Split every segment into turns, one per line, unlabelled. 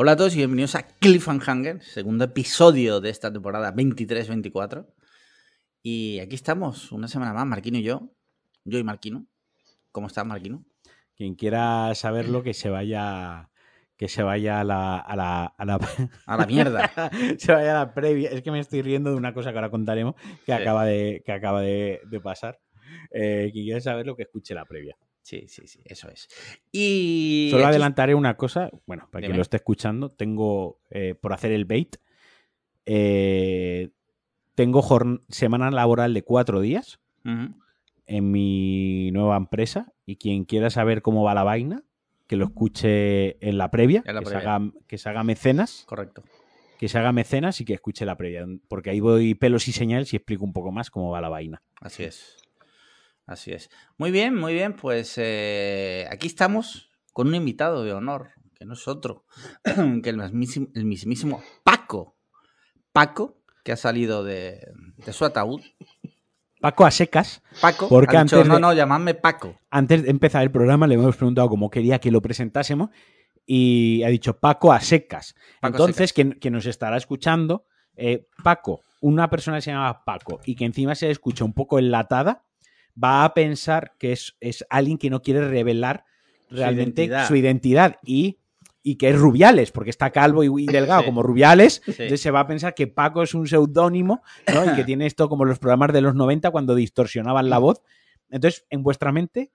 Hola a todos y bienvenidos a Cliffhanger, segundo episodio de esta temporada 23-24. Y aquí estamos, una semana más, Marquino y yo. Yo y Marquino. ¿Cómo estás, Marquino?
Quien quiera saberlo, que se vaya. Que se vaya a la. A la, a la,
a la mierda.
se vaya a la previa. Es que me estoy riendo de una cosa que ahora contaremos que sí. acaba de, que acaba de, de pasar. Eh, quien quiera saberlo, que escuche la previa.
Sí, sí, sí, eso es. Y.
Solo adelantaré una cosa. Bueno, para quien lo esté escuchando, tengo eh, por hacer el bait. Eh, tengo semana laboral de cuatro días uh -huh. en mi nueva empresa. Y quien quiera saber cómo va la vaina, que lo escuche en la previa,
en la
que,
previa.
Se haga, que se haga mecenas.
Correcto.
Que se haga mecenas y que escuche la previa. Porque ahí voy pelos y señales y explico un poco más cómo va la vaina.
Así es. Así es. Muy bien, muy bien. Pues eh, aquí estamos con un invitado de honor, que no es otro que el mismísimo, el mismísimo Paco. Paco, que ha salido de, de, su ataúd.
Paco a secas.
Paco,
porque
ha dicho,
antes
no,
de,
no, llamadme Paco.
Antes de empezar el programa le hemos preguntado cómo quería que lo presentásemos y ha dicho Paco a secas.
Paco
Entonces,
secas.
Que, que, nos estará escuchando, eh, Paco, una persona que se llama Paco y que encima se escucha un poco enlatada, va a pensar que es, es alguien que no quiere revelar realmente
su identidad,
su identidad y, y, que es Rubiales, porque está calvo y, y delgado
sí.
como Rubiales,
Sí.
entonces se va a pensar que Paco es un seudónimo ¿no? y que tiene esto como los programas de los 90 cuando distorsionaban la voz. Entonces, en vuestra mente,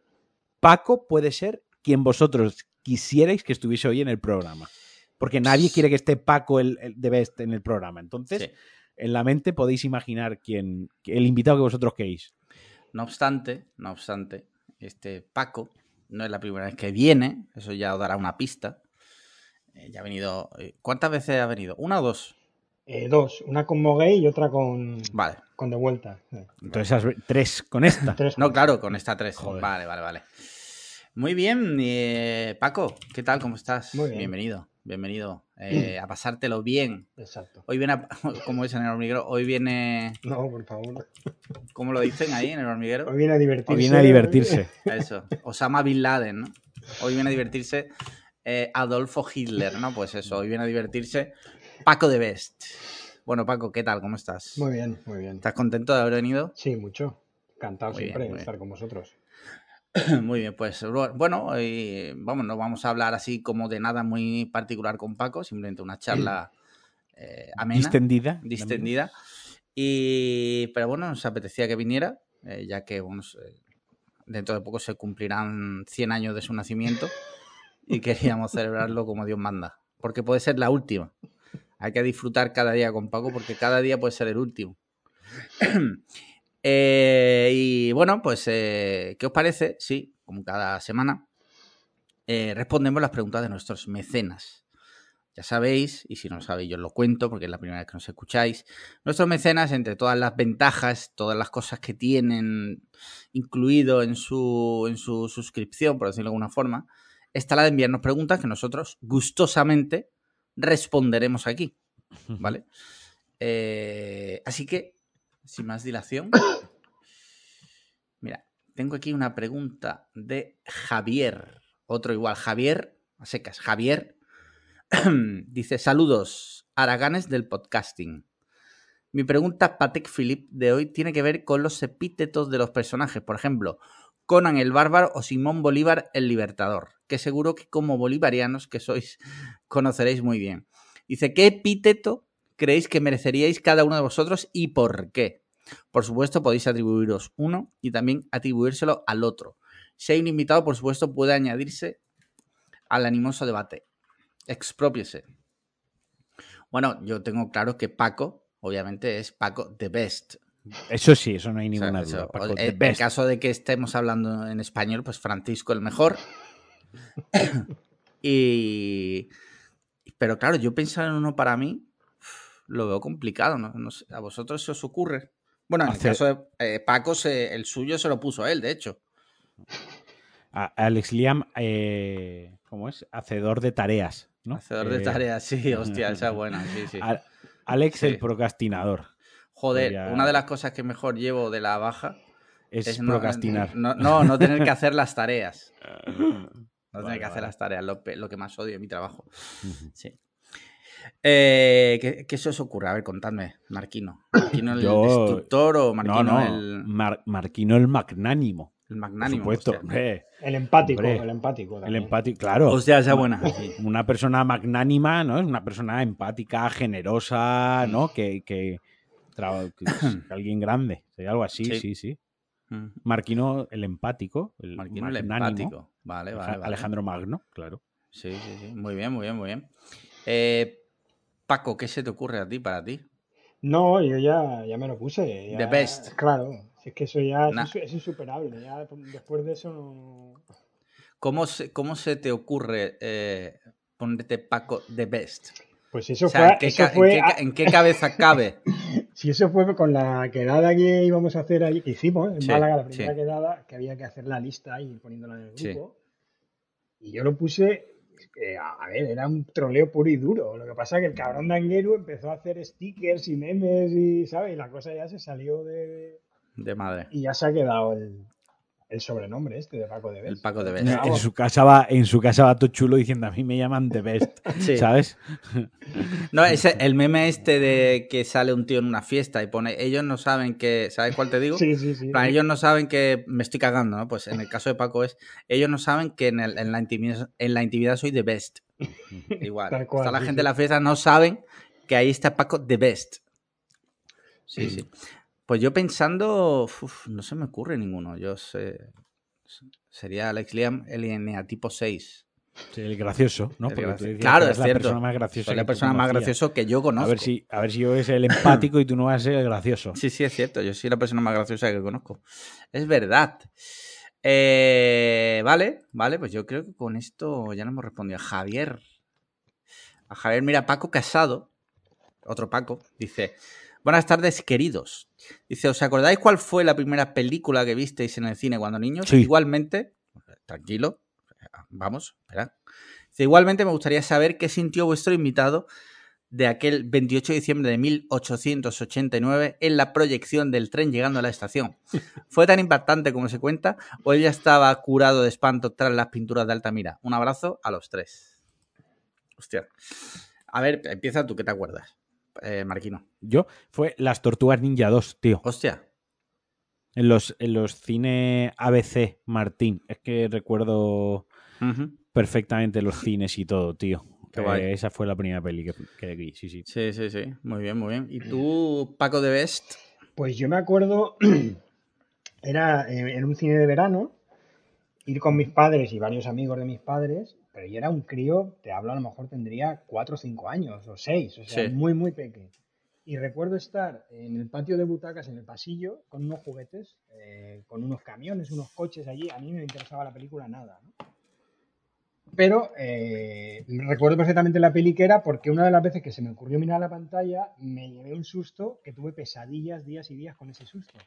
Paco puede ser quien vosotros quisierais que estuviese hoy en el programa. Porque nadie quiere que esté Paco el, el de Best en el programa. Entonces,
Sí.
en la mente podéis imaginar quién, el invitado que vosotros queréis.
No obstante, no obstante, este Paco no es la primera vez que viene, eso ya os dará una pista. Eh, ya ha venido. eh, ¿Cuántas veces ha venido? ¿Una o dos?
Eh, dos, una con Moguey y otra con,
Vale.
con De Vuelta.
Entonces, esas tres con esta.
tres
No, claro, con esta tres.
Joder.
Vale, vale, vale. Muy bien, eh, Paco, ¿qué tal? ¿Cómo estás?
Muy bien.
Bienvenido, bienvenido. Eh, a pasártelo bien.
Exacto.
Hoy viene, a- como dicen en el hormiguero, hoy viene,
No, por favor.
¿cómo lo dicen ahí en el hormiguero?
Hoy viene a divertirse.
O viene a divertirse.
Eso, Osama Bin Laden, ¿no? Hoy viene a divertirse eh, Adolfo Hitler, ¿no? Pues eso, hoy viene a divertirse Paco de Best. Bueno, Paco, ¿qué tal? ¿Cómo estás?
Muy bien, muy bien.
¿Estás contento de haber venido?
Sí, mucho. Encantado
Muy
siempre de estar con vosotros.
Muy bien, pues bueno, hoy, vamos, no vamos a hablar así como de nada muy particular con Paco, simplemente una charla eh, amena,
Distendida.
distendida. Y, pero bueno, nos apetecía que viniera, eh, ya que bueno, dentro de poco se cumplirán 100 años de su nacimiento y queríamos celebrarlo como Dios manda, porque puede ser la última. Hay que disfrutar cada día con Paco porque cada día puede ser el último. Eh, y bueno, pues, eh, ¿qué os parece? Sí, como cada semana, eh, respondemos las preguntas de nuestros mecenas. Ya sabéis, y si no lo sabéis, yo os lo cuento porque es la primera vez que nos escucháis. Nuestros mecenas, entre todas las ventajas, todas las cosas que tienen incluido en su, en su suscripción, por decirlo de alguna forma, está la de enviarnos preguntas que nosotros gustosamente responderemos aquí. ¿Vale? Eh, así que, sin más dilación, mira, tengo aquí una pregunta de Javier. Otro igual, Javier, a secas, Javier. Dice, saludos, araganes del podcasting. Mi pregunta Patek Philippe de hoy tiene que ver con los epítetos de los personajes. Por ejemplo, Conan el Bárbaro o Simón Bolívar el Libertador, que seguro que como bolivarianos que sois conoceréis muy bien. Dice, ¿qué epíteto creéis que mereceríais cada uno de vosotros y por qué? Por supuesto, podéis atribuiros uno y también atribuírselo al otro. Si hay un invitado, por supuesto, puede añadirse al animoso debate. Expropiese. Bueno, yo tengo claro que Paco, obviamente, es Paco the best.
Eso sí, eso no hay
O sea,
ninguna duda. Paco,
en-
best.
caso de que estemos hablando en español, pues Francisco el mejor. y. Pero claro, yo pensar en uno para mí lo veo complicado, ¿no? No sé, ¿A vosotros se os ocurre? Bueno, en el caso de eh, Paco, se- el suyo se lo puso él, de hecho.
A- Alex Liam, eh, ¿cómo es? Hacedor de tareas. ¿no?
Hacedor de
Eh,
tareas, sí, hostia, esa es buena, sí, sí.
A- Alex
Sí.
el procrastinador.
Joder, una de las cosas que mejor llevo de la baja
Es, procrastinar.
No, no, no tener que hacer las tareas. No tener
Vale,
que hacer
vale.
las tareas, lo, lo que más odio en mi trabajo. Sí. Eh, ¿qué, se os ocurre? A ver, contadme, Marquino. ¿Marquino el destructor o Marquino el.
Marquino el magnánimo.
El magnánimo.
Por supuesto.
el empático, el empático.
El empático, claro.
O sea, esa buena.
Una persona magnánima, ¿no? Es una persona empática, generosa, ¿no? Que, que, alguien grande. Algo así, sí, sí. Marquino el empático. El
Marquino el empático. Vale, vale,
Alejandro Magno, claro.
Sí, sí, sí. Muy bien, muy bien, muy bien. Eh, Paco, ¿qué se te ocurre a ti, para ti?
No, yo ya, ya me lo puse.
The best.
Claro, es que eso ya es, insuperable. Ya después de eso no.
¿Cómo se, cómo se te ocurre eh, ponerte Paco The best?
Pues eso fue.
¿en, qué, cabeza cabe?
si eso fue con la quedada que íbamos a hacer ahí, que hicimos en Málaga, la primera quedada, que había que hacer la lista y poniéndola en el grupo. Y yo lo puse a ver, era un troleo puro y duro. Lo que pasa es que el cabrón de Anguero empezó a hacer stickers y memes y, ¿sabes? Y la cosa ya se salió de...
De madre.
Y ya se ha quedado el, el sobrenombre este de Paco de Best.
El Paco de Best.
En, su casa va, en su casa va todo chulo diciendo a mí me llaman The Best, ¿sabes?
No, ese, el meme este de que sale un tío en una fiesta y pone, ellos no saben que, ¿sabes cuál te digo?
Sí, sí, sí.
ellos no saben que me estoy cagando, ¿no? Pues en el caso de Paco es, ellos no saben que en, en, la, intimidad, en la intimidad soy The Best. Igual. está la gente en la fiesta, no saben que ahí está Paco The Best. Sí, sí. Pues yo pensando, no se me ocurre ninguno. Yo sé. Sería Alex Liam, el eneatipo 6.
Sí, el gracioso, ¿no?
claro, es, la persona más graciosa. Soy la persona más graciosa que yo conozco.
A ver si, a ver si yo es el empático y tú no vas a ser el gracioso.
Sí, sí, es cierto. Yo soy la persona más graciosa que conozco. Es verdad. Eh, vale, vale, pues yo creo que con esto ya no hemos respondido. A Javier. A Javier, mira, Paco Casado, otro Paco, dice: Buenas tardes, queridos. Dice, ¿os acordáis cuál fue la primera película que visteis en el cine cuando niños? Igualmente, tranquilo, vamos, espera. Dice, igualmente me gustaría saber qué sintió vuestro invitado de aquel 28 de diciembre de 1889 en la proyección del tren llegando a la estación. ¿Fue tan impactante como se cuenta o ella estaba curado de espanto tras las pinturas de Altamira? Un abrazo a los tres. Hostia. A ver, empieza tú, ¿qué te acuerdas? Eh, Marquino?
Yo, fue Las Tortugas Ninja 2, tío.
Hostia.
En los, en los cines ABC Martín. Es que recuerdo perfectamente los cines y todo, tío. Eh, esa fue la primera peli que, vi, sí, sí.
Sí, sí, sí. Muy bien, muy bien. ¿Y tú, Paco de Best?
Pues yo me acuerdo, era en un cine de verano, ir con mis padres y varios amigos de mis padres pero yo era un crío, te hablo, a lo mejor tendría 4 o 5 años o 6, o sea, muy, muy pequeño. Y recuerdo estar en el patio de butacas, en el pasillo, con unos juguetes, eh, con unos camiones, unos coches allí. A mí no me interesaba la película nada, ¿no? Pero eh, recuerdo perfectamente la peli que era porque una de las veces que se me ocurrió mirar la pantalla, me llevé un susto que tuve pesadillas días y días con ese susto.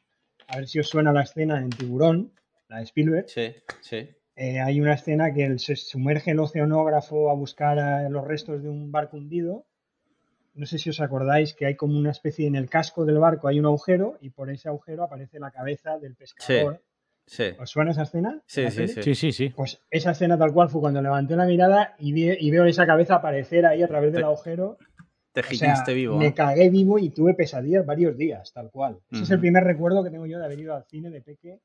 A ver si os suena la escena en Tiburón, la de Spielberg.
Sí, sí.
Eh, hay una escena que se sumerge el oceanógrafo a buscar eh, los restos de un barco hundido. No sé si os acordáis que hay como una especie en el casco del barco, hay un agujero y por ese agujero aparece la cabeza del pescador.
Sí,
¿Os suena esa escena?
Sí, sí,
sí, sí, sí.
Pues esa escena tal cual fue cuando levanté la mirada y, veo esa cabeza aparecer ahí a través del agujero.
Te giraste vivo.
Me cagué vivo y tuve pesadillas varios días, tal cual. Ese es el primer recuerdo que tengo yo de haber ido al cine de peque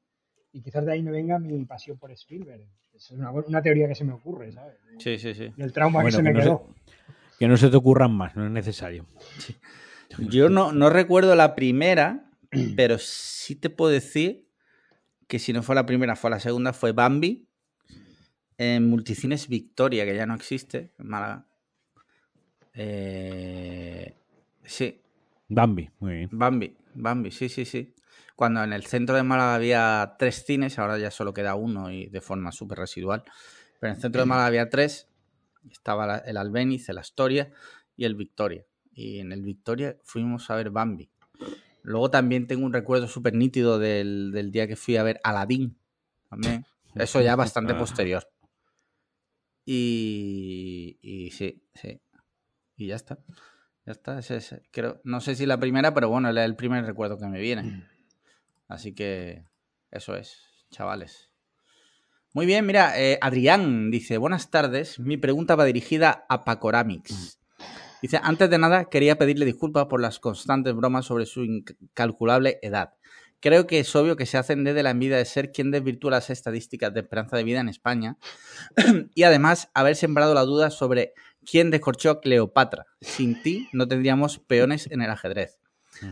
y quizás de ahí me venga mi pasión por Spielberg. Es una, teoría que se me ocurre, ¿sabes?
Sí, sí, sí.
El trauma que se me quedó.
que no se te ocurran más, no es necesario.
Yo no, no recuerdo la primera, pero sí te puedo decir que si no fue la primera, fue la segunda, fue Bambi en Multicines Victoria, que ya no existe en Málaga. Eh, sí.
Bambi, muy bien.
Bambi, Bambi, sí, sí, sí cuando en el centro de Málaga había tres cines, ahora ya solo queda uno y de forma súper residual, pero en el centro de Málaga había tres, estaba el Albeniz, el Astoria y el Victoria. Y en el Victoria fuimos a ver Bambi. Luego también tengo un recuerdo súper nítido del, día que fui a ver Aladdin. También. Eso ya bastante posterior. Y, y sí, sí. Y ya está. Ya está. Creo, no sé si la primera, pero bueno, es el primer recuerdo que me viene. Así que eso es, chavales. Muy bien, mira, eh, Adrián dice, buenas tardes, mi pregunta va dirigida a Pacoramix. Dice, antes de nada, quería pedirle disculpas por las constantes bromas sobre su incalculable edad. Creo que es obvio que se hacen desde la envidia de ser quien desvirtúa las estadísticas de esperanza de vida en España y además haber sembrado la duda sobre quién descorchó a Cleopatra. Sin ti no tendríamos peones en el ajedrez.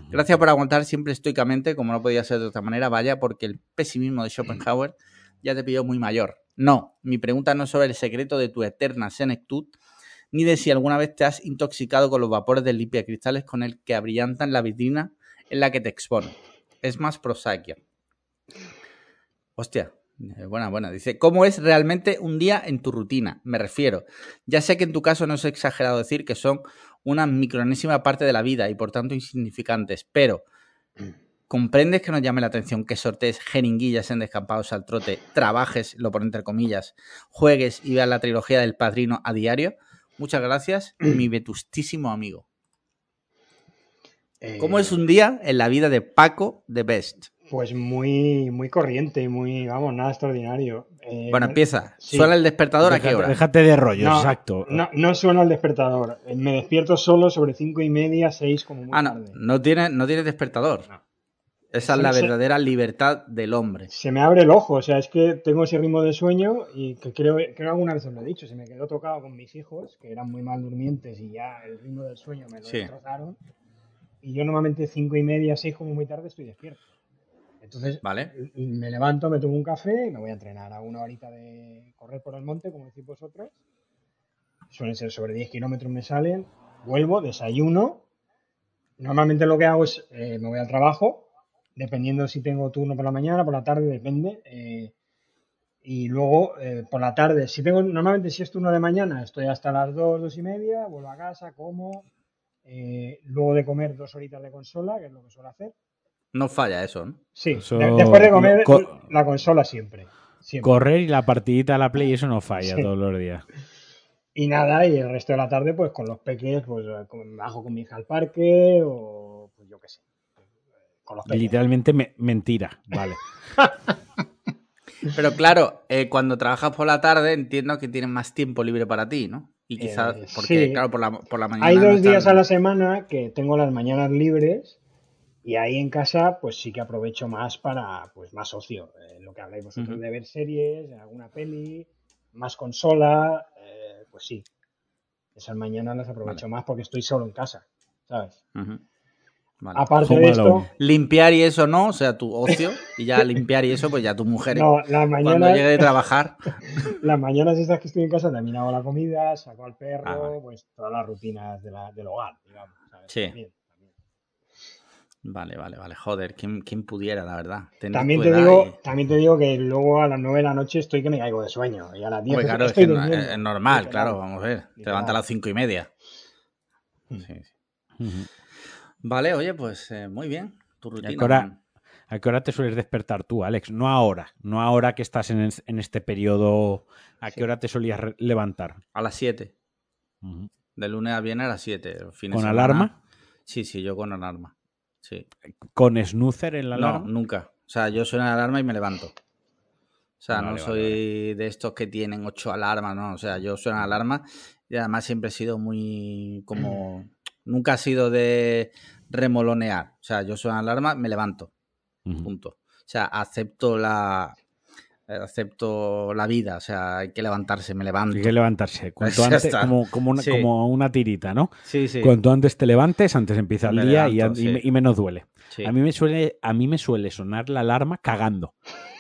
Gracias por aguantar siempre estoicamente, como no podía ser de otra manera, vaya, porque el pesimismo de Schopenhauer ya te pilló muy mayor. No, mi pregunta no es sobre el secreto de tu eterna senectud, ni de si alguna vez te has intoxicado con los vapores del limpiacristales con el que abrillantan la vitrina en la que te exponen es más prosaica. Hostia, eh, buena, buena. Dice, ¿cómo es realmente un día en tu rutina? Me refiero. Ya sé que en tu caso no es exagerado decir que son una micronésima parte de la vida y por tanto insignificantes, pero ¿comprendes que nos llame la atención que sortees jeringuillas en descampados al trote, trabajes, lo por entre comillas, juegues y veas la trilogía del padrino a diario? Muchas gracias, mi vetustísimo amigo. ¿Cómo es un día en la vida de Paco de Best?
Pues muy, muy corriente, muy, vamos, nada extraordinario.
Eh, bueno, empieza. ¿Suena el despertador a qué hora?
Déjate de rollo, exacto.
No, no, suena el despertador. Eh, me despierto solo sobre cinco y media, seis como muy
Ah, no, no tienes no tiene despertador. Esa es la verdadera libertad del hombre.
Se me abre el ojo, o sea, es que tengo ese ritmo de sueño y que creo, que alguna vez os lo he dicho, se me quedó tocado con mis hijos, que eran muy mal durmientes y ya el ritmo del sueño me lo destrozaron y yo normalmente cinco y media, seis como muy tarde estoy despierto. Entonces
vale.
me levanto, me tomo un café y me voy a entrenar a una horita de correr por el monte, como decís vosotros. Suelen ser sobre 10 kilómetros me salen, vuelvo, desayuno. Normalmente lo que hago es, eh, me voy al trabajo, dependiendo si tengo turno por la mañana, por la tarde, depende. Eh, y luego eh, por la tarde, si tengo, normalmente si es turno de mañana, estoy hasta las 2, 2 y media, vuelvo a casa, como, eh, luego de comer dos horitas de consola, que es lo que suelo hacer.
No falla eso, ¿no?
Sí, después de comer la consola siempre,
Correr y la partidita a la Play, eso no falla todos los días.
Y nada, y el resto de la tarde, pues con los peques, pues bajo con mi hija al parque o pues yo qué sé.
Literalmente mentira, vale.
Pero claro, eh, cuando trabajas por la tarde entiendo que tienes más tiempo libre para ti, ¿no? Y quizás, eh, porque claro, por la, por la mañana.
Hay dos días a la semana que tengo las mañanas libres y ahí en casa, pues sí que aprovecho más para, pues más ocio. Eh, lo que habláis vosotros de ver series, alguna peli, más consola, eh, pues sí. Esas mañanas las aprovecho más porque estoy solo en casa, ¿sabes? Aparte de esto.
Limpiar y eso no, o sea, tu ocio. Y ya limpiar y eso, pues ya tu mujer. No, la mañana, cuando llegue de trabajar.
Las mañanas estas que estoy en casa también hago la comida, saco al perro, ah, pues todas las rutinas de la, del hogar, digamos.
Sí. Vale, vale, vale. Joder, ¿quién, pudiera, la verdad?
También te, digo, también te digo que lugo a las 9 de la noche estoy que me caigo de sueño. Y a las 10
claro,
estoy
es, normal, claro, vamos a ver. Te levanta a las 5 y media. Mm. Sí. Vale, oye, pues eh, muy bien. Tu rutina.
¿A qué, hora, te sueles despertar tú, Alex? No ahora, no ahora que estás en, este periodo. ¿A qué hora te solías levantar?
A las 7. De lunes a viernes a las 7.
¿Con alarma?
Sí, sí, yo con alarma. Sí.
¿Con snoozer en la alarma?
No, nunca. O sea, yo suena la alarma y me levanto. O sea, no soy de estos que tienen ocho alarmas, no. O sea, yo suena la alarma y además siempre he sido muy como Nunca ha sido de remolonear. O sea, yo soy una alarma, me levanto. Punto. O sea, acepto la, acepto la vida, o sea, hay que levantarse, me levanto.
Hay que levantarse, cuanto antes, como, como, una, tirita, ¿no?
Sí, sí.
Cuanto antes te levantes, antes empieza el día y, menos duele. A, mí me suele, a mí me suele sonar la alarma cagando.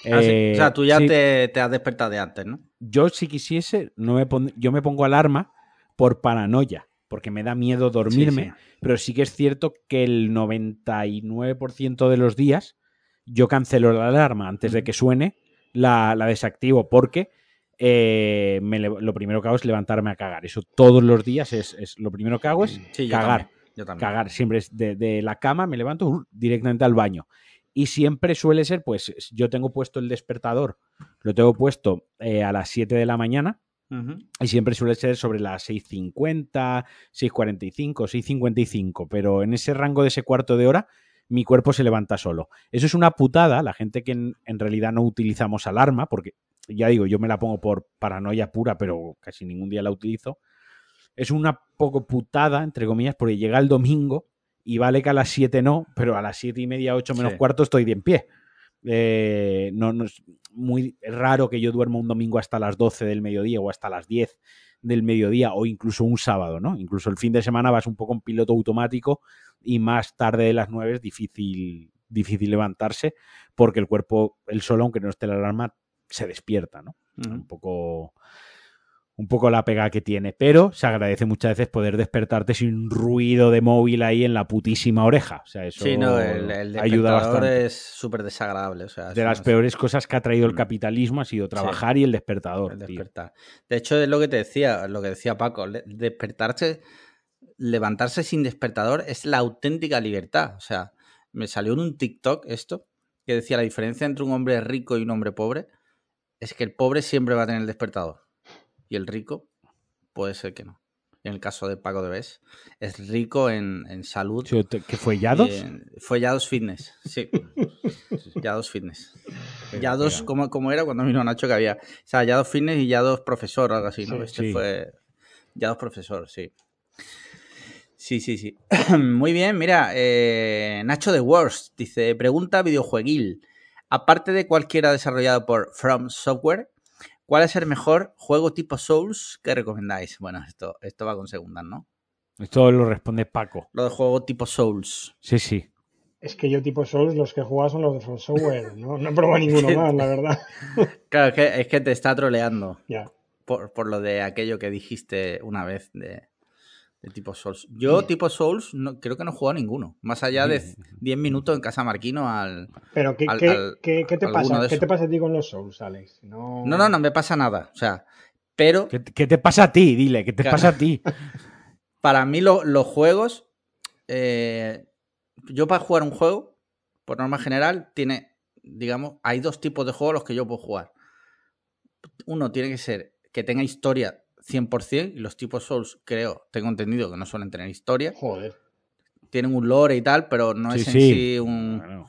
Ah, o sea, eh, tú ya te, has despertado de antes, ¿no?
Yo si quisiese, no me yo me pongo alarma por paranoia porque me da miedo dormirme, pero sí que es cierto que el 99% de los días yo cancelo la alarma antes de que suene, la, desactivo porque eh, lo primero que hago es levantarme a cagar. Eso todos los días es, lo primero que hago es cagar. Cagar. Siempre es de, la cama, me levanto uh, directamente al baño. Y siempre suele ser, pues yo tengo puesto el despertador, lo tengo puesto eh, a las 7 de la mañana y siempre suele ser sobre las 6.50, 6.45, 6.55, pero en ese rango de ese cuarto de hora mi cuerpo se levanta solo. Eso es una putada, la gente que en, realidad no utilizamos alarma, porque ya digo, yo me la pongo por paranoia pura, pero casi ningún día la utilizo. es una poco putada, entre comillas, porque llega el domingo y vale que a las 7 no, pero a las 7 y media, 8 menos cuarto estoy de en pie. Eh, no, no, es muy raro que yo duerma un domingo hasta las 12 del mediodía o hasta las 10 del mediodía o incluso un sábado, ¿no? Incluso el fin de semana vas un poco en piloto automático y más tarde de las 9 es difícil, difícil levantarse porque el cuerpo, el solo, aunque no esté la alarma, se despierta, ¿no? Un poco un poco la pega que tiene, pero se agradece muchas veces poder despertarte sin ruido de móvil ahí en la putísima oreja. O sea, eso
sí, no, el, ayuda bastante. es súper desagradable. O sea,
de las peores cosas que ha traído el mm. capitalismo ha sido trabajar y el despertador.
despertar. De hecho, es lo que te decía, lo que decía Paco, despertarse, levantarse sin despertador es la auténtica libertad. O sea, me salió en un TikTok esto, que decía la diferencia entre un hombre rico y un hombre pobre es que el pobre siempre va a tener el despertador y el rico puede ser que no. En el caso de Paco de Bes, es rico en, salud.
¿Que fue Yados?
fue Yados Fitness, sí. Yados Fitness. Yados, ¿cómo, ¿cómo, era cuando vino Nacho que había? O sea, Yados Fitness y Yados Profesor, algo así, ¿no? este fue Yados Profesor, sí. Sí, sí, sí. Muy bien, mira, eh, Nacho de Worst dice, pregunta videojueguil. Aparte de cualquiera desarrollado por From Software, ¿Cuál es el mejor juego tipo Souls que recomendáis? Bueno, esto, esto va con segundas, ¿no?
Esto lo responde Paco.
Lo de juego tipo Souls.
Sí, sí.
Es que yo tipo Souls, los que he jugado son los de From Software, ¿no? No he probado ninguno más, la verdad.
Claro, es que, es que te está troleando. Ya. Por, por, lo de aquello que dijiste una vez de, de tipo Souls. Yo, tipo Souls, no, creo que no he jugado ninguno. Más allá de 10 minutos en casa Marquino al.
Pero, ¿qué, ¿qué, qué, te pasa? ¿Qué te pasa a ti con los Souls, Alex?
No, no, no, no me pasa nada. O sea, pero.
¿Qué, te pasa a ti? Dile, ¿qué te pasa a ti?
para mí, los juegos. Eh, yo, para jugar un juego, por norma general, tiene. Digamos, hay dos tipos de juegos los que yo puedo jugar. Uno tiene que ser que tenga historia 100% y los tipos Souls, creo, tengo entendido que no suelen tener historia.
Joder.
Tienen un lore y tal, pero no es en sí, un...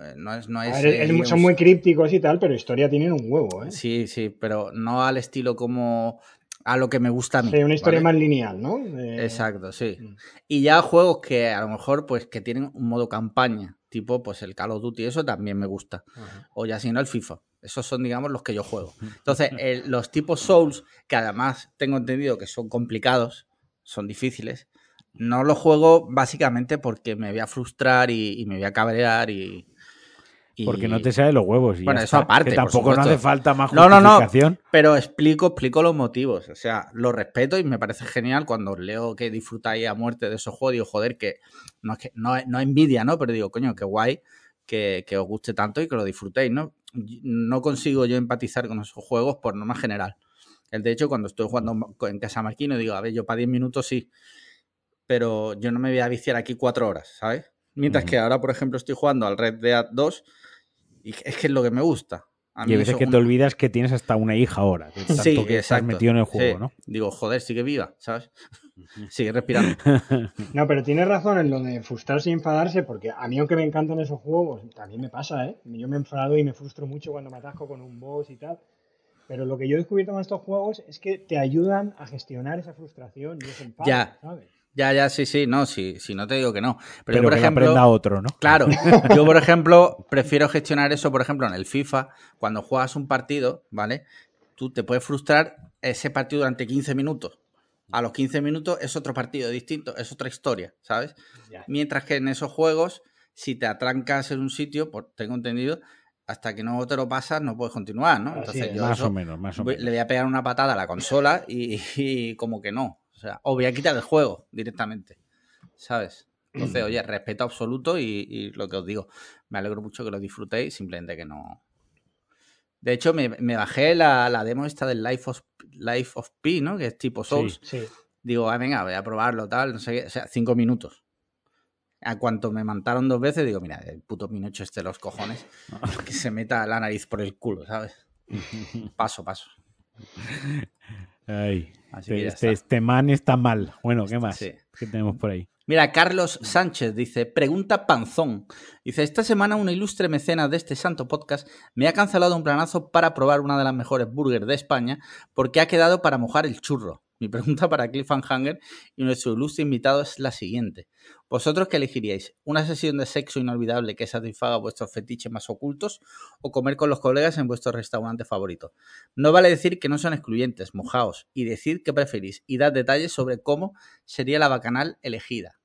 Eh, no es, no
es, son muy crípticos y tal, pero historia tienen un huevo, ¿eh?
Sí, sí, pero no al estilo como a lo que me gusta a mí.
Sí, una historia más lineal, ¿no?
Exacto, sí. Mm. Y ya juegos que a lo mejor pues que tienen un modo campaña, tipo pues el Call of Duty, eso también me gusta. O ya si no el FIFA. Esos son, digamos, los que yo juego. Entonces, los tipos Souls, que además tengo entendido que son complicados, son difíciles, no los juego básicamente porque me voy a frustrar y, me voy a cabrear y,
Porque no te sale los huevos. Y
bueno, eso aparte.
tampoco no hace falta más
justificación. No, no, no. Pero explico, explico los motivos. O sea, lo respeto y me parece genial cuando leo que disfrutáis a muerte de esos juegos. Digo, joder, que no es que no, no envidia, ¿no? Pero digo, coño, qué guay que, que, os guste tanto y que lo disfrutéis, ¿no? no consigo yo empatizar con esos juegos por norma general. El de hecho, cuando estoy jugando en casa Marquino, digo, a ver, yo para 10 minutos sí, pero yo no me voy a viciar aquí 4 horas, ¿sabes? Mientras que ahora, por ejemplo, estoy jugando al Red Dead 2 y es que es lo que me gusta.
y a veces que te olvidas que tienes hasta una hija ahora, sí, que estás metido en el juego, ¿no?
Digo, joder, sigue viva, ¿sabes? Sigue respirando.
No, pero tienes razón en lo de frustrarse y enfadarse, porque a mí, aunque me encantan esos juegos, también me pasa, ¿eh? Yo me he enfadado y me frustro mucho cuando me atasco con un boss y tal. Pero lo que yo he descubierto con estos juegos es que te ayudan a gestionar esa frustración y ese enfado,
ya.
¿sabes?
Ya, ya, sí, sí, no, sí, sí, no te digo que no.
Pero, yo, por ejemplo, aprenda otro, ¿no?
Claro, yo, por ejemplo, prefiero gestionar eso, por ejemplo, en el FIFA, cuando juegas un partido, ¿vale? Tú te puedes frustrar ese partido durante 15 minutos a los 15 minutos es otro partido distinto, es otra historia, ¿sabes? Mientras que en esos juegos, si te atrancas en un sitio, por, tengo entendido, hasta que no te lo pasas no puedes continuar, ¿no?
Entonces yo más o menos, más o menos.
Le voy a pegar una patada a la consola y, como que no. O sea, o voy a quitar el juego directamente, ¿sabes? Entonces, oye, respeto absoluto y, y lo que os digo, me alegro mucho que lo disfrutéis, simplemente que no, de hecho, me, bajé la, demo esta del Life of, Life of P, ¿no? Que es tipo Souls.
Sí,
Digo, ah, venga, voy a probarlo, tal, no sé qué. O sea, cinco minutos. A cuanto me mantaron dos veces, digo, mira, el puto Pinocho este de los cojones, que se meta la nariz por el culo, ¿sabes? paso, paso.
Ay, este, este, man está mal. Bueno, ¿qué más? ¿Qué tenemos por ahí?
Mira, Carlos Sánchez dice, pregunta Panzón. Dice, esta semana una ilustre mecena de este santo podcast me ha cancelado un planazo para probar una de las mejores burgers de España porque ha quedado para mojar el churro. Mi pregunta para Cliffhanger y nuestro ilustre invitado es la siguiente. ¿Vosotros qué elegiríais? ¿Una sesión de sexo inolvidable que satisfaga vuestros fetiches más ocultos o comer con los colegas en vuestro restaurante favorito? No vale decir que no son excluyentes, mojaos y decir qué preferís y dad detalles sobre cómo sería la bacanal elegida.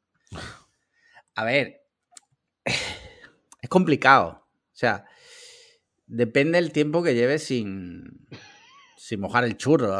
A ver, es complicado. O sea, depende del tiempo que lleves sin, sin mojar el churro.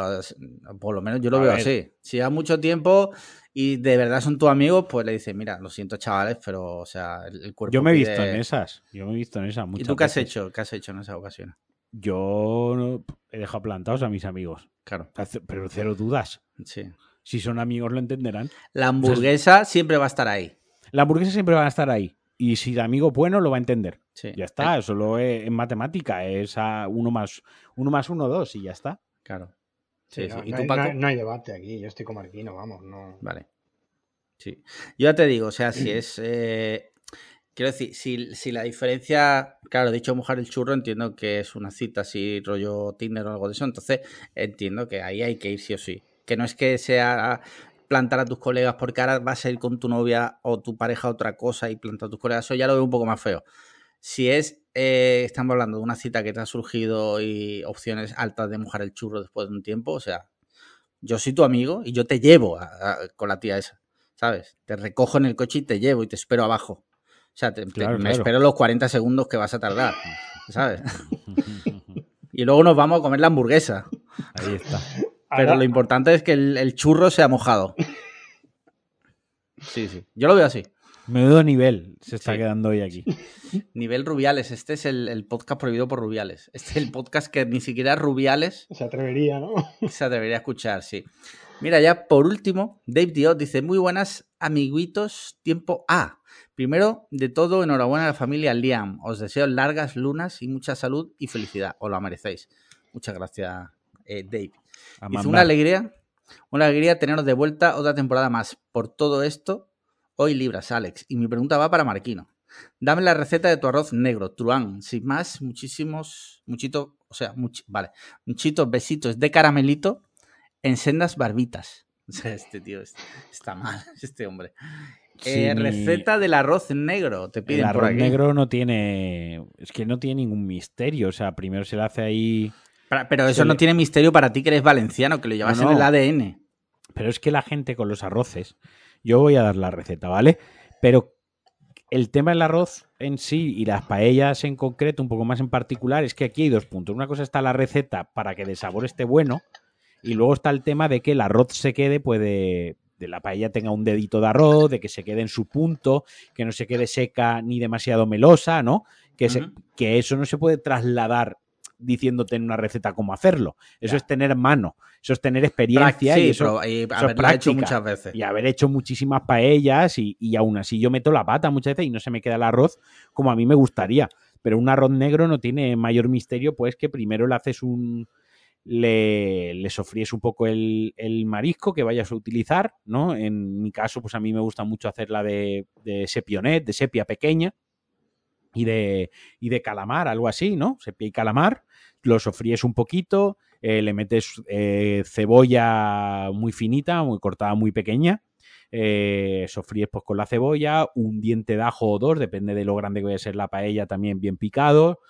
Por lo menos yo lo veo así. Si lleva mucho tiempo y de verdad son tus amigos, pues le dices, mira, lo siento, chavales, pero, o sea, el, cuerpo.
Yo me he visto en esas. Yo me he visto en esas.
¿Y tú qué has hecho? ¿Qué has hecho en esa ocasión?
Yo he dejado plantados a mis amigos.
Claro.
Pero cero dudas.
Sí.
Si son amigos lo entenderán.
La hamburguesa siempre va a estar ahí.
La hamburguesa siempre va a estar ahí. Y si de amigo bueno, lo va a entender. Ya está, solo en matemática es a uno más uno más uno, dos y ya está.
Claro.
Sí, ¿Y no, tú, Paco? No, hay debate aquí, yo estoy como Marquino, vamos, no.
Vale. Sí. Yo ya te digo, o sea, si es. Eh, quiero decir, si, si, la diferencia. Claro, dicho mojar el churro, entiendo que es una cita así, rollo Tinder o algo de eso. Entonces, entiendo que ahí hay que ir sí o sí. Que no es que sea plantar a tus colegas porque ahora vas a ir con tu novia o tu pareja a otra cosa y plantar a tus colegas. Eso ya lo veo un poco más feo. Si es, eh, estamos hablando de una cita que te ha surgido y opciones altas de mojar el churro después de un tiempo, o sea, yo soy tu amigo y yo te llevo con la tía esa, ¿sabes? Te recojo en el coche y te llevo y te espero abajo. O sea, me espero los 40 segundos que vas a tardar, ¿sabes? y luego nos vamos a comer la hamburguesa.
Ahí está.
Pero lo importante es que el, el churro sea mojado. Sí, sí. Yo lo veo así.
Menudo nivel se está quedando hoy aquí.
Nivel Rubiales. Este es el, podcast prohibido por Rubiales. Este es el podcast que ni siquiera Rubiales.
Se atrevería, ¿no?
Se atrevería a escuchar, sí. Mira, ya por último, Dave Diot dice: Muy buenas, amiguitos, tiempo A. Primero de todo, enhorabuena a la familia Liam. Os deseo largas lunas y mucha salud y felicidad. Os lo merecéis. Muchas gracias, eh, Dave. Es una alegría, una alegría teneros de vuelta otra temporada más. Por todo esto, Hoy libras, Alex. Y mi pregunta va para Marquino. Dame la receta de tu arroz negro, truán. Sin más, muchísimos, muchito, o sea, vale, muchitos besitos de caramelito en sendas barbitas. Este tío está mal, este hombre. Eh, receta del arroz negro, te piden
El arroz negro no tiene, es que no tiene ningún misterio. O sea, primero se le hace ahí.
Pero eso no tiene misterio para ti que eres valenciano, que lo llevas en el ADN.
Pero es que la gente con los arroces yo voy a dar la receta, ¿vale? Pero el tema del arroz en sí y las paellas en concreto, un poco más en particular, es que aquí hay dos puntos. Una cosa está la receta para que el sabor esté bueno y luego está el tema de que el arroz se quede, puede, de la paella tenga un dedito de arroz, de que se quede en su punto, que no se quede seca ni demasiado melosa, ¿no? Que, que eso no se puede trasladar diciéndote en una receta cómo hacerlo. Eso es tener mano, eso es tener experiencia y eso,
y haberlo hecho muchas veces.
Y haber hecho muchísimas paellas y, y aún así yo meto la pata muchas veces y no se me queda el arroz como a mí me gustaría. Pero un arroz negro no tiene mayor misterio, pues que primero le haces un, le, le, sofríes un poco el, el, marisco que vayas a utilizar, ¿no? En mi caso, pues a mí me gusta mucho hacerla de, de sepionet, de sepia pequeña, y de, y de calamar, algo así, ¿no? Sepia y calamar, lo sofríes un poquito, eh, le metes eh, cebolla muy finita, muy cortada, muy pequeña, eh, sofríes pues con la cebolla, un diente de ajo o dos, depende de lo grande que vaya a ser la paella, también bien picado,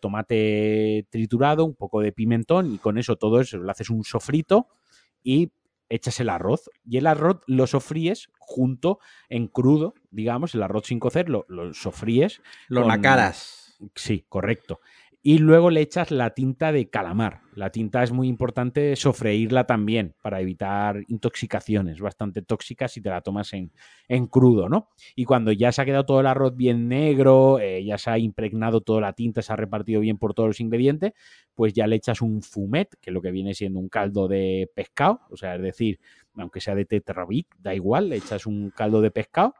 tomate triturado, un poco de pimentón y con eso todo eso lo haces un sofrito y echas el arroz y el arroz lo sofríes junto en crudo, digamos, el arroz sin cocer lo, sofríes.
Lo con...
Sí, correcto y luego le echas la tinta de calamar. La tinta es muy importante sofreírla también para evitar intoxicaciones bastante tóxicas si te la tomas en, en crudo, ¿no? Y cuando ya se ha quedado todo el arroz bien negro, eh, ya se ha impregnado toda la tinta, se ha repartido bien por todos los ingredientes, pues ya le echas un fumet, que es lo que viene siendo un caldo de pescado, o sea, es decir, aunque sea de tetrabic, da igual, le echas un caldo de pescado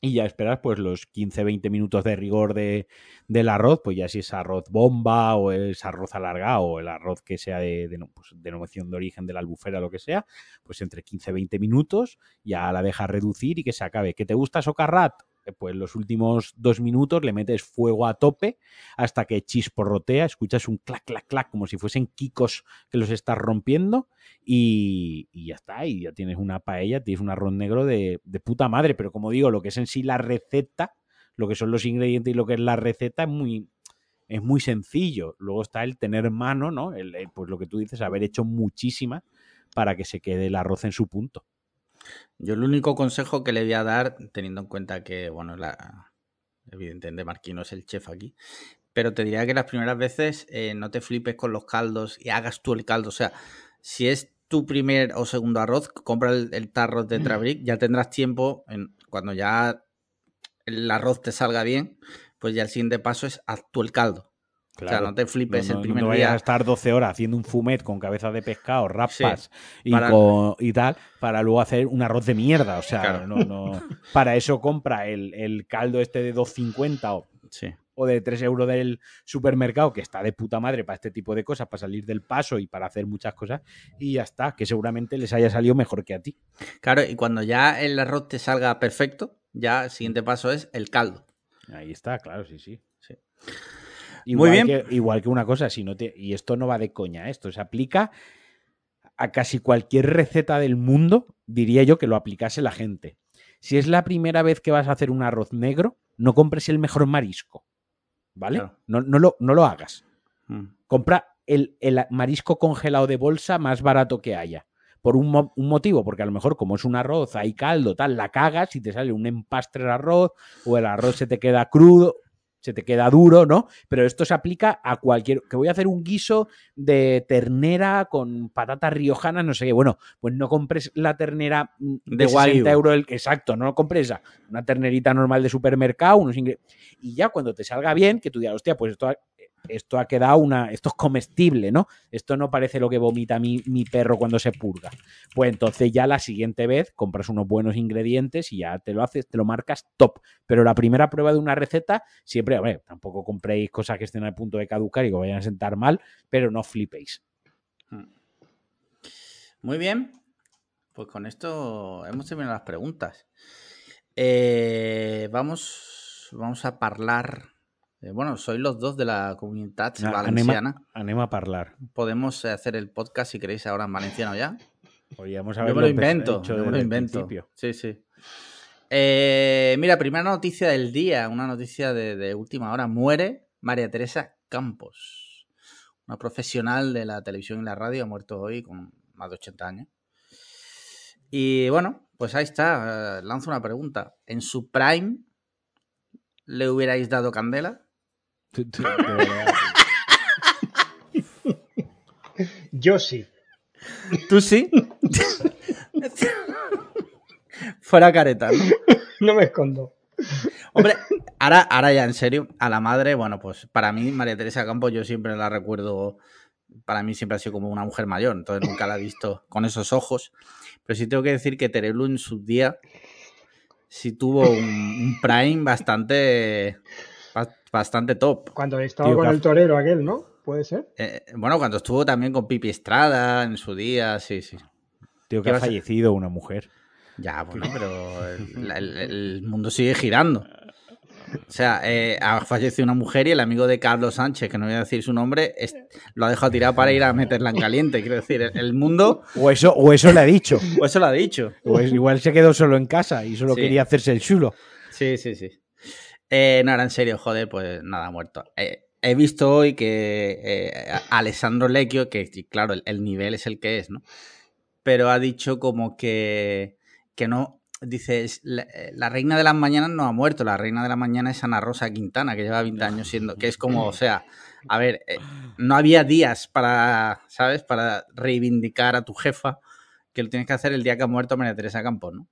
y ya esperas pues los 15-20 minutos de rigor de, del arroz, pues ya si es arroz bomba o es arroz alargado o el arroz que sea de, de pues, denominación de origen de la albufera, lo que sea, pues entre 15-20 minutos ya la dejas reducir y que se acabe. ¿Que te gusta socarrat? Pues los últimos dos minutos le metes fuego a tope hasta que chisporrotea, escuchas un clac, clac, clac, como si fuesen kikos que los estás rompiendo y, ya está, y ya tienes una paella, tienes un arroz negro de, puta madre, pero como digo, lo que es en sí la receta, lo que son los ingredientes y lo que es la receta es muy, es muy sencillo. Luego está el tener mano, ¿no? pues lo que tú dices, haber hecho muchísima para que se quede el arroz en su punto.
Yo el único consejo que le voy a dar, teniendo en cuenta que, bueno, la, evidentemente Marquino es el chef aquí, pero te diría que las primeras veces eh, no te flipes con los caldos y hagas tú el caldo. O sea, si es tu primer o segundo arroz, compra el, tarro de Trabric, ya tendrás tiempo, en, cuando ya el arroz te salga bien, pues ya el siguiente paso es haz tú el caldo. O sea, no te flipes el primer
no
vayas
a estar 12 horas haciendo un fumet con cabeza de pescado, rapas y, tal, para luego hacer un arroz de mierda. O sea, no, no, para eso compra el, caldo este de 2.50 o, o de 3 euros del supermercado, que está de puta madre para este tipo de cosas, para salir del paso y para hacer muchas cosas, y ya está, que seguramente les haya salido mejor que a ti.
Claro, y cuando ya el arroz te salga perfecto, ya el siguiente paso es el caldo.
Ahí está, claro, sí, sí. sí. Igual Muy bien. Que, igual que una cosa, si no te, y esto no va de coña, esto se aplica a casi cualquier receta del mundo, diría yo que lo aplicase la gente. Si es la primera vez que vas a hacer un arroz negro, no compres el mejor marisco. ¿Vale? No, no, lo, no, lo, hagas. Mm. Compra el, marisco congelado de bolsa más barato que haya. Por un, un, motivo, porque a lo mejor como es un arroz, hay caldo, tal, la cagas y te sale un empastre de arroz o el arroz se te queda crudo se te queda duro, ¿no? Pero esto se aplica a cualquier. Que voy a hacer un guiso de ternera con patatas riojanas, no sé qué. Bueno, pues no compres la ternera de, 60 euros. El... Exacto, no compres esa. Una ternerita normal de supermercado, unos Y ya cuando te salga bien, que tú digas, hostia, pues esto esto ha quedado una. Esto es comestible, ¿no? Esto no parece lo que vomita mi, mi, perro cuando se purga. Pues entonces ya la siguiente vez compras unos buenos ingredientes y ya te lo haces, te lo marcas top. Pero la primera prueba de una receta, siempre, ver, tampoco compréis cosas que estén al punto de caducar y que vayan a sentar mal, pero no flipéis. Hmm.
Muy bien. Pues con esto hemos terminado las preguntas. Eh, vamos, vamos a hablar eh, bueno, sois los dos de la comunidad ah, valenciana.
Anema, a hablar.
Podemos eh, hacer el podcast si queréis ahora en valenciano ya.
Podríamos
yo me lo invento, yo me lo invento. Sí, sí. Eh, mira, primera noticia del día, una noticia de, última hora. Muere María Teresa Campos, una profesional de la televisión y la radio, ha muerto hoy con más de 80 años. Y bueno, pues ahí está, lanzo una pregunta. ¿En su prime le hubierais dado candela?
Yo sí.
¿Tú sí? Fuera careta, ¿no?
No me escondo.
Hombre, ahora, ahora ya en serio, a la madre, bueno, pues para mí, María Teresa Campos, yo siempre la recuerdo, para mí siempre ha sido como una mujer mayor, entonces nunca la he visto con esos ojos. Pero sí tengo que decir que Terelu en su día sí tuvo un prime bastante bastante top.
Cuando estaba con el torero aquel, ¿no? ¿Puede ser?
Eh, bueno, cuando estuvo también con Pipi Estrada en su día, sí, sí.
Tío, que ha fallecido una mujer.
Ya, bueno, pero el, mundo sigue girando. O sea, eh, ha fallecido una mujer y el amigo de Carlos Sánchez, que no voy a decir su nombre, lo ha dejado tirado para ir a meterla en caliente. Quiero decir, el mundo.
O eso, o eso le ha dicho.
O eso lo ha dicho.
O igual se quedó solo en casa y solo quería hacerse el chulo.
Sí, sí, sí. Eh, no, era en serio, joder, pues nada, muerto. Eh, he visto hoy que eh, Alessandro Lecchio, que claro, el, nivel es el que es, ¿no? Pero ha dicho como que, que no, dice, la, reina de las mañanas no ha muerto, la reina de la mañana es Ana Rosa Quintana, que lleva 20 años siendo, que es como, o sea, a ver, no había días para, ¿sabes? Para reivindicar a tu jefa, que lo tienes que hacer el día que ha muerto María Teresa Campos, ¿no?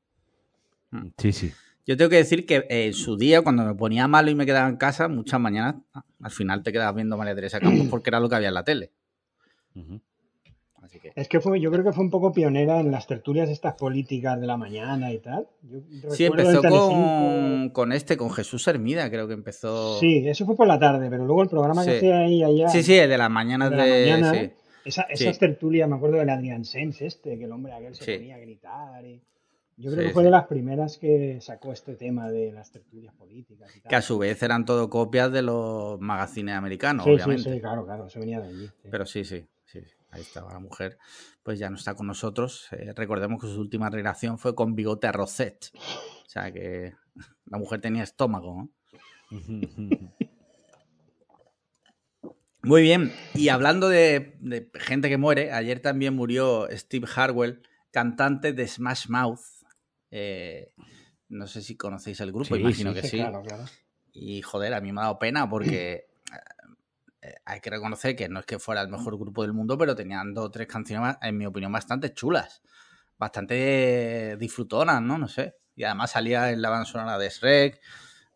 Sí, sí.
Yo tengo que decir que en su día, cuando me ponía malo y me quedaba en casa, muchas mañanas, al final te quedabas viendo María Teresa Campos porque era lo que había en la tele.
Es que fue, yo creo que fue un poco pionera en las tertulias estas políticas de la mañana y tal.
sí, empezó con, con, este, con Jesús Hermida, creo que empezó.
Sí, eso fue por la tarde, pero luego el programa que hacía ahí allá.
Sí, sí, de las mañanas de.
esas tertulias, me acuerdo del Adrián Sens este, que el hombre aquel se ponía a gritar. Y... Yo creo que fue de las primeras que sacó este tema de las tertulias políticas.
Que a su vez eran todo copias de los magazines americanos, obviamente.
Sí, sí, claro, claro, eso venía de allí.
Pero sí, sí, sí, ahí estaba la mujer. Pues ya no está con nosotros. Eh, recordemos que su última relación fue con Bigote a Rosette. O sea que la mujer tenía estómago, ¿no? Muy bien, y hablando de, gente que muere, ayer también murió Steve Harwell, cantante de Smash Mouth. Eh, no sé si conocéis el grupo, imagino que sí. Y joder, a mí me ha dado pena porque eh, hay que reconocer que no es que fuera el mejor grupo del mundo, pero tenían dos o tres canciones, en mi opinión, bastante chulas, bastante disfrutonas, ¿no? No sé. Y además salía en la banda sonora de Shrek.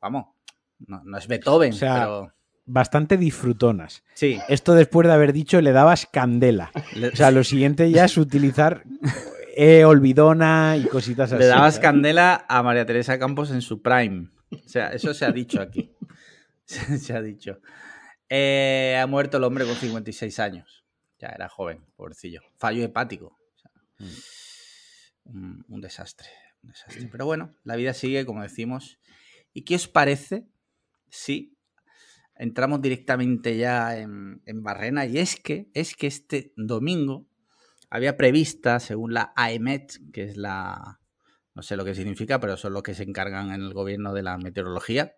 Vamos, no, es Beethoven, pero
bastante disfrutonas.
Sí.
Esto después de haber dicho le dabas candela. O sea, lo siguiente ya es utilizar e olvidona y cositas así.
Le dabas candela a María Teresa Campos en su prime. O sea, eso se ha dicho aquí. se ha dicho. Eh, ha muerto el hombre con 56 años. Ya era joven, pobrecillo. Fallo hepático. un, un, desastre, un desastre. Pero bueno, la vida sigue, como decimos. ¿Y qué os parece si entramos directamente ya en, Barrena y es que, es que este domingo había prevista, según la AEMET, que es la, no sé lo que significa, pero son los que se encargan en el gobierno de la meteorología.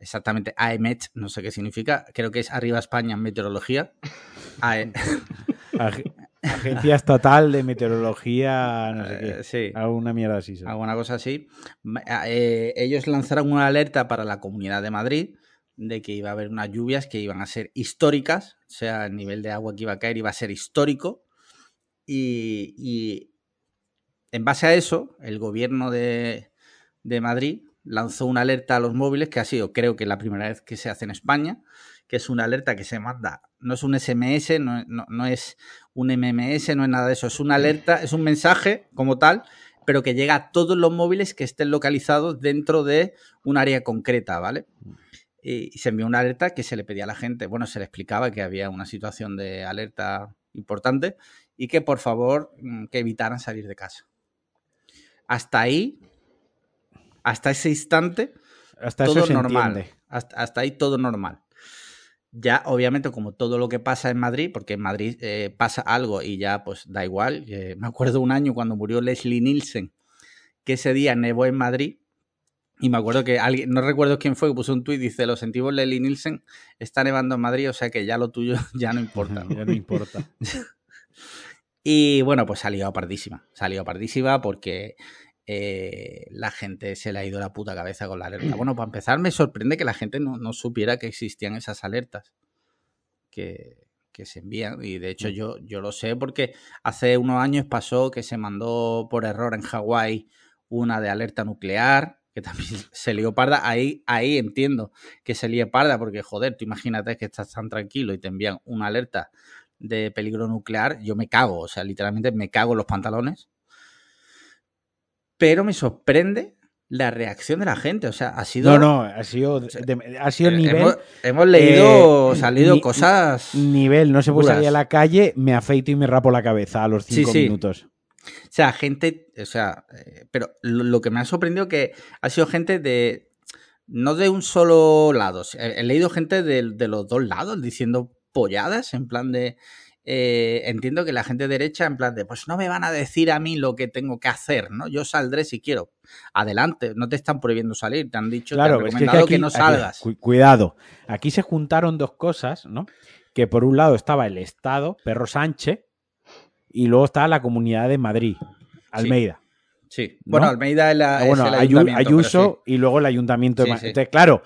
Exactamente, AEMET, no sé qué significa, creo que es Arriba España en meteorología.
E Agencia Estatal de Meteorología, no sé qué. Eh, sí. Alguna mierda así.
Alguna cosa así. Eh, ellos lanzaron una alerta para la Comunidad de Madrid de que iba a haber unas lluvias que iban a ser históricas, o sea, el nivel de agua que iba a caer iba a ser histórico. Y, en base a eso, el gobierno de, Madrid lanzó una alerta a los móviles que ha sido, creo que la primera vez que se hace en España, que es una alerta que se manda, no es un SMS, no, no, es un MMS, no es nada de eso, es una alerta, es un mensaje como tal, pero que llega a todos los móviles que estén localizados dentro de un área concreta, ¿vale? y se envió una alerta que se le pedía a la gente, bueno, se le explicaba que había una situación de alerta importante y que por favor mm, que evitaran salir de casa. Hasta ahí, hasta ese instante, hasta todo normal. Hasta, ahí todo normal. Ya, obviamente, como todo lo que pasa en Madrid, porque en Madrid eh, pasa algo y ya pues da igual. Eh, me acuerdo un año cuando murió Leslie Nielsen, que ese día nevó en Madrid y me acuerdo que alguien, no recuerdo quién fue, que puso un tuit, dice, lo sentimos Lely Nielsen, está nevando en Madrid, o sea que ya lo tuyo ya no importa.
ya no importa.
y bueno, pues salió pardísima, salió pardísima porque eh, la gente se le ha ido la puta cabeza con la alerta. Bueno, para empezar, me sorprende que la gente no, supiera que existían esas alertas que, que, se envían. Y de hecho, mm. yo, yo lo sé porque hace unos años pasó que se mandó por error en Hawái una de alerta nuclear que también se lió parda, ahí, ahí entiendo que se líe parda, porque joder, tú imagínate que estás tan tranquilo y te envían una alerta de peligro nuclear, yo me cago, o sea, literalmente me cago en los pantalones. Pero me sorprende la reacción de la gente, o sea, ha sido...
No, no, ha sido, ha sido eh,
nivel... Hemos, leído, eh, salido cosas...
Nivel, no se puede salir a la calle, me afeito y me rapo la cabeza a los cinco minutos.
O sea, gente, o sea, eh, pero lo, que me ha sorprendido que ha sido gente de, no de un solo lado, he, leído gente de, los dos lados diciendo polladas, en plan de, eh, entiendo que la gente derecha, en plan de, pues no me van a decir a mí lo que tengo que hacer, ¿no? Yo saldré si quiero. Adelante, no te están prohibiendo salir, te han dicho, claro, te han recomendado que, no salgas.
cuidado, aquí se juntaron dos cosas, ¿no? Que por un lado estaba el Estado, Perro Sánchez, y luego está la Comunidad de Madrid, Almeida.
Sí, bueno, Almeida es, la,
ah, el Ayuso y luego el Ayuntamiento de Madrid. Entonces, claro,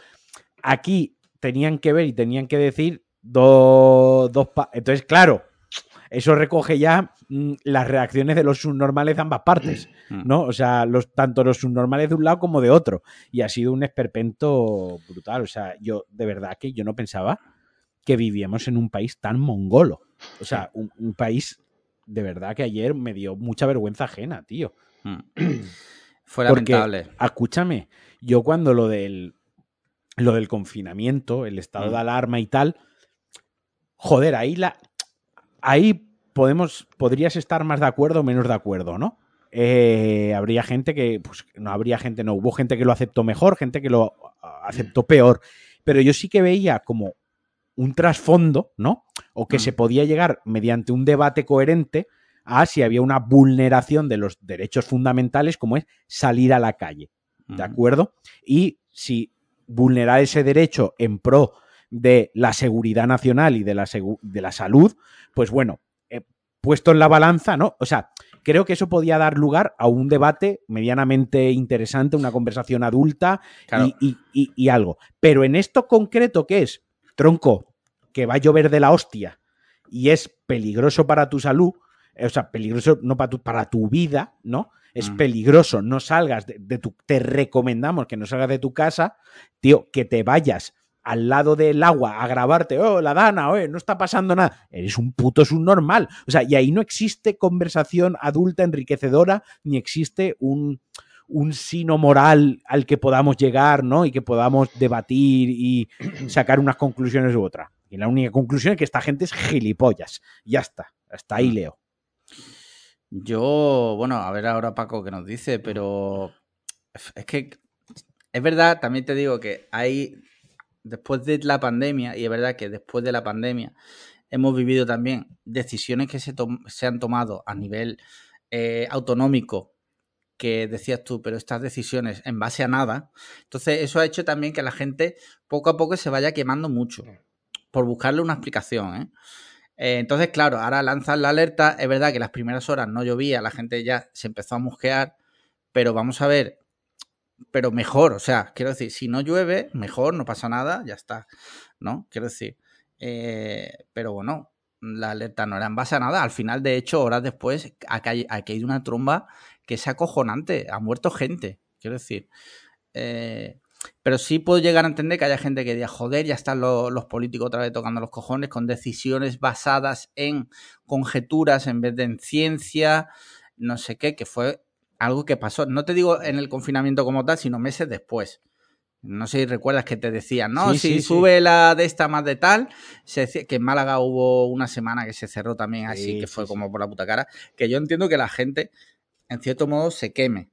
aquí tenían que ver y tenían que decir dos... dos Entonces, claro, eso recoge ya mm, las reacciones de los subnormales de ambas partes, mm. ¿no? O sea, los, tanto los subnormales de un lado como de otro. Y ha sido un esperpento brutal. O sea, yo de verdad que yo no pensaba que vivíamos en un país tan mongolo. O sea, un país de verdad que ayer me dio mucha vergüenza ajena, tío. Mm.
Fue lamentable.
escúchame, yo cuando lo del, lo del confinamiento, el estado mm. de alarma y tal, joder, ahí la. Ahí podemos, podrías estar más de acuerdo o menos de acuerdo, ¿no? eh, habría gente que, pues no habría gente, no, hubo gente que lo aceptó mejor, gente que lo aceptó peor, pero yo sí que veía como un trasfondo, ¿no? O que se mm. podía llegar mediante un debate coherente a si había una vulneración de los derechos fundamentales como es salir a la calle, ¿de acuerdo? Y si vulnerar ese derecho en pro de la seguridad nacional y de la, de la salud, pues bueno, puesto en la balanza, ¿no? O sea, creo que eso podía dar lugar a un debate medianamente interesante, una conversación adulta y, algo. Pero en esto concreto, ¿qué es? Tronco, que va a llover de la hostia y es peligroso para tu salud, eh, o sea, peligroso no para tu, para tu vida, ¿no? Es mm. peligroso, no salgas de, tu... Te recomendamos que no salgas de tu casa, tío, que te vayas al lado del agua a grabarte, oh, la dana, oh, no está pasando nada. Eres un puto subnormal. O sea, y ahí no existe conversación adulta enriquecedora, ni existe un, un sino moral al que podamos llegar, ¿no? Y que podamos debatir y sacar unas conclusiones u otras. Y la única conclusión es que esta gente es gilipollas. Ya está. Hasta ahí mm. leo.
Yo, bueno, a ver ahora Paco qué nos dice, pero es que es verdad, también te digo que hay después de la pandemia, y es verdad que después de la pandemia hemos vivido también decisiones que se, se han tomado a nivel eh, autonómico, que decías tú, pero estas decisiones en base a nada. Entonces, eso ha hecho también que la gente poco a poco se vaya quemando mucho por buscarle una explicación. ¿eh? Eh, entonces, claro, ahora lanzan la alerta. Es verdad que las primeras horas no llovía, la gente ya se empezó a mosquear, pero vamos a ver pero mejor, o sea, quiero decir, si no llueve, mejor, no pasa nada, ya está, ¿no? Quiero decir, eh, pero bueno, la alerta no era en base a nada. Al final, de hecho, horas después, ha caído una tromba que es acojonante, ha muerto gente, quiero decir. Eh, pero sí puedo llegar a entender que haya gente que diga, joder, ya están los, los, políticos otra vez tocando los cojones con decisiones basadas en conjeturas en vez de en ciencia, no sé qué, que fue algo que pasó, no te digo en el confinamiento como tal, sino meses después. No sé si recuerdas que te decían, no, si sube la de esta más de tal, se que en Málaga hubo una semana que se cerró también así, que fue como por la puta cara, que yo entiendo que la gente, en cierto modo, se queme.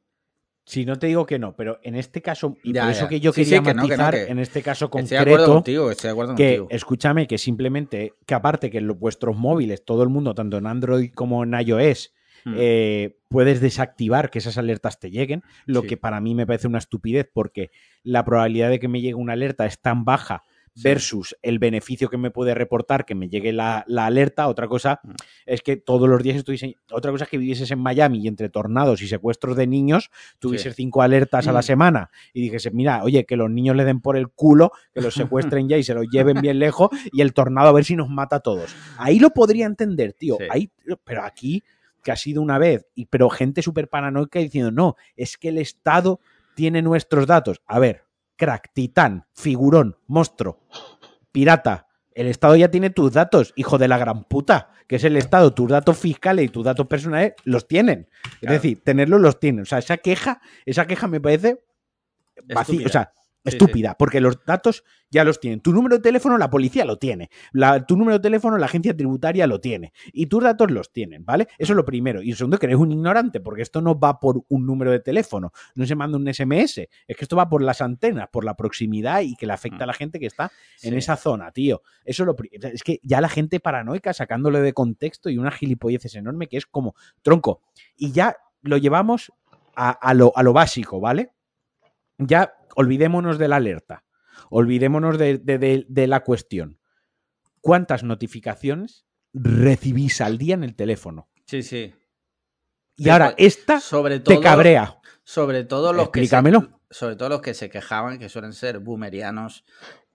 Sí, no te digo que no, pero en este caso, y por eso que yo quería matizar, en este caso concreto, estoy de acuerdo contigo, estoy de acuerdo que, contigo. escúchame, que simplemente, que aparte que en vuestros móviles, todo el mundo, tanto en Android como en iOS, Hmm. Eh, puedes desactivar que esas alertas te lleguen, lo que para mí me parece una estupidez porque la probabilidad de que me llegue una alerta es tan baja versus el beneficio que me puede reportar que me llegue la, alerta. Otra cosa hmm. es que todos los días estoy Otra cosa es que vivieses en Miami y entre tornados y secuestros de niños tuvieses cinco alertas a la hmm. semana y dijese, mira, oye, que los niños le den por el culo, que los secuestren ya y se los lleven bien lejos y el tornado a ver si nos mata a todos. Ahí lo podría entender, tío. Ahí, pero aquí que ha sido una vez, y, pero gente súper paranoica diciendo, no, es que el Estado tiene nuestros datos. A ver, crack, titán, figurón, monstruo, pirata, el Estado ya tiene tus datos, hijo de la gran puta, que es el Estado, tus datos fiscales y tus datos personales los tienen. Es decir, tenerlos los tienen. O sea, esa queja, esa queja me parece vacía. O sea, estúpida, porque los datos ya los tienen. Tu número de teléfono la policía lo tiene, tu número de teléfono la agencia tributaria lo tiene y tus datos los tienen, ¿vale? Eso es lo primero. Y segundo, que eres un ignorante, porque esto no va por un número de teléfono, no se manda un SMS, es que esto va por las antenas, por la proximidad y que le afecta a la gente que está en esa zona, tío. Eso es lo es que ya la gente paranoica sacándole de contexto y una gilipolleces enorme que es como tronco. Y ya lo llevamos a, lo, a lo básico, ¿vale? Ya olvidémonos de la alerta, olvidémonos de, la cuestión. ¿Cuántas notificaciones recibís al día en el teléfono?
Sí, sí.
Y ahora esta sobre todo, te cabrea.
Sobre todo los
Explícamelo.
que se, sobre todo los que se quejaban, que suelen ser boomerianos,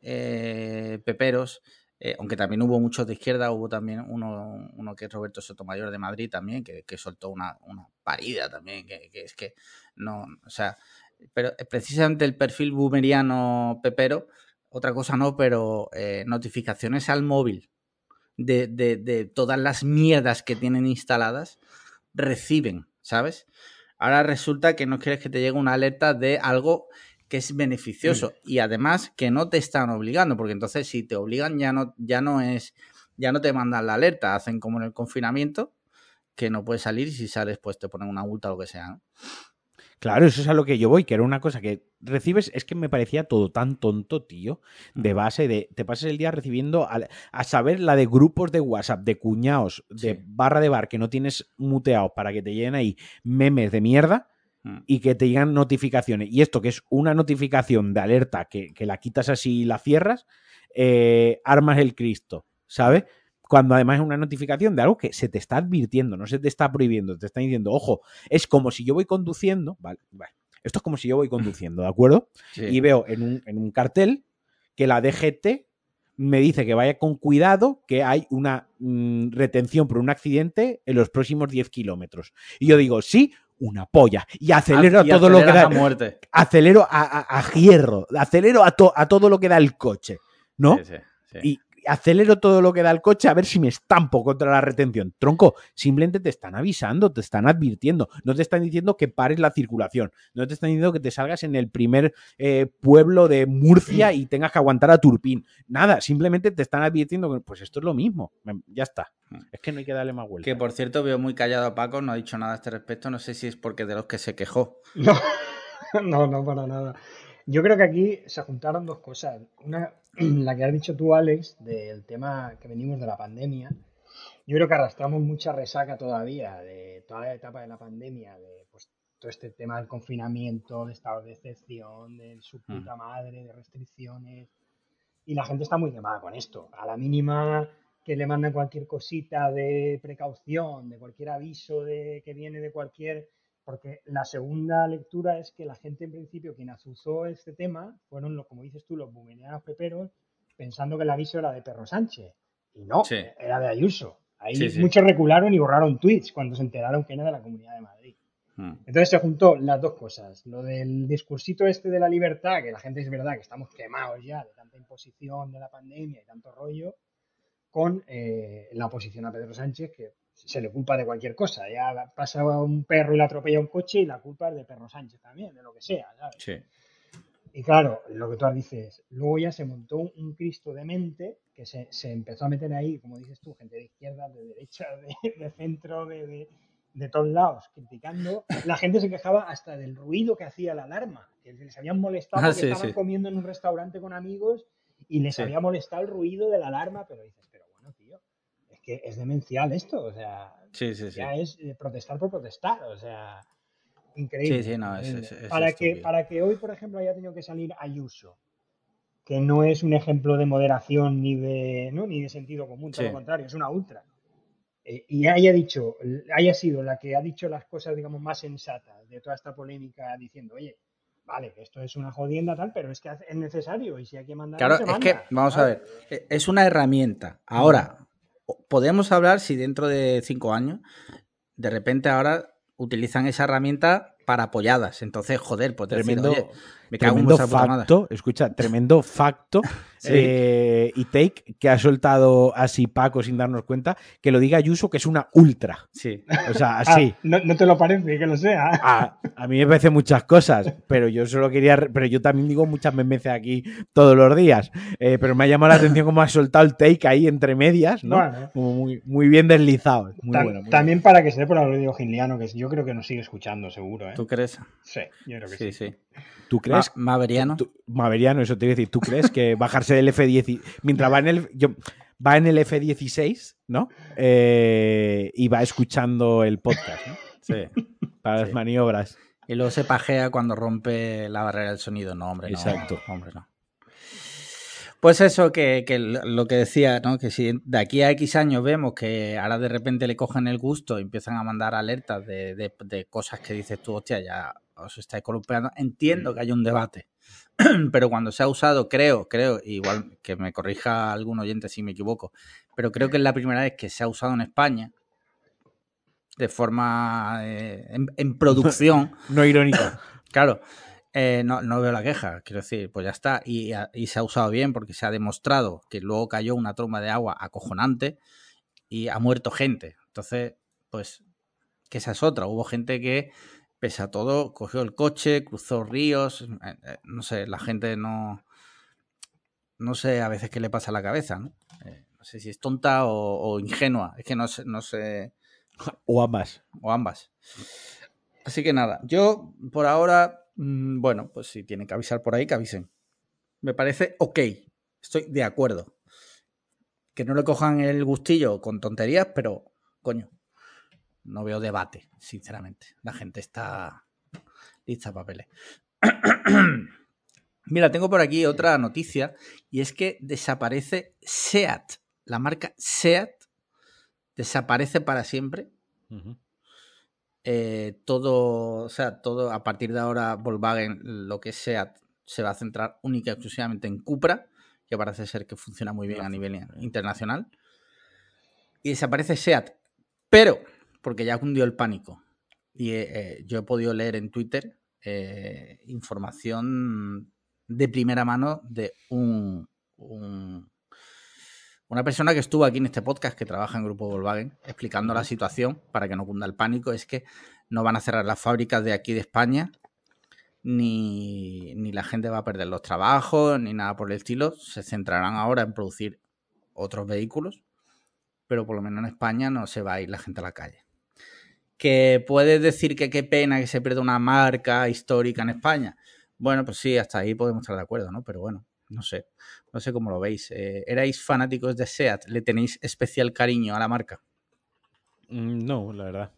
eh, peperos, eh, aunque también hubo muchos de izquierda, hubo también uno, uno que es Roberto Sotomayor de Madrid también, que, soltó una, una parida también, que, que, es que no, o sea, pero eh, precisamente el perfil boomeriano pepero, otra cosa no, pero eh, notificaciones al móvil de, de, todas las mierdas que tienen instaladas, reciben, ¿sabes? Ahora resulta que no quieres que te llegue una alerta de algo que es beneficioso mm. y además que no te están obligando, porque entonces si te obligan ya no, ya no es, ya no te mandan la alerta, hacen como en el confinamiento, que no puedes salir y si sales pues te ponen una multa o lo que sea, ¿no?
Claro, eso es a lo que yo voy, que era una cosa que recibes, es que me parecía todo tan tonto, tío, de base de, te pasas el día recibiendo a, saber la de grupos de WhatsApp, de cuñados, de barra de bar que no tienes muteados para que te lleguen ahí memes de mierda mm. y que te llegan notificaciones. Y esto que es una notificación de alerta que, la quitas así y la cierras, eh, armas el Cristo, ¿sabes? Cuando además es una notificación de algo que se te está advirtiendo, no se te está prohibiendo, te está diciendo, ojo, es como si yo voy conduciendo, vale, vale. esto es como si yo voy conduciendo, ¿de acuerdo? Y veo en un, cartel que la DGT me dice que vaya con cuidado, que hay una mm, retención por un accidente en los próximos 10 kilómetros. Y yo digo, sí, una polla. Y acelero a, todo lo que da.
Muerte.
Acelero a, a, hierro, acelero a, a, todo lo que da el coche. ¿No? Sí, sí, y, acelero todo lo que da el coche a ver si me estampo contra la retención. Tronco, simplemente te están avisando, te están advirtiendo, no te están diciendo que pares la circulación, no te están diciendo que te salgas en el primer eh, pueblo de Murcia y tengas que aguantar a Turpín. Nada, simplemente te están advirtiendo que pues esto es lo mismo, ya está. Mm. Es que no hay que darle más vuelta.
Que por cierto veo muy callado a Paco, no ha dicho nada a este respecto, no sé si es porque de los que se quejó.
No, no, no para nada. Yo creo que aquí se juntaron dos cosas. Una, la que has dicho tú, Alex, del tema que venimos de la pandemia. Yo creo que arrastramos mucha resaca todavía de toda la etapa de la pandemia, de pues, todo este tema del confinamiento, de estado de excepción, de su mm. puta madre, de restricciones. Y la gente está muy quemada con esto. A la mínima que le mandan cualquier cosita de precaución, de cualquier aviso de, que viene de cualquier porque la segunda lectura es que la gente, en principio, quien azuzó este tema fueron, los, como dices tú, los bumenianos peperos, pensando que el aviso era de Perro Sánchez. Y no, era de Ayuso. Ahí muchos recularon y borraron tweets cuando se enteraron que era de la Comunidad de Madrid. Hmm. Entonces se juntó las dos cosas. Lo del discursito este de la libertad, que la gente es verdad que estamos quemados ya de tanta imposición de la pandemia y tanto rollo, con eh, la oposición a Pedro Sánchez, que se le culpa de cualquier cosa. Ya pasa un perro y le atropella un coche y la culpa es de Perro Sánchez también, de lo que sea, ¿sabes? Sí. Y claro, lo que tú dices, luego ya se montó un, Cristo de mente que se, empezó a meter ahí, como dices tú, gente de izquierda, de derecha, de, centro, de, de, todos lados, criticando. La gente se quejaba hasta del ruido que hacía la alarma, que les habían molestado ah, porque estaban comiendo en un restaurante con amigos y les había molestado el ruido de la alarma, pero dices, que es demencial esto, o sea, ya es eh, protestar por protestar, o sea, increíble. para, que, para que hoy, por ejemplo, haya tenido que salir Ayuso, que no es un ejemplo de moderación ni de, ¿no? ni de sentido común, todo lo contrario, es una ultra. Eh, y haya dicho, haya sido la que ha dicho las cosas, digamos, más sensatas de toda esta polémica, diciendo, oye, vale, esto es una jodienda tal, pero es que es necesario y si hay que mandar.
Claro, es que, vamos a ver, e, es una herramienta. Ahora, podemos hablar si dentro de cinco años, de repente ahora utilizan esa herramienta para apoyadas. Entonces, joder, pues
tremendo, me cago tremendo facto, escucha, tremendo facto eh, y take que ha soltado así Paco sin darnos cuenta, que lo diga Ayuso que es una ultra.
Sí.
O sea, ah, así.
no, te lo parece que lo sea.
A, a, mí me parece muchas cosas, pero yo solo quería, pero yo también digo muchas memes aquí todos los días. Eh, pero me ha llamado la atención cómo ha soltado el take ahí entre medias, ¿no? Como muy, muy bien deslizado.
también para que se dé por el digo Giliano, que yo creo que nos sigue escuchando, seguro. ¿eh?
¿Tú crees?
Sí, yo creo que sí.
sí.
¿Tú crees?
Maveriano.
Maveriano, eso te iba a decir. ¿Tú crees que bajarse del F10 mientras va en el yo, va en el F16, ¿no? Eh, y va escuchando el podcast, ¿no?
Sí.
Para las maniobras.
Y luego se pajea cuando rompe la barrera del sonido. No, hombre, no.
Exacto.
Hombre, no. Pues eso, que, lo que decía, ¿no? Que si de aquí a X años vemos que ahora de repente le cogen el gusto y empiezan a mandar alertas de, de cosas que dices tú, hostia, ya os estáis columpiando. Entiendo que hay un debate, pero cuando se ha usado, creo, creo, igual que me corrija algún oyente si me equivoco, pero creo que es la primera vez que se ha usado en España de forma eh, en, producción.
no irónica.
claro. Eh, no, veo la queja, quiero decir, pues ya está. Y, y, se ha usado bien porque se ha demostrado que luego cayó una tromba de agua acojonante y ha muerto gente. Entonces, pues, que esa es otra. Hubo gente que pese a todo, cogió el coche, cruzó ríos, eh, eh, no sé, la gente no, no sé a veces qué le pasa a la cabeza, ¿no? Eh, no sé si es tonta o, ingenua, es que no sé, no sé,
O ambas.
O ambas. Así que nada, yo por ahora, mm, bueno, pues si tienen que avisar por ahí, que avisen. Me parece ok, estoy de acuerdo. Que no le cojan el gustillo con tonterías, pero coño, no veo debate, sinceramente. La gente está lista papeles. Mira, tengo por aquí otra noticia y es que desaparece SEAT. La marca SEAT desaparece para siempre. Eh, todo, o sea, todo a partir de ahora Volkswagen, lo que es SEAT, se va a centrar única y exclusivamente en Cupra, que parece ser que funciona muy bien a nivel internacional. Y desaparece SEAT. Pero, porque ya cundió el pánico. Y eh, eh, yo he podido leer en Twitter información de primera mano de un, una persona que estuvo aquí en este podcast, que trabaja en Grupo Volkswagen, explicando la situación para que no cunda el pánico, es que no van a cerrar las fábricas de aquí de España, ni, ni la gente va a perder los trabajos, ni nada por el estilo. Se centrarán ahora en producir otros vehículos, pero por lo menos en España no se va a ir la gente a la calle. Que puedes decir que qué pena que se pierda una marca histórica en España. Bueno, pues sí, hasta ahí podemos estar de acuerdo, ¿no? Pero bueno, no sé, no sé cómo lo veis. Eh, ¿Erais fanáticos de SEAT? ¿Le tenéis especial cariño a la marca?
Mm, no, la verdad.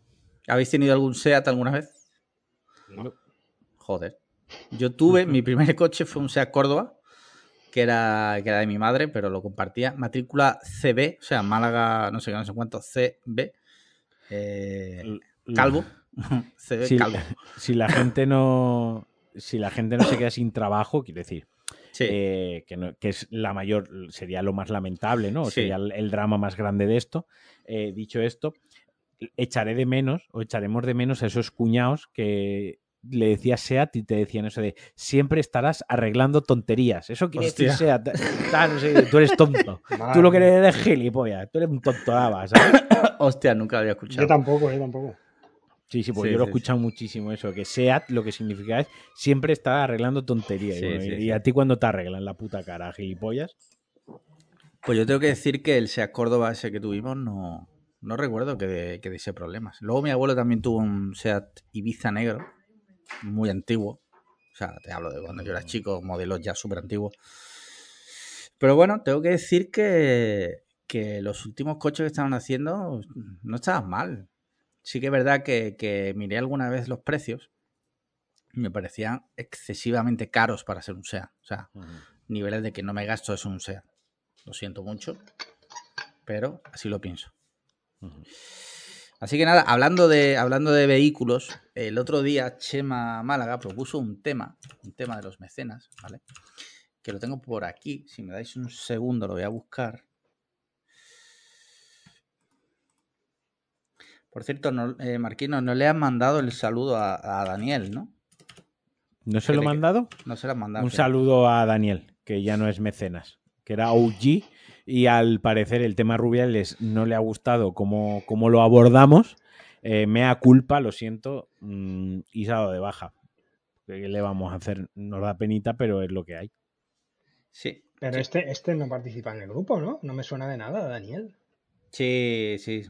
¿Habéis tenido algún SEAT alguna vez? No. Joder. Yo tuve, mi primer coche fue un SEAT Córdoba, que era, que era de mi madre, pero lo compartía. Matrícula CB, o sea, Málaga, no sé qué, no sé cuánto, CB. Eh, calvo.
CB, calvo. si la gente no, si la gente no se queda sin trabajo, quiere decir, eh, que, es la mayor, sería lo más lamentable, ¿no? Sería el, drama más grande de esto. Eh, dicho esto, echaré de menos, o echaremos de menos a esos cuñados que le decías SEAT y te decían eso de siempre estarás arreglando tonterías. Eso quiere decir SEAT. tú eres tonto. tú lo que eres es gilipollas. Tú eres un tonto ¿sabes?
Hostia, nunca lo había escuchado.
Yo tampoco, yo tampoco.
Sí, sí, porque yo lo he escuchado muchísimo eso, que SEAT lo que significa es siempre está arreglando tonterías. y, a ti cuando te arreglan la puta cara, gilipollas.
Pues yo tengo que decir que el SEAT Córdoba ese que tuvimos no, no recuerdo que, de, que diese problemas. Luego mi abuelo también tuvo un SEAT Ibiza negro, muy antiguo. O sea, te hablo de cuando yo era chico, modelos ya súper antiguos. Pero bueno, tengo que decir que, que los últimos coches que estaban haciendo no estaban mal sí que es verdad que, miré alguna vez los precios y me parecían excesivamente caros para ser un SEA. O sea, niveles de que no me gasto es un SEA. Lo siento mucho, pero así lo pienso. Así que nada, hablando de, hablando de vehículos, el otro día Chema Málaga propuso un tema, un tema de los mecenas, ¿vale? Que lo tengo por aquí. Si me dais un segundo, lo voy a buscar. Por cierto, no, eh, Marquino, no le han mandado el saludo a, Daniel, ¿no?
¿No se lo han mandado?
No se lo han mandado.
Un saludo a Daniel, que ya no es mecenas, que era OG y al parecer el tema Rubiales no le ha gustado cómo, lo abordamos. Eh, mea culpa, lo siento, mm, y se ha dado de baja. ¿Qué le vamos a hacer? Nos da penita, pero es lo que hay.
Sí.
Pero Este, este no participa en el grupo, ¿no? No me suena de nada, Daniel.
Sí, sí.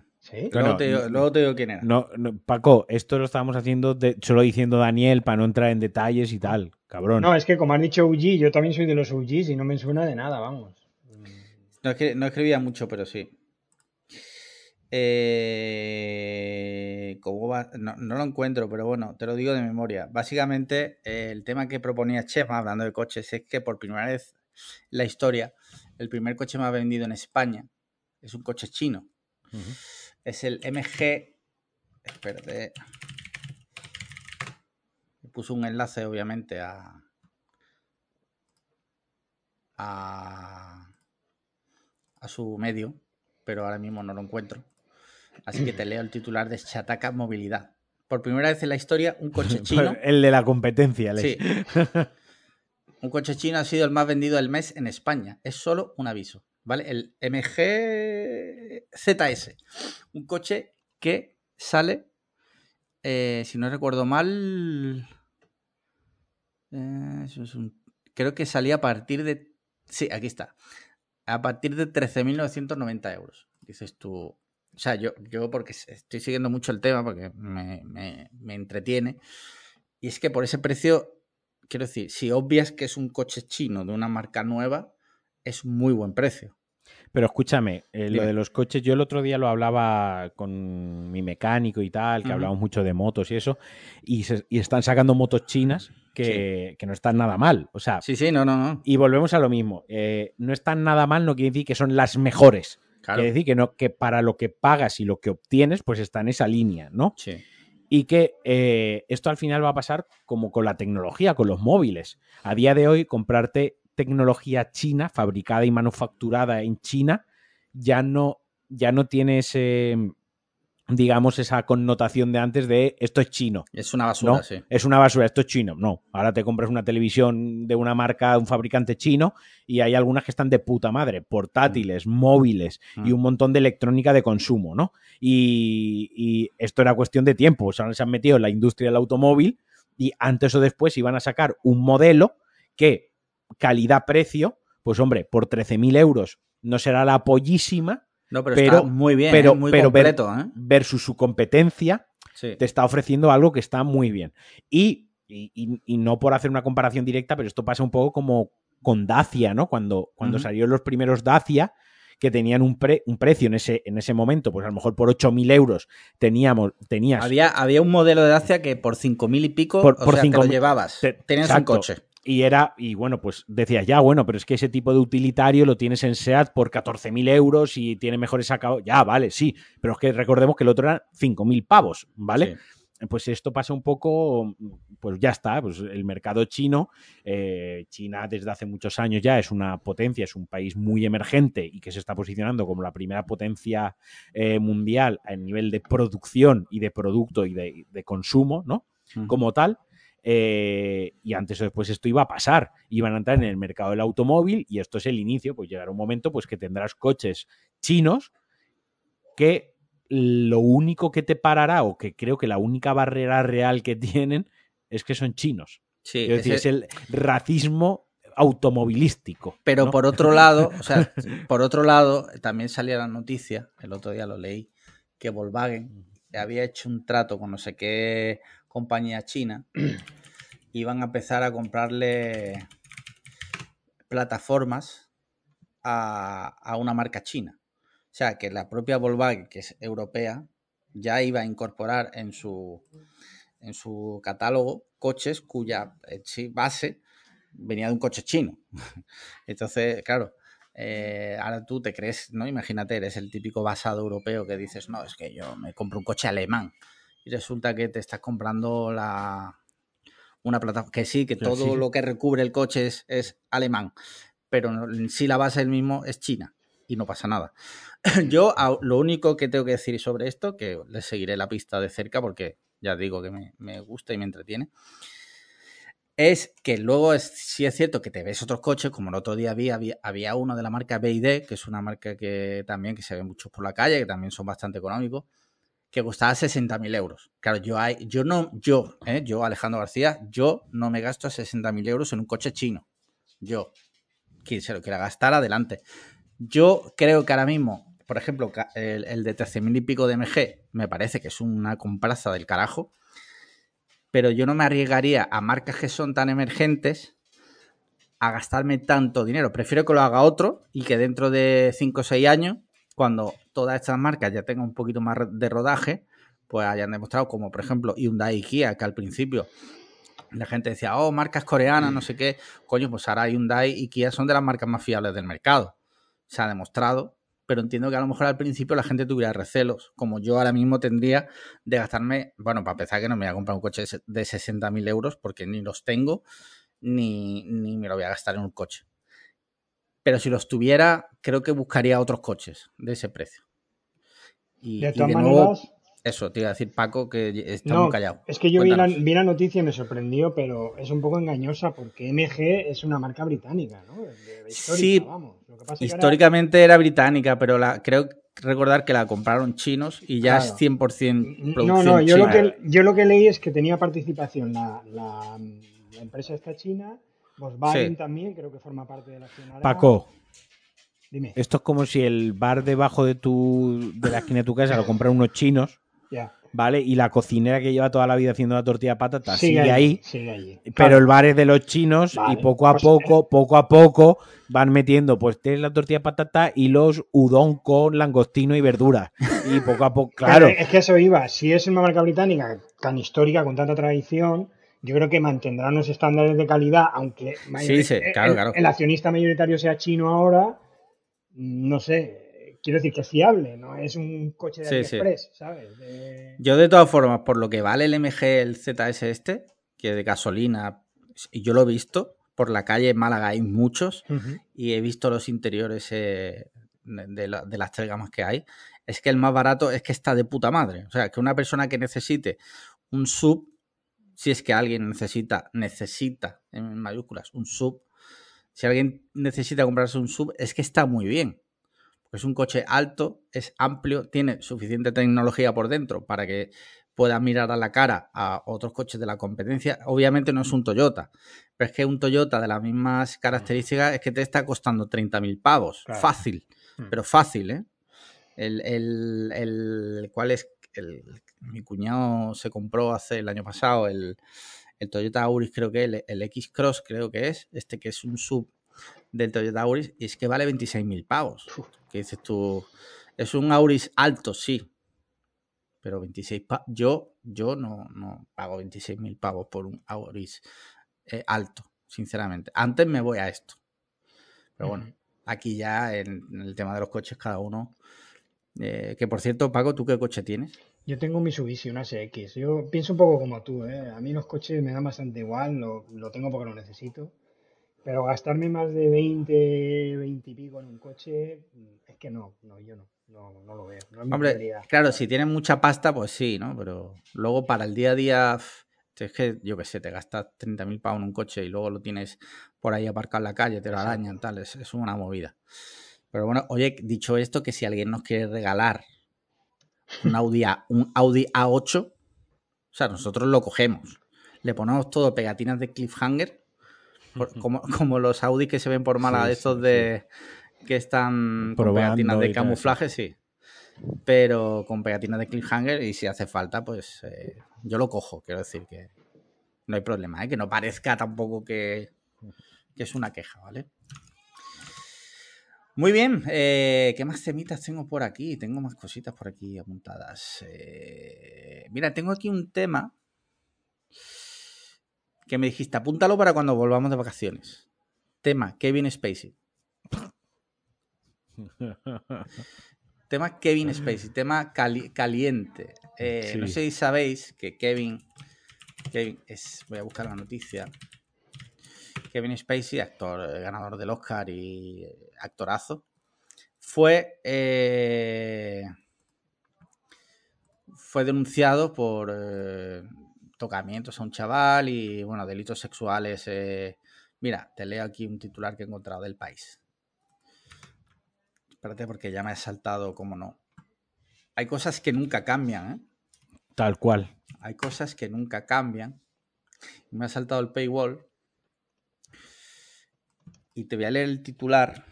Luego, te, digo quién era.
No, Paco, esto lo estábamos haciendo solo diciendo Daniel para no entrar en detalles y tal, cabrón.
No, es que como has dicho UG, yo también soy de los UGs y no me suena de nada, vamos.
No, es que, no escribía mucho, pero sí. Eh, No, lo encuentro, pero bueno, te lo digo de memoria. Básicamente, el tema que proponía Chema, hablando de coches, es que por primera vez en la historia, el primer coche más vendido en España es un coche chino es el MG. Espérate. Puso un enlace, obviamente, a. a. a su medio, pero ahora mismo no lo encuentro. Así que te leo el titular de Chataka Movilidad. Por primera vez en la historia, un coche chino.
el de la competencia,
Sí. un coche chino ha sido el más vendido del mes en España. Es solo un aviso. ¿Vale? El MG ZS, un coche que sale, eh, si no recuerdo mal, eh, creo que salía a partir de, sí, aquí está, a partir de 13.990 euros. Dices tú, o sea, yo, yo porque estoy siguiendo mucho el tema, porque me, me entretiene, y es que por ese precio, quiero decir, si obvias que es un coche chino de una marca nueva, es muy buen precio.
Pero escúchame, eh, lo de los coches, yo el otro día lo hablaba con mi mecánico y tal, que hablamos mucho de motos y eso, y, están sacando motos chinas que, no están nada mal. O sea,
sí, sí, no, no, no.
Y volvemos a lo mismo. Eh, no están nada mal, no quiere decir que son las mejores. Quiere decir que, no, que para lo que pagas y lo que obtienes, pues está en esa línea, ¿no?
Sí.
Y que eh, esto al final va a pasar como con la tecnología, con los móviles. A día de hoy, comprarte tecnología china, fabricada y manufacturada en China, ya no, ya no tiene ese, digamos, esa connotación de antes de esto es chino.
Es una basura, sí.
Es una basura, esto es chino. No, ahora te compras una televisión de una marca, un fabricante chino, y hay algunas que están de puta madre, portátiles, mm. móviles y mm. un montón de electrónica de consumo, ¿no? Y, y, esto era cuestión de tiempo. O sea, se han metido en la industria del automóvil y antes o después iban a sacar un modelo que calidad-precio, pues hombre, por 13.000 euros no será la pollísima.
No, pero, está muy bien, pero, ¿eh? muy completo. ¿eh?
Versus su competencia, te está ofreciendo algo que está muy bien. Y, no por hacer una comparación directa, pero esto pasa un poco como con Dacia, ¿no? Cuando, cuando salieron los primeros Dacia, que tenían un, un, precio en ese, en ese momento, pues a lo mejor por 8.000 euros teníamos, tenías...
Había, había un modelo de Dacia que por 5.000 y pico
por, o
te lo llevabas. tenías un coche.
Y era, y bueno, pues decías, ya, bueno, pero es que ese tipo de utilitario lo tienes en SEAT por 14.000 euros y tiene mejores sacados. Ya, vale, sí, pero es que recordemos que el otro era 5.000 pavos, ¿vale? Pues esto pasa un poco, pues ya está, pues el mercado chino, eh, China desde hace muchos años ya es una potencia, es un país muy emergente y que se está posicionando como la primera potencia eh, mundial a nivel de producción y de producto y de, consumo, ¿no? Como tal. Eh, y antes o después esto iba a pasar. Iban a entrar en el mercado del automóvil y esto es el inicio. Pues llegará un momento pues, que tendrás coches chinos que lo único que te parará, o que creo que la única barrera real que tienen, es que son chinos.
Sí,
es decir, es el racismo automovilístico.
Pero por otro lado, o sea, por otro lado, también salía la noticia, el otro día lo leí, que Volkswagen había hecho un trato con no sé qué compañía china iban a empezar a comprarle plataformas a, una marca china. O sea, que la propia Volkswagen, que es europea, ya iba a incorporar en su, en su catálogo coches cuya eh, base venía de un coche chino. Entonces, claro, eh, ahora tú te crees, ¿no? Imagínate, eres el típico basado europeo que dices, no, es que yo me compro un coche alemán y resulta que te estás comprando la una plataforma que sí, que todo lo que recubre el coche es, alemán, pero en sí la base del mismo es China y no pasa nada. Yo lo único que tengo que decir sobre esto, que le seguiré la pista de cerca porque ya digo que me, gusta y me entretiene, es que luego es, sí es cierto que te ves otros coches, como el otro día había, había, uno de la marca BID, que es una marca que también que se ve mucho por la calle, que también son bastante económicos, que costaba 60.000 euros. Claro, yo, hay, yo no, yo, ¿eh? yo, Alejandro García, yo no me gasto 60.000 euros en un coche chino. Yo, quien se lo quiera gastar, adelante. Yo creo que ahora mismo, por ejemplo, el, de 13.000 y pico de MG me parece que es una compraza del carajo, pero yo no me arriesgaría a marcas que son tan emergentes a gastarme tanto dinero. Prefiero que lo haga otro y que dentro de 5 o 6 años cuando todas estas marcas ya tengan un poquito más de rodaje, pues hayan demostrado, como por ejemplo Hyundai y Kia, que al principio la gente decía, oh, marcas coreanas, no sé qué, coño, pues ahora Hyundai y Kia son de las marcas más fiables del mercado. Se ha demostrado, pero entiendo que a lo mejor al principio la gente tuviera recelos, como yo ahora mismo tendría de gastarme, bueno, para empezar que no me voy a comprar un coche de 60.000 euros porque ni los tengo, ni, ni me lo voy a gastar en un coche. Pero si los tuviera, creo que buscaría otros coches de ese precio.
Y de, nuevo,
eso, te iba a decir Paco que está muy callado.
Es que yo vi la, noticia y me sorprendió, pero es un poco engañosa porque MG es una marca británica, ¿no?
sí, históricamente era... británica, pero la, creo recordar que la compraron chinos y ya es 100% producción No, no,
yo, Lo que, yo lo que leí es que tenía participación la, la empresa esta china Volkswagen también creo que forma parte de la
Paco,
Dime.
Esto es como si el bar debajo de tu de la esquina de tu casa lo compraron unos chinos.
Ya.
¿Vale? Y la cocinera que lleva toda la vida haciendo la tortilla de patata sigue, ahí.
Sigue allí.
Pero
Claro.
el bar es de los chinos
Vale,
y poco a
pues,
poco, poco a poco van metiendo, pues tienes la tortilla de patata y los udon con langostino y verdura. Y poco a poco, claro.
Pero es que eso iba. Si es una marca británica tan histórica, con tanta tradición, yo creo que mantendrá unos estándares de calidad, aunque
Sí, sí,
el-
claro,
el,
claro.
el accionista mayoritario sea chino ahora, no sé. Quiero decir que es fiable, no es un coche de
Sí,
¿sabes? De-
Yo, de todas formas, por lo que vale el MG, el ZS este, que de gasolina, y yo lo he visto, por la calle en Málaga hay muchos, y he visto los interiores eh, de la- de las tres gamas que hay, es que el más barato es que está de puta madre. O sea, que una persona que necesite un sub, si es que alguien necesita, necesita, en mayúsculas, un sub, si alguien necesita comprarse un sub, es que está muy bien. Porque es un coche alto, es amplio, tiene suficiente tecnología por dentro para que pueda mirar a la cara a otros coches de la competencia. Obviamente no es un Toyota, pero es que un Toyota de las mismas características es que te está costando 30.000 pavos.
Claro.
Fácil,
Mm.
pero fácil, ¿eh? El, el, el- ¿Cuál es? El, mi cuñado se compró hace el año pasado el, el Toyota Auris, creo que el, el X-Cross, creo que es, este que es un sub del Toyota Auris, y es que vale 26.000 pavos. Que dices tú, es un Auris alto, sí, pero 26 pa- yo yo no, no pago 26.000 pavos por un Auris eh, alto, sinceramente. Antes me voy a esto. Pero bueno, aquí ya en, en el tema de los coches cada uno eh, que por cierto, Paco, ¿tú qué coche tienes?
Yo tengo un Mitsubishi, una CX. Yo pienso un poco como tú, ¿eh? A mí los coches me dan bastante igual, lo, lo tengo porque lo necesito. Pero gastarme más de 20, 20 y pico en un coche, mm, es que no, no, yo no, no, no lo veo. No es mi
Hombre,
prioridad.
claro, si tienes mucha pasta, pues sí, ¿no? Pero luego para el día a día, es que yo qué sé, te gastas 30.000 pavos en un coche y luego lo tienes por ahí aparcado en la calle, te lo
Exacto.
arañan, tal, es, es una movida. Pero bueno, oye, dicho esto, que si alguien nos quiere regalar un Audi, A, un Audi A8, o sea, nosotros lo cogemos, le ponemos todo pegatinas de cliffhanger, por- como, como los Audi que se ven por mala
Sí,
de estos
sí,
de que están con
Probando
pegatinas de camuflaje, sí. Pero con pegatinas de cliffhanger y si hace falta, pues eh, yo lo cojo, quiero decir que no hay problema, ¿eh? que no parezca tampoco que, que es una queja, ¿vale? Muy bien, eh, ¿qué más temitas tengo por aquí? Tengo más cositas por aquí apuntadas. Eh, mira, tengo aquí un tema que me dijiste, apúntalo para cuando volvamos de vacaciones. Tema, Kevin Spacey. Tema Kevin Spacey, tema cali- caliente. Eh, No sé si sabéis que Kevin, Kevin es, voy a buscar la noticia. Kevin Spacey, actor ganador del Oscar y actorazo, fue eh, fue denunciado por eh, tocamientos a un chaval y bueno delitos sexuales. eh. Mira, te leo aquí un titular que he encontrado del país. Espérate porque ya me he saltado, como no. Hay cosas que nunca cambian, ¿eh?
Tal cual.
Hay cosas que nunca cambian. Me ha saltado el paywall. Y te voy a leer el titular.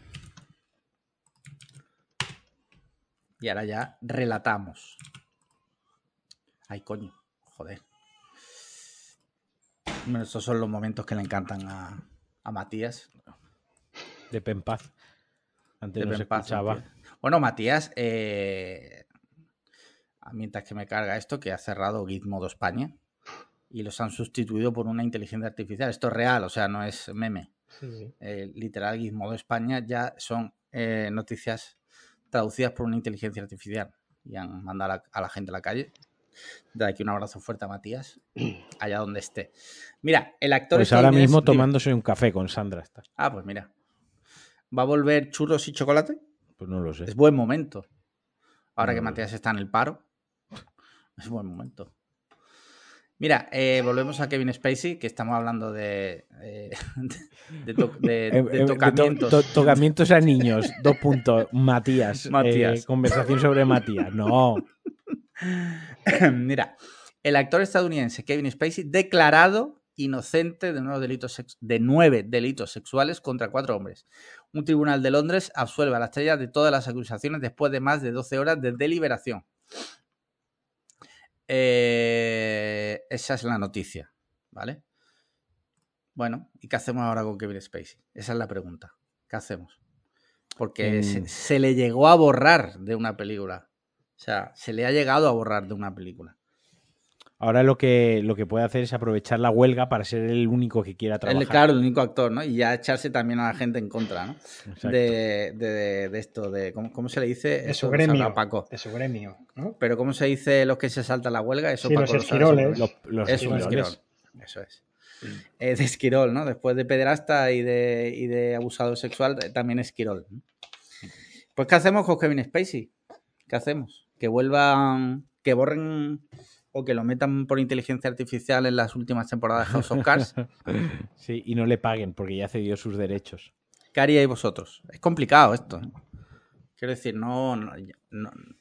Y ahora ya relatamos. Ay, coño. Joder. Bueno, estos son los momentos que le encantan a, a Matías.
De Penpaz. Antes
de
no se
Ben Paz,
escuchaba.
tío. Bueno, Matías, eh, mientras que me carga esto, que ha cerrado Gizmodo España y los han sustituido por una inteligencia artificial. Esto es real, o sea, no es meme.
Sí, sí.
Eh, literal, Gizmodo España ya son eh, noticias traducidas por una inteligencia artificial y han mandado a la, a la gente a la calle. De aquí un abrazo fuerte a Matías, allá donde esté. Mira, el actor.
Pues ahora mismo
dime.
tomándose un café con Sandra. Está.
Ah, pues mira. ¿Va a volver churros y chocolate?
Pues no lo sé.
Es buen momento. Ahora
No,
que Matías está en el paro. Es buen momento. Mira, eh, volvemos a Kevin Spacey, que estamos hablando de, eh, de, to- de- de
to-
tocamientos.
to- tocamientos a niños. Dos puntos. Matías.
Matías.
Eh, conversación sobre Matías. No.
Mira, el actor estadounidense Kevin Spacey declarado inocente de nueve, delitos de nueve delitos sexuales contra cuatro hombres. Un tribunal de Londres absuelve a la estrella de todas las acusaciones después de más de 12 horas de deliberación. Eh, esa es la noticia, ¿vale? Bueno, ¿y qué hacemos ahora con Kevin Spacey? Esa es la pregunta. ¿Qué hacemos? Porque se, se, le llegó a borrar de una película. O sea, se le ha llegado a borrar de una película.
Ahora lo que, lo que puede hacer es aprovechar la huelga para ser el único que quiera trabajar.
El, claro, el único actor, ¿no? Y ya echarse también a la gente en contra, ¿no? De, de, de, esto, de ¿cómo, se le dice?
De su gremio. Paco. De su gremio, ¿no?
Pero ¿cómo se dice los que se saltan la huelga? Eso
sí, los esquiroles.
Los, los esquiroles. Eso es. Eh, de esquirol, ¿no? Después de pederasta y de, y de abusador sexual, eh, también esquirol. Pues ¿qué hacemos con Kevin Spacey? ¿Qué hacemos? Que vuelvan, que borren o que lo metan por inteligencia artificial en las últimas temporadas de House of Cards.
Sí, y no le paguen porque ya cedió sus derechos.
¿Qué haríais vosotros? Es complicado esto. ¿eh? Quiero decir, no,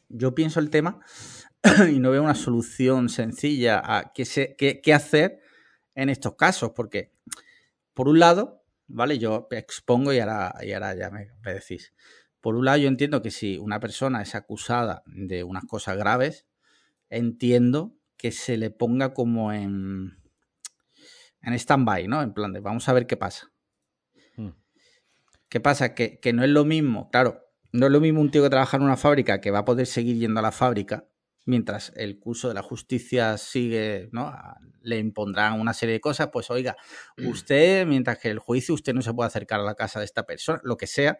yo pienso el tema y no veo una solución sencilla a qué, se, qué, hacer en estos casos, porque por un lado, ¿vale? Yo expongo y ahora, y ahora ya me, me decís. Por un lado, yo entiendo que si una persona es acusada de unas cosas graves, entiendo que se le ponga como en, en stand-by, ¿no? En plan de vamos a ver qué pasa. Hmm. ¿Qué pasa? Que, no es lo mismo, claro, no es lo mismo un tío que trabaja en una fábrica que va a poder seguir yendo a la fábrica mientras el curso de la justicia sigue, ¿no? Le impondrán una serie de cosas, pues oiga, usted, mientras que el juicio, usted no se puede acercar a la casa de esta persona, lo que sea,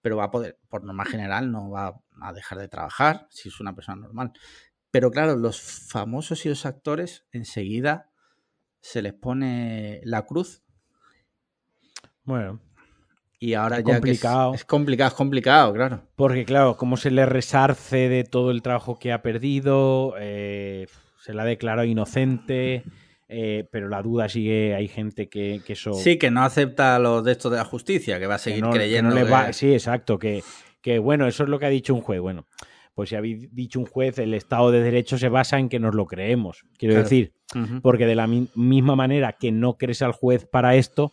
pero va a poder, por norma general, no va a dejar de trabajar si es una persona normal. Pero claro, los famosos y los actores enseguida se les pone la cruz.
Bueno.
Y ahora ya complicado. es, complicado, es complicado, claro.
Porque claro, como se le resarce de todo el trabajo que ha perdido, eh, se la ha declarado inocente, eh, pero la duda sigue, hay gente que, eso...
Sí, que no acepta los de estos de la justicia, que va a seguir creyendo.
Sí, exacto, que, que bueno, eso es lo que ha dicho un juez. Bueno, pues si habéis dicho un juez, el Estado de Derecho se basa en que nos lo creemos. Quiero decir, porque de la misma manera que no crees al juez para esto,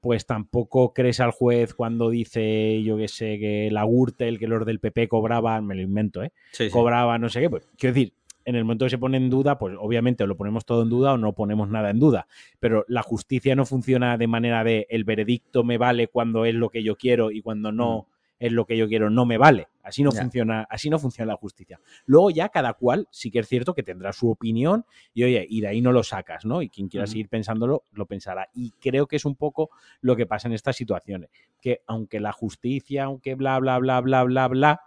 pues tampoco crees al juez cuando dice, yo qué sé, que la Gürtel, que los del PP cobraban, me lo invento, ¿eh? Cobraba no sé qué. Pues, quiero decir, en el momento que se pone en duda, pues obviamente lo ponemos todo en duda o no ponemos nada en duda. Pero la justicia no funciona de manera de el veredicto me vale cuando es lo que yo quiero y cuando no mm es lo que yo quiero, no me vale. Así no funciona, así no funciona la justicia. Luego ya cada cual sí que es cierto que tendrá su opinión y oye, y de ahí no lo sacas, ¿no? Y quien quiera seguir pensándolo, lo pensará. Y creo que es un poco lo que pasa en estas situaciones. Que aunque la justicia, aunque bla, bla, bla, bla, bla, bla,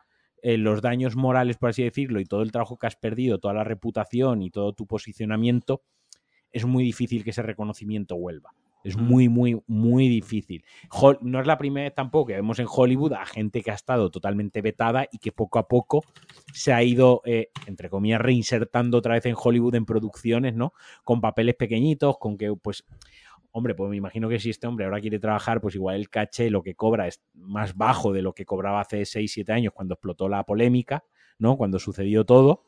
eh, los daños morales, por así decirlo, y todo el trabajo que has perdido, toda la reputación y todo tu posicionamiento, es muy difícil que ese reconocimiento vuelva. Es muy, muy, muy difícil. No es la primera vez tampoco que vemos en Hollywood a gente que ha estado totalmente vetada y que poco a poco se ha ido, eh, entre comillas, reinsertando otra vez en Hollywood en producciones, ¿no? Con papeles pequeñitos, con que, pues, hombre, pues me imagino que si este hombre ahora quiere trabajar, pues igual el caché, lo que cobra es más bajo de lo que cobraba hace 6, 7 años cuando explotó la polémica, ¿no? Cuando sucedió todo.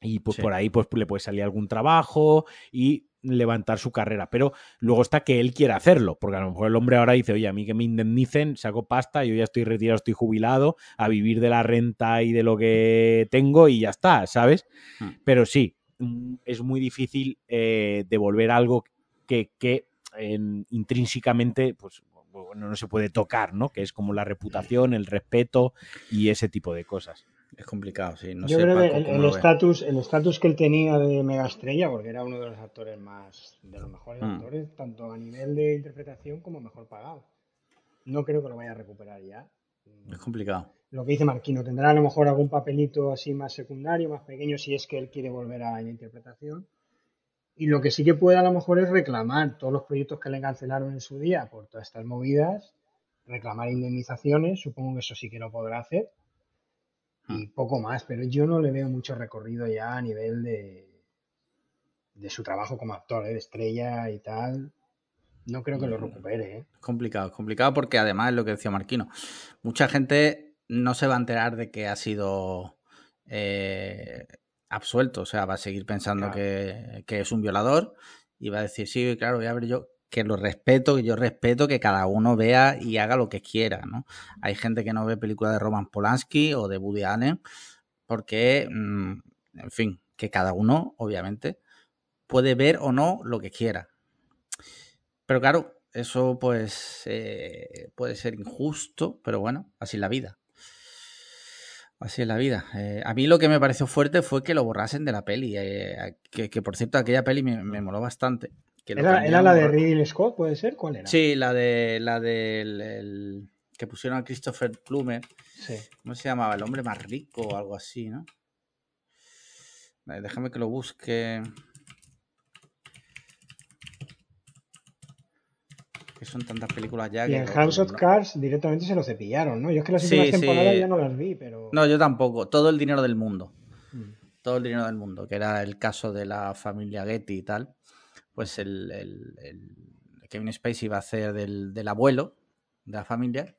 Y pues por ahí pues le puede salir algún trabajo y levantar su carrera. Pero luego está que él quiera hacerlo, porque a lo mejor el hombre ahora dice, oye, a mí que me indemnicen, saco pasta, yo ya estoy retirado, estoy jubilado, a vivir de la renta y de lo que tengo y ya está, ¿sabes? Hmm. Pero sí, mm, es muy difícil eh, devolver algo que, que intrínsecamente, pues bueno, no se puede tocar, ¿no? Que es como la reputación, el respeto y ese tipo de cosas.
Es complicado, sí.
Yo creo que el estatus el estatus que él tenía de mega estrella, porque era uno de los actores más, de los mejores mm. actores, tanto a nivel de interpretación como mejor pagado. No creo que lo vaya a recuperar ya.
Es complicado.
Lo que dice Marquino, tendrá a lo mejor algún papelito así más secundario, más pequeño, si es que él quiere volver a la interpretación. Y lo que sí que puede a lo mejor es reclamar todos los proyectos que le cancelaron en su día por todas estas movidas, reclamar indemnizaciones, supongo que eso sí que lo podrá hacer y poco más, pero yo no le veo mucho recorrido ya a nivel de, de su trabajo como actor, ¿eh? de estrella y tal. No creo que lo mm. recupere. ¿eh?
Es complicado, es complicado porque además es lo que decía Marquino. Mucha gente no se va a enterar de que ha sido eh, absuelto, o sea, va a seguir pensando que, que, es un violador y va a decir, sí, claro, voy a ver yo, que lo respeto, que yo respeto que cada uno vea y haga lo que quiera, ¿no? Hay gente que no ve películas de Roman Polanski o de Woody Allen porque, mm, en fin, que cada uno, obviamente, puede ver o no lo que quiera. Pero claro, eso pues eh, puede ser injusto, pero bueno, así es la vida. Así es la vida. Eh, a mí lo que me pareció fuerte fue que lo borrasen de la peli. Eh, que, por cierto, aquella peli me, moló bastante.
¿Era, la de Ridley Scott, puede ser? ¿Cuál era?
Sí, la de la del que pusieron a Christopher Plummer. Sí. ¿Cómo se llamaba? El hombre más rico o algo así, ¿no? Déjame que lo busque. Que son tantas películas ya.
Y en House of Cards directamente se lo cepillaron, ¿no? Yo es que las últimas temporadas ya no las vi, pero.
No, yo tampoco. Todo el dinero del mundo. Mm. Todo el dinero del mundo, que era el caso de la familia Getty y tal. Pues el, el, Kevin Spacey iba a hacer del, del abuelo de la familia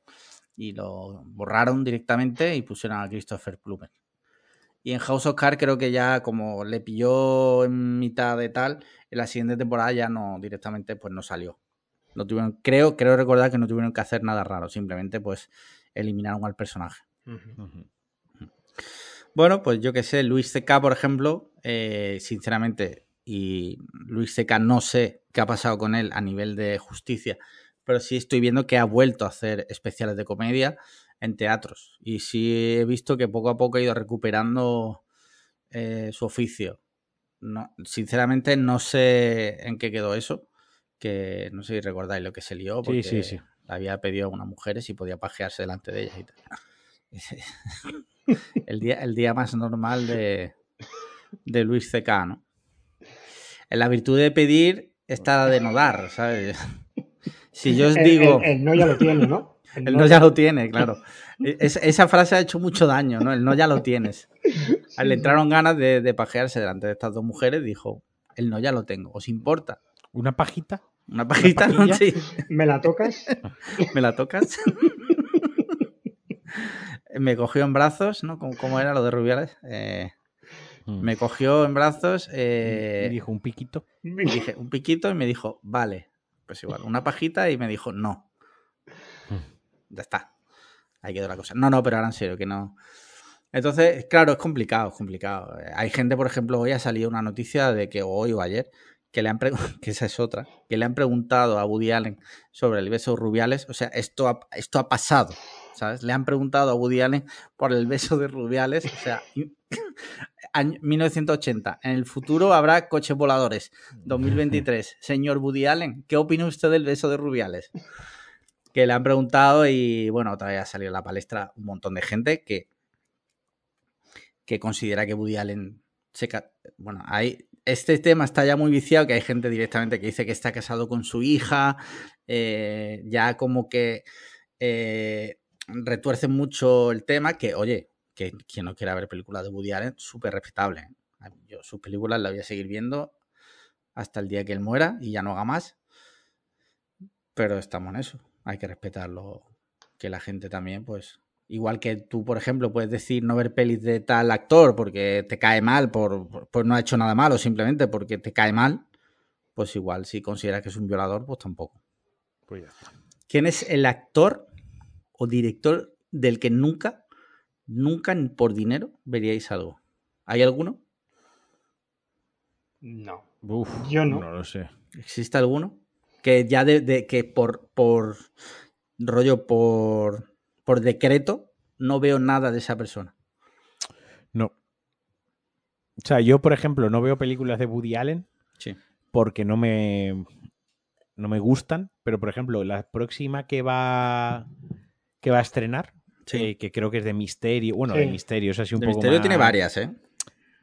y lo borraron directamente y pusieron a Christopher Plummer. Y en House of Cards creo que ya como le pilló en mitad de tal, en la siguiente temporada ya no, directamente pues no salió. No tuvieron, creo, creo recordar que no tuvieron que hacer nada raro, simplemente pues eliminaron al personaje. Bueno, pues yo que sé, Luis C.K., por ejemplo, eh, sinceramente, y Luis C.K. no sé qué ha pasado con él a nivel de justicia, pero sí estoy viendo que ha vuelto a hacer especiales de comedia en teatros. Y sí he visto que poco a poco ha ido recuperando eh, su oficio. No, sinceramente no sé en qué quedó eso, que no sé si recordáis lo que se lió, porque sí, sí, sí. había pedido a unas mujeres y podía pajearse delante de ellas y tal. el, día, el día más normal de, de Luis C.K., ¿no? En la virtud de pedir está de no dar, ¿sabes? Si yo os digo...
el no ya lo tiene, ¿no?
El, no, ya lo tiene, claro. E, esa frase ha hecho mucho daño, ¿no? El no ya lo tienes. Le entraron ganas de, pajearse delante de estas dos mujeres, dijo, el no ya lo tengo, ¿os importa?
¿Una pajita?
¿Una pajita? sí.
¿Me la tocas?
¿Me la tocas? me cogió en brazos, ¿no? ¿Cómo, era lo de Rubiales? Eh, mm. me cogió en brazos. Eh,
y dijo un piquito.
Y dije, un piquito y me dijo, vale. Pues igual, una pajita y me dijo, no ya está. Ahí quedó la cosa. No, no, pero ahora en serio, que no. Entonces, claro, es complicado, es complicado. Hay gente, por ejemplo, hoy ha salido una noticia de que hoy o ayer, que le han que esa es otra, que le han preguntado a Woody Allen sobre el beso de Rubiales. O sea, esto ha, esto ha pasado, ¿sabes? Le han preguntado a Woody Allen por el beso de Rubiales. O sea, 1980. En el futuro habrá coches voladores. 2023. Señor Woody Allen, ¿qué opina usted del beso de Rubiales? que le han preguntado y bueno, otra vez ha salido a la palestra un montón de gente que, que considera que Woody Allen se... Bueno, este tema está ya muy viciado, que hay gente directamente que dice que está casado con su hija, eh, ya como que eh, retuerce mucho el tema, que oye, que quien no quiera ver películas de Woody Allen, súper respetable. ¿eh? Yo sus películas las voy a seguir viendo hasta el día que él muera y ya no haga más. Pero estamos en eso hay que respetarlo, que la gente también, pues, igual que tú, por ejemplo, puedes decir no ver pelis de tal actor porque te cae mal, por, pues no ha hecho nada malo, simplemente porque te cae mal, pues igual si consideras que es un violador, pues tampoco. Pues ¿Quién es el actor o director del que nunca, nunca por dinero veríais algo? ¿Hay alguno?
No.
yo no. No lo sé.
¿Existe alguno? que ya de, que por, por rollo, por, por decreto, no veo nada de esa persona.
No. O sea, yo, por ejemplo, no veo películas de Woody Allen.
Sí.
Porque no me, no me gustan. Pero, por ejemplo, la próxima que va, que va a estrenar, eh, que creo que es de misterio. Bueno, de misterio, es así un
de
poco.
Misterio tiene varias, ¿eh?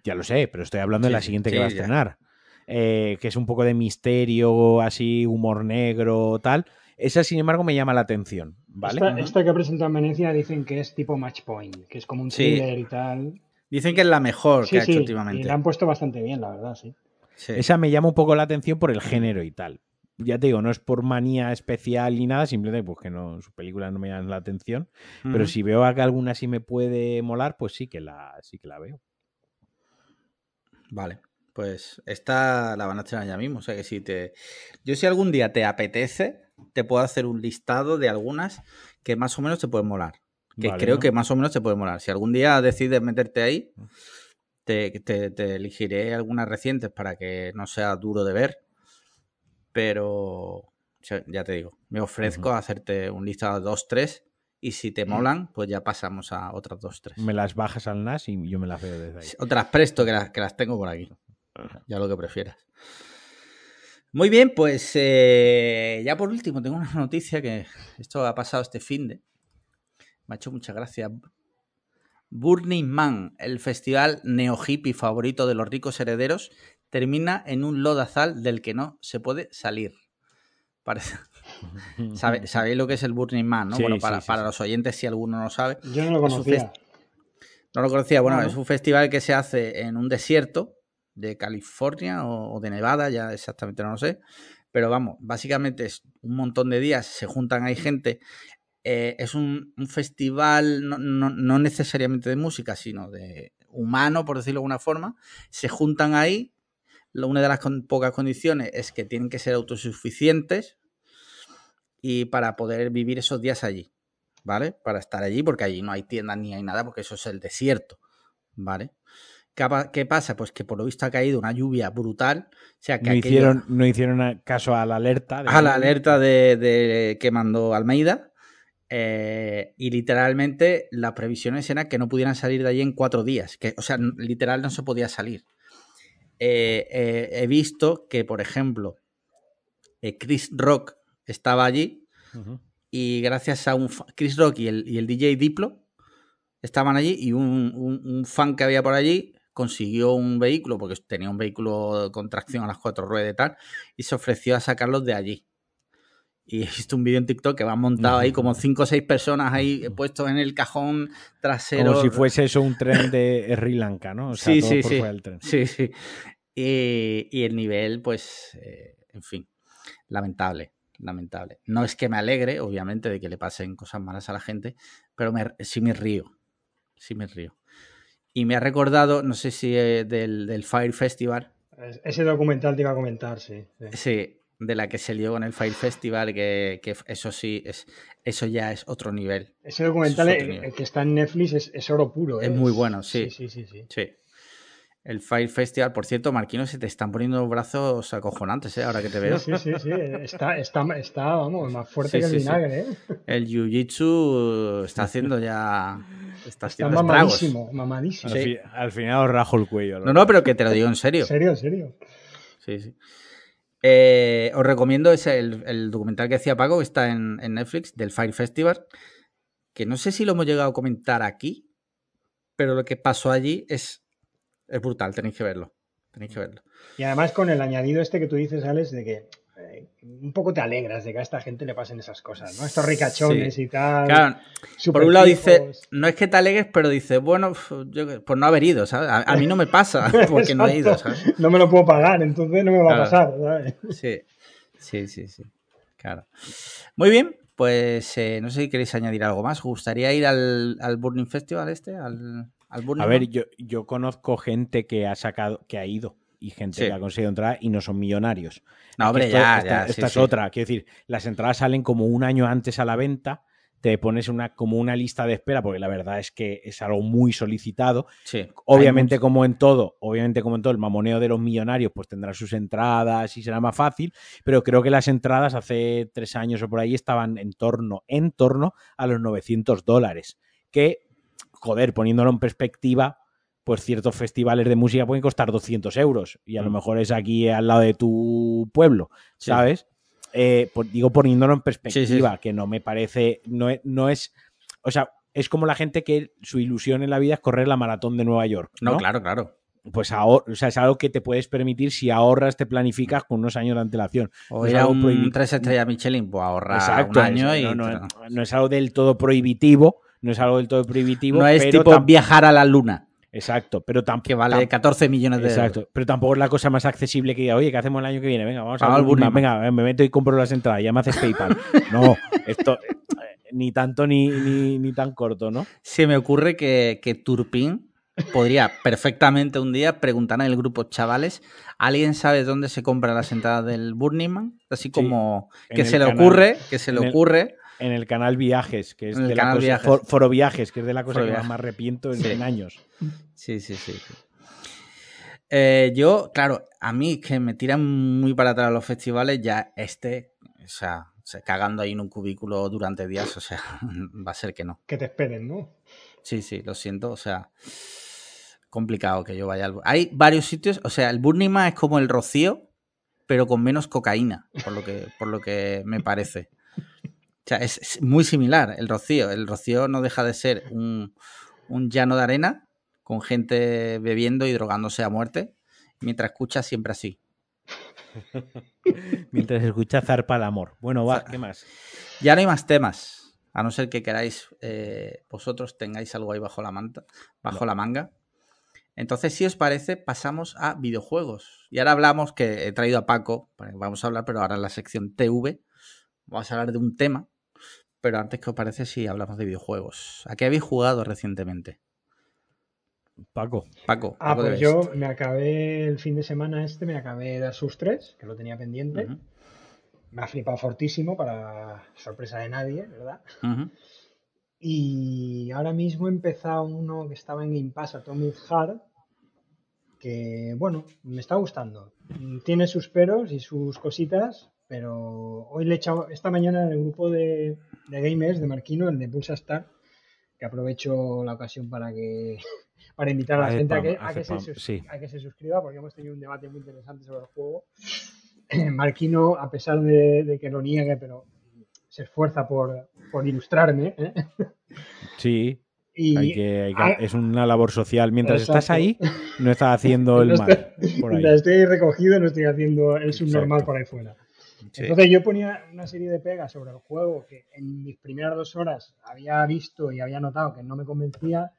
Ya lo sé, pero estoy hablando de la siguiente que va a estrenar. Eh, que es un poco de misterio, así, humor negro, tal. Esa, sin embargo, me llama la atención, ¿vale?
Esta, que ha presentado en Venecia dicen que es tipo Match Point, que es como un thriller y tal.
Dicen que es la mejor que ha hecho últimamente. Y
la han puesto bastante bien, la verdad, sí.
Esa me llama un poco la atención por el género y tal. Ya te digo, no es por manía especial ni nada, simplemente pues que no, sus películas no me llaman la atención. Pero si veo que alguna sí me puede molar, pues sí que la, sí que la veo.
Vale. Pues esta la van a estrenar ya mismo. O sea que si te. Yo, si algún día te apetece, te puedo hacer un listado de algunas que más o menos te pueden molar. Que creo que más o menos te pueden molar. Si algún día decides meterte ahí, te, te, elegiré algunas recientes para que no sea duro de ver. Pero ya te digo, me ofrezco a hacerte un listado de dos, tres. Y si te molan, pues ya pasamos a otras dos, tres.
Me las bajas al NAS y yo me las veo desde ahí.
Otras presto que las, que las tengo por aquí. Ya lo que prefieras. Muy bien, pues eh, ya por último tengo una noticia que esto ha pasado este fin de. Me ha hecho mucha gracia. Burning Man, el festival neo hippie favorito de los ricos herederos, termina en un lodazal del que no se puede salir. Parece... ¿Sabéis lo que es el Burning Man? ¿no? bueno, para, los oyentes, si alguno no lo sabe.
Yo no lo conocía.
No lo conocía. Bueno, es un festival que se hace en un desierto de California o, de Nevada, ya exactamente no lo sé. Pero vamos, básicamente es un montón de días, se juntan ahí gente. Eh, es un, festival no, no, necesariamente de música, sino de humano, por decirlo de alguna forma. Se juntan ahí. Una de las pocas condiciones es que tienen que ser autosuficientes y para poder vivir esos días allí, ¿vale? Para estar allí, porque allí no hay tiendas ni hay nada, porque eso es el desierto, ¿vale? ¿Qué pasa? Pues que por lo visto ha caído una lluvia brutal. O sea, que
no, hicieron, no hicieron caso a la alerta.
a la alerta de, que mandó Almeida. Eh, y literalmente las previsiones eran que no pudieran salir de allí en cuatro días. Que, o sea, literal no se podía salir. Eh, eh, he visto que, por ejemplo, Chris Rock estaba allí y gracias a un Chris Rock y el, y el DJ Diplo estaban allí y un, un, fan que había por allí consiguió un vehículo, porque tenía un vehículo con tracción a las cuatro ruedas y tal, y se ofreció a sacarlos de allí. Y he visto un vídeo en TikTok que va montado ahí como cinco o seis personas ahí puestos en el cajón trasero.
Como si fuese eso un tren de Sri Lanka, ¿no?
sí, sí, sí. sí, sí. Y, el nivel, pues, eh, en fin, lamentable, lamentable. No es que me alegre, obviamente, de que le pasen cosas malas a la gente, pero sí me río, sí me río. Y me ha recordado, no sé si eh, del, Fire Festival.
Ese documental te iba a comentar, sí.
Sí, de la que se lió con el Fire Festival, que, eso sí, es, eso ya es otro nivel.
Ese documental el, que está en Netflix es, oro puro.
Es, muy bueno, sí. Sí, sí, sí. sí. El Fire Festival, por cierto, Marquino, se te están poniendo brazos acojonantes, ¿eh? ahora que te veo.
Sí, sí, sí, Está, está, está vamos, más fuerte que el vinagre. ¿eh?
El Jiu-Jitsu está haciendo ya.
Está, haciendo mamadísimo, mamadísimo.
Al, final os rajo el cuello.
No, no, pero que te lo digo en serio.
¿En serio, en serio?
Sí, sí. Eh, os recomiendo ese, el, documental que decía Paco, que está en, en Netflix, del Fire Festival, que no sé si lo hemos llegado a comentar aquí, pero lo que pasó allí es es brutal, tenéis que verlo. Tenéis que verlo.
Y además con el añadido este que tú dices, Alex, de que eh, un poco te alegras de que a esta gente le pasen esas cosas, ¿no? Estos ricachones y tal.
Claro, por un lado dice, no es que te alegres, pero dice, bueno, yo, por no haber ido, ¿sabes? A, mí no me pasa porque no he ido, ¿sabes?
No me lo puedo pagar, entonces no me va a pasar, ¿sabes?
Sí, sí, sí, sí. Claro. Muy bien, pues eh, no sé si queréis añadir algo más. ¿Os gustaría ir al, al Burning Festival este? Al
a ver, yo, yo conozco gente que ha sacado, que ha ido y gente que ha conseguido entrar y no son millonarios.
No, hombre, ya, esta,
esta es otra. Quiero decir, las entradas salen como un año antes a la venta. Te pones una, como una lista de espera, porque la verdad es que es algo muy solicitado. obviamente, como en todo, obviamente, como en todo, el mamoneo de los millonarios, pues tendrá sus entradas y será más fácil. Pero creo que las entradas hace tres años o por ahí estaban en torno, en torno a los 900 dólares. Que joder, poniéndolo en perspectiva, pues ciertos festivales de música pueden costar 200 euros y a lo mm. mejor es aquí al lado de tu pueblo, ¿sabes? Eh, pues digo poniéndolo en perspectiva, que no me parece, no es, no es, o sea, es como la gente que su ilusión en la vida es correr la maratón de Nueva York. No,
claro, claro.
Pues o sea, es algo que te puedes permitir si ahorras, te planificas con unos años de antelación.
O ir a un tres estrellas Michelin, pues ahorrar un año y...
no, es algo del todo prohibitivo, no es algo del todo prohibitivo.
No es tipo viajar a la luna.
Exacto, pero tampoco.
Que vale 14 millones de Exacto,
pero tampoco es la cosa más accesible que diga, oye, ¿qué hacemos el año que viene? Venga, vamos a al Burning. Venga, me meto y compro las entradas, ya me haces PayPal. no, esto eh, ni tanto ni, ni, tan corto, ¿no?
Se me ocurre que, que Turpin podría perfectamente un día preguntar en el grupo, chavales, ¿alguien sabe dónde se compra la sentada del Burning Man? Así como que se le ocurre, que se le ocurre.
En el canal Viajes, que es de la cosa, Foro Viajes, que es de la cosa que más me arrepiento en, años.
Sí, sí, sí. Eh, yo, claro, a mí que me tiran muy para atrás los festivales, ya este, o sea, cagando ahí en un cubículo durante días, o sea, va a ser que no.
Que te esperen, ¿no?
Sí, sí, lo siento, o sea, complicado que yo vaya al... Hay varios sitios, o sea, el Burning Man es como el Rocío, pero con menos cocaína, por lo que, por lo que me parece. O sea, es, muy similar el Rocío. El Rocío no deja de ser un, un llano de arena con gente bebiendo y drogándose a muerte, mientras escucha siempre así.
mientras escucha zarpa el amor. Bueno, va, ¿qué más?
Ya no hay más temas, a no ser que queráis eh, vosotros tengáis algo ahí bajo la manta, bajo la manga. Entonces, si os parece, pasamos a videojuegos. Y ahora hablamos que he traído a Paco, vamos a hablar, pero ahora en la sección TV, vamos a hablar de un tema. Pero antes, ¿qué os parece si hablamos de videojuegos? ¿A qué habéis jugado recientemente?
Paco.
Paco.
Ah, pues yo me acabé el fin de semana este, me acabé Dar sus 3, que lo tenía pendiente. Me ha flipado fortísimo para sorpresa de nadie, ¿verdad? Y ahora mismo he empezado uno que estaba en Game Pass, Atomic Heart, que bueno, me está gustando. Tiene sus peros y sus cositas, pero hoy le he echado, esta mañana en el grupo de, de gamers de Marquino, el de Pulsa Star, que aprovecho la ocasión para que para invitar a la gente a, que, se, suscriba, porque hemos tenido un debate muy interesante sobre el juego. Marquino, a pesar de, que lo niegue, pero se esfuerza por, ilustrarme. ¿eh?
Sí. es una labor social. Mientras estás ahí, no estás haciendo el mal.
Mientras estoy recogido, no estoy haciendo el subnormal por ahí fuera. Entonces yo ponía una serie de pegas sobre el juego que en mis primeras dos horas había visto y había notado que no me convencía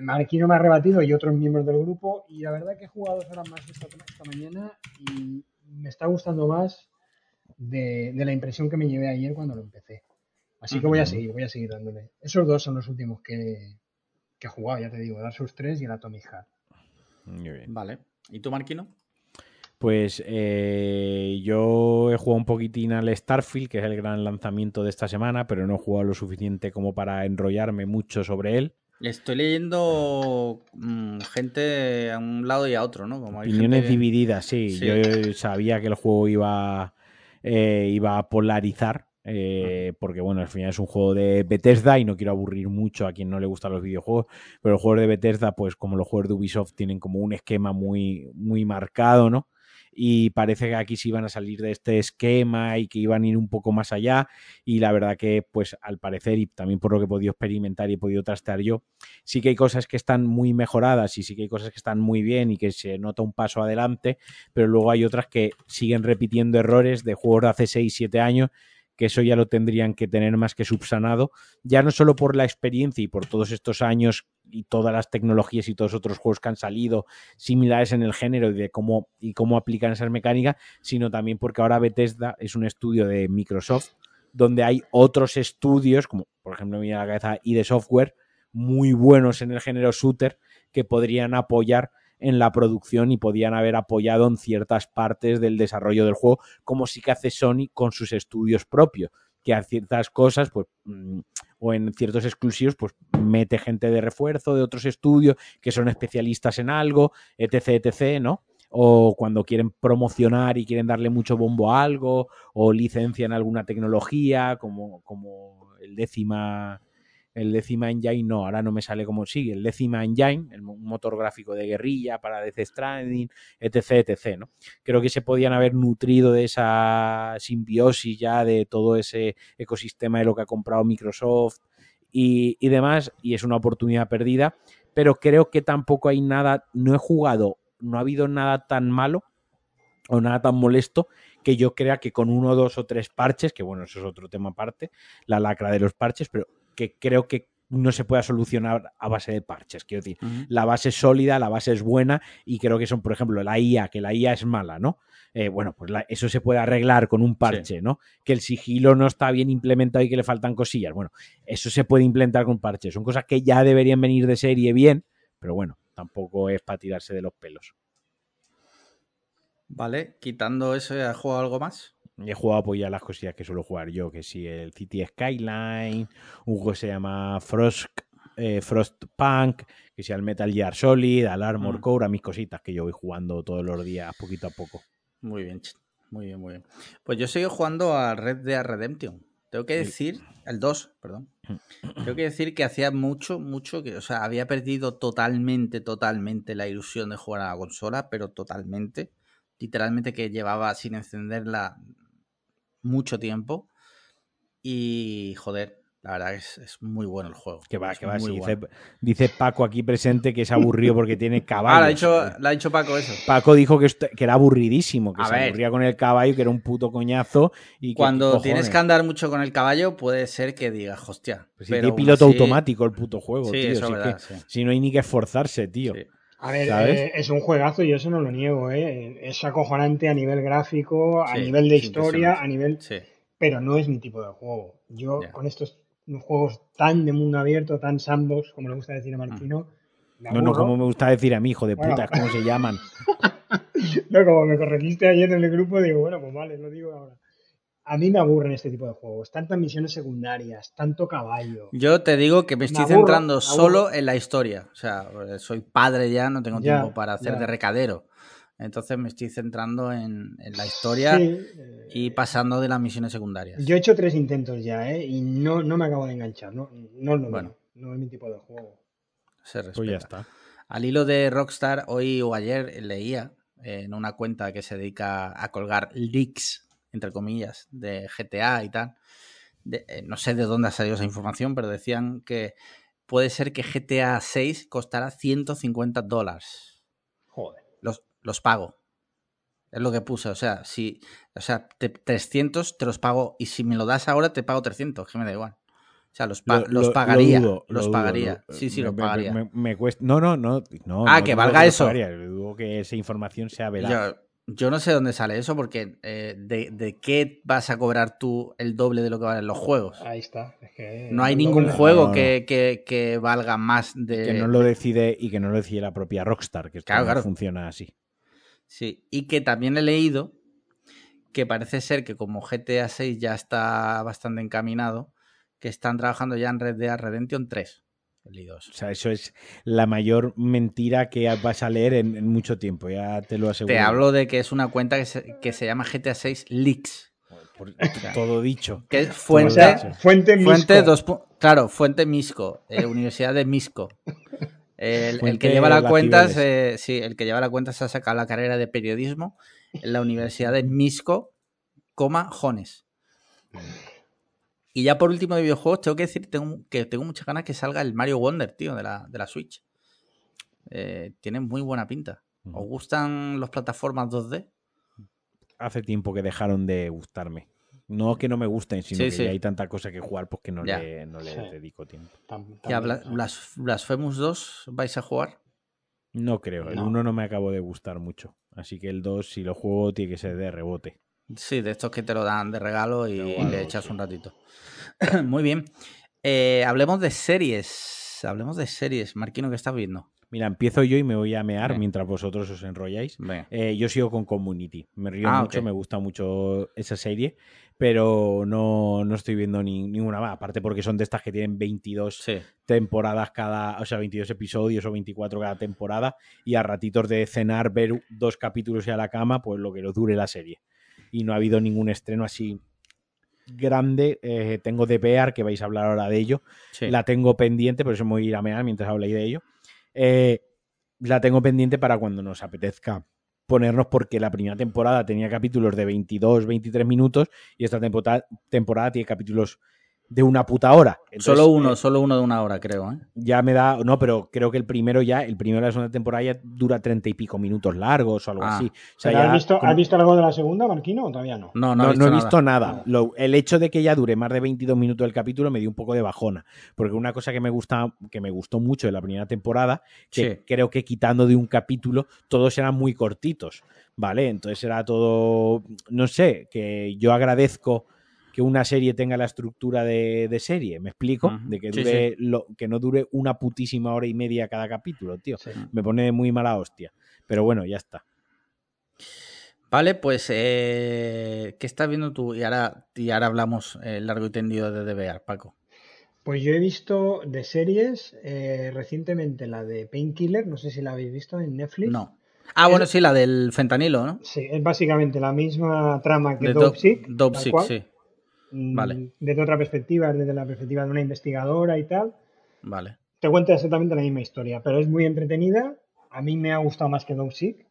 Marquino me ha rebatido y otros miembros del grupo. Y la verdad que he jugado dos horas más esta, mañana y me está gustando más de, la impresión que me llevé ayer cuando lo empecé. Así que voy a seguir, voy a seguir dándole. Esos dos son los últimos que, he jugado, ya te digo, Dark Souls 3 y el Atomic Heart.
Muy bien. Vale. ¿Y tú, Marquino?
Pues eh, yo he jugado un poquitín al Starfield, que es el gran lanzamiento de esta semana, pero no he jugado lo suficiente como para enrollarme mucho sobre él.
Estoy leyendo mm, gente a un lado y a otro, ¿no?
Opiniones divididas, sí. Yo sabía que el juego iba, eh, iba a polarizar. Eh, porque bueno, al final es un juego de Bethesda y no quiero aburrir mucho a quien no le gustan los videojuegos, pero los juegos de Bethesda, pues como los juegos de Ubisoft tienen como un esquema muy, muy marcado, ¿no? Y parece que aquí sí iban a salir de este esquema y que iban a ir un poco más allá. Y la verdad que pues al parecer y también por lo que he podido experimentar y he podido trastear yo, sí que hay cosas que están muy mejoradas y sí que hay cosas que están muy bien y que se nota un paso adelante, pero luego hay otras que siguen repitiendo errores de juegos de hace 6, 7 años que eso ya lo tendrían que tener más que subsanado, ya no solo por la experiencia y por todos estos años y todas las tecnologías y todos otros juegos que han salido similares en el género y de cómo, y cómo aplican esas mecánicas, sino también porque ahora Bethesda es un estudio de Microsoft donde hay otros estudios, como por ejemplo me la cabeza y de software, muy buenos en el género shooter que podrían apoyar en la producción y podían haber apoyado en ciertas partes del desarrollo del juego, como sí que hace Sony con sus estudios propios, que a ciertas cosas, pues, mm, o en ciertos exclusivos, pues mete gente de refuerzo de otros estudios que son especialistas en algo, etc, etc, ¿no? O cuando quieren promocionar y quieren darle mucho bombo a algo, o licencian alguna tecnología, como, como el décima el décima engine no, ahora no me sale como sigue, el décima engine, el motor gráfico de guerrilla para Death Stranding, etc, etc, ¿no? Creo que se podían haber nutrido de esa simbiosis ya de todo ese ecosistema de lo que ha comprado Microsoft y, y demás, y es una oportunidad perdida, pero creo que tampoco hay nada, no he jugado, no ha habido nada tan malo o nada tan molesto que yo crea que con uno, dos o tres parches, que bueno, eso es otro tema aparte, la lacra de los parches, pero que creo que no se pueda solucionar a base de parches. Quiero decir, la base es sólida, la base es buena y creo que son, por ejemplo, la IA, que la IA es mala, ¿no? Eh, bueno, pues eso se puede arreglar con un parche, ¿no? Que el sigilo no está bien implementado y que le faltan cosillas. Bueno, eso se puede implementar con parches. Son cosas que ya deberían venir de serie bien, Pero bueno, tampoco es para tirarse de los pelos.
Vale, quitando eso, ¿has jugado algo más?
He jugado pues ya las cosillas que suelo jugar yo, que si el City Skyline, un juego que se llama Frost, eh, Frostpunk, que sea el Metal Gear Solid, al Armor mm. Core, a mis cositas que yo voy jugando todos los días, poquito a poco.
Muy bien, muy bien, muy bien. Pues yo sigo jugando a Red Dead Redemption. Tengo que decir, el 2, perdón. Tengo que decir que hacía mucho, mucho que, o sea, había perdido totalmente, totalmente la ilusión de jugar a la consola, pero totalmente. Literalmente que llevaba sin encenderla mucho tiempo. Y joder, la verdad es, es muy bueno el juego.
Que va, que va. dice, Paco aquí presente que es aburrido porque tiene caballo. Ah,
¿le ha, dicho, ¿le ha dicho Paco eso.
Paco dijo que, que era aburridísimo, que se aburría con el caballo, que era un puto coñazo. Y
Cuando tienes que andar mucho con el caballo, puede ser que digas, hostia.
Pues si tiene piloto automático el puto juego, tío. Si no hay ni que esforzarse, tío.
A ver, eh, es un juegazo y eso no lo niego, ¿eh? Es acojonante a nivel gráfico, a nivel de historia, a nivel... Pero no es mi tipo de juego. Yo con estos juegos tan de mundo abierto, tan sandbox, como le gusta decir a Martino...
No, no, como me gusta decir a mi hijo de puta, ¿cómo se llaman?
no, como me corregiste ayer en el grupo, digo, bueno, pues vale, lo digo ahora a mí me aburren este tipo de juegos. Tantas misiones secundarias, tanto caballo.
Yo te digo que me estoy centrando solo en la historia. O sea, soy padre ya, no tengo tiempo para hacer de recadero. Entonces me estoy centrando en, la historia y eh, pasando de las misiones secundarias.
Yo he hecho tres intentos ya, ¿eh? Y no, no me acabo de enganchar. No, no lo bueno. No es mi tipo de juego.
Se respeta. Pues ya está. Al hilo de Rockstar, hoy o ayer leía en una cuenta que se dedica a colgar leaks entre comillas, de GTA y tal. Eh, no sé de dónde ha salido esa información, pero decían que puede ser que GTA 6 costará 150 dólares.
Joder.
Los, los pago. Es lo que puse. O sea, si, o sea, 300 te los pago y si me lo das ahora te pago 300, que me da igual. O sea, los, los pagaría. los pagaría. sí, sí, los pagaría.
Me, cuesta... No, no, no.
ah, que valga eso.
Dudo que esa información sea.
Yo no sé dónde sale eso, porque eh, de, qué vas a cobrar tú el doble de lo que valen los juegos?
Ahí está.
no hay ningún juego que, valga más de.
Que no lo decide y que no lo decide la propia Rockstar, que claro, funciona así.
Sí, y que también he leído que parece ser que como GTA 6 ya está bastante encaminado, que están trabajando ya en Red Dead Redemption 3.
O sea, eso es la mayor mentira que vas a leer en, mucho tiempo, ya te lo aseguro.
Te hablo de que es una cuenta que se, que se llama GTA 6 Leaks.
todo dicho.
Que es fuente, fuente, Misco. claro, fuente Misco, eh, Universidad de Misco. El, que lleva la, cuenta, sí, el que lleva la cuenta se ha sacado la carrera de periodismo en la Universidad de Misco, coma Jones. Y ya por último de videojuegos, tengo que decir que tengo muchas ganas que salga el Mario Wonder, tío, de la, de la Switch. Eh, tiene muy buena pinta. ¿Os gustan las plataformas 2D?
Hace tiempo que dejaron de gustarme. No que no me gusten, sino que hay tanta cosa que jugar pues que no le, no le dedico tiempo.
¿Y las Blasphemous 2 vais a jugar?
No creo. El 1 no me acabo de gustar mucho. Así que el 2, si lo juego, tiene que ser de rebote.
Sí, de estos que te lo dan de regalo y le echas un ratito. Muy bien. Eh, hablemos de series. Hablemos de series. Marquino, ¿qué estás viendo?
Mira, empiezo yo y me voy a mear mientras vosotros os enrolláis. Eh, yo sigo con Community. Me río ah, mucho, me gusta mucho esa serie, pero no, no estoy viendo ni, ninguna más. Aparte porque son de estas que tienen 22 temporadas cada, o sea, 22 episodios o 24 cada temporada y a ratitos de cenar, ver dos capítulos y a la cama, pues lo que lo dure la serie y no ha habido ningún estreno así grande. Eh, tengo de Bear, que vais a hablar ahora de ello. La tengo pendiente, por eso me voy a ir a mear mientras habléis de ello. Eh, la tengo pendiente para cuando nos apetezca ponernos porque la primera temporada tenía capítulos de 22, 23 minutos y esta temporada, temporada tiene capítulos de una puta hora.
solo uno, eh, solo uno de una hora, creo. ¿eh?
Ya me da. No, pero creo que el primero ya, el primero de la segunda temporada ya dura treinta y pico minutos largos o algo ah. así.
¿has, visto, algo de la segunda, Marquino, o todavía no?
No, no, he visto, nada. el hecho de que ya dure más de 22 minutos el capítulo me dio un poco de bajona. Porque una cosa que me gusta, que me gustó mucho de la primera temporada, que creo que quitando de un capítulo, todos eran muy cortitos. ¿Vale? Entonces era todo. No sé, que yo agradezco que una serie tenga la estructura de, serie, ¿me explico? De que, dure Lo, que no dure una putísima hora y media cada capítulo, tío. Me pone muy mala hostia. Pero bueno, ya está.
Vale, pues, eh, ¿qué estás viendo tú? Y ahora, y ahora hablamos eh, largo y tendido de DBR, Paco.
Pues yo he visto de series eh, recientemente la de Painkiller, no sé si la habéis visto en Netflix.
No. Ah, bueno, sí, la del fentanilo, ¿no?
Sí, es básicamente la misma trama que Dope Sick.
Dope Sick, sí.
Mm, vale. Desde otra perspectiva, desde la perspectiva de una investigadora y tal.
Vale.
Te cuenta exactamente la misma historia, pero es muy entretenida. A mí me ha gustado más que Dope Sick.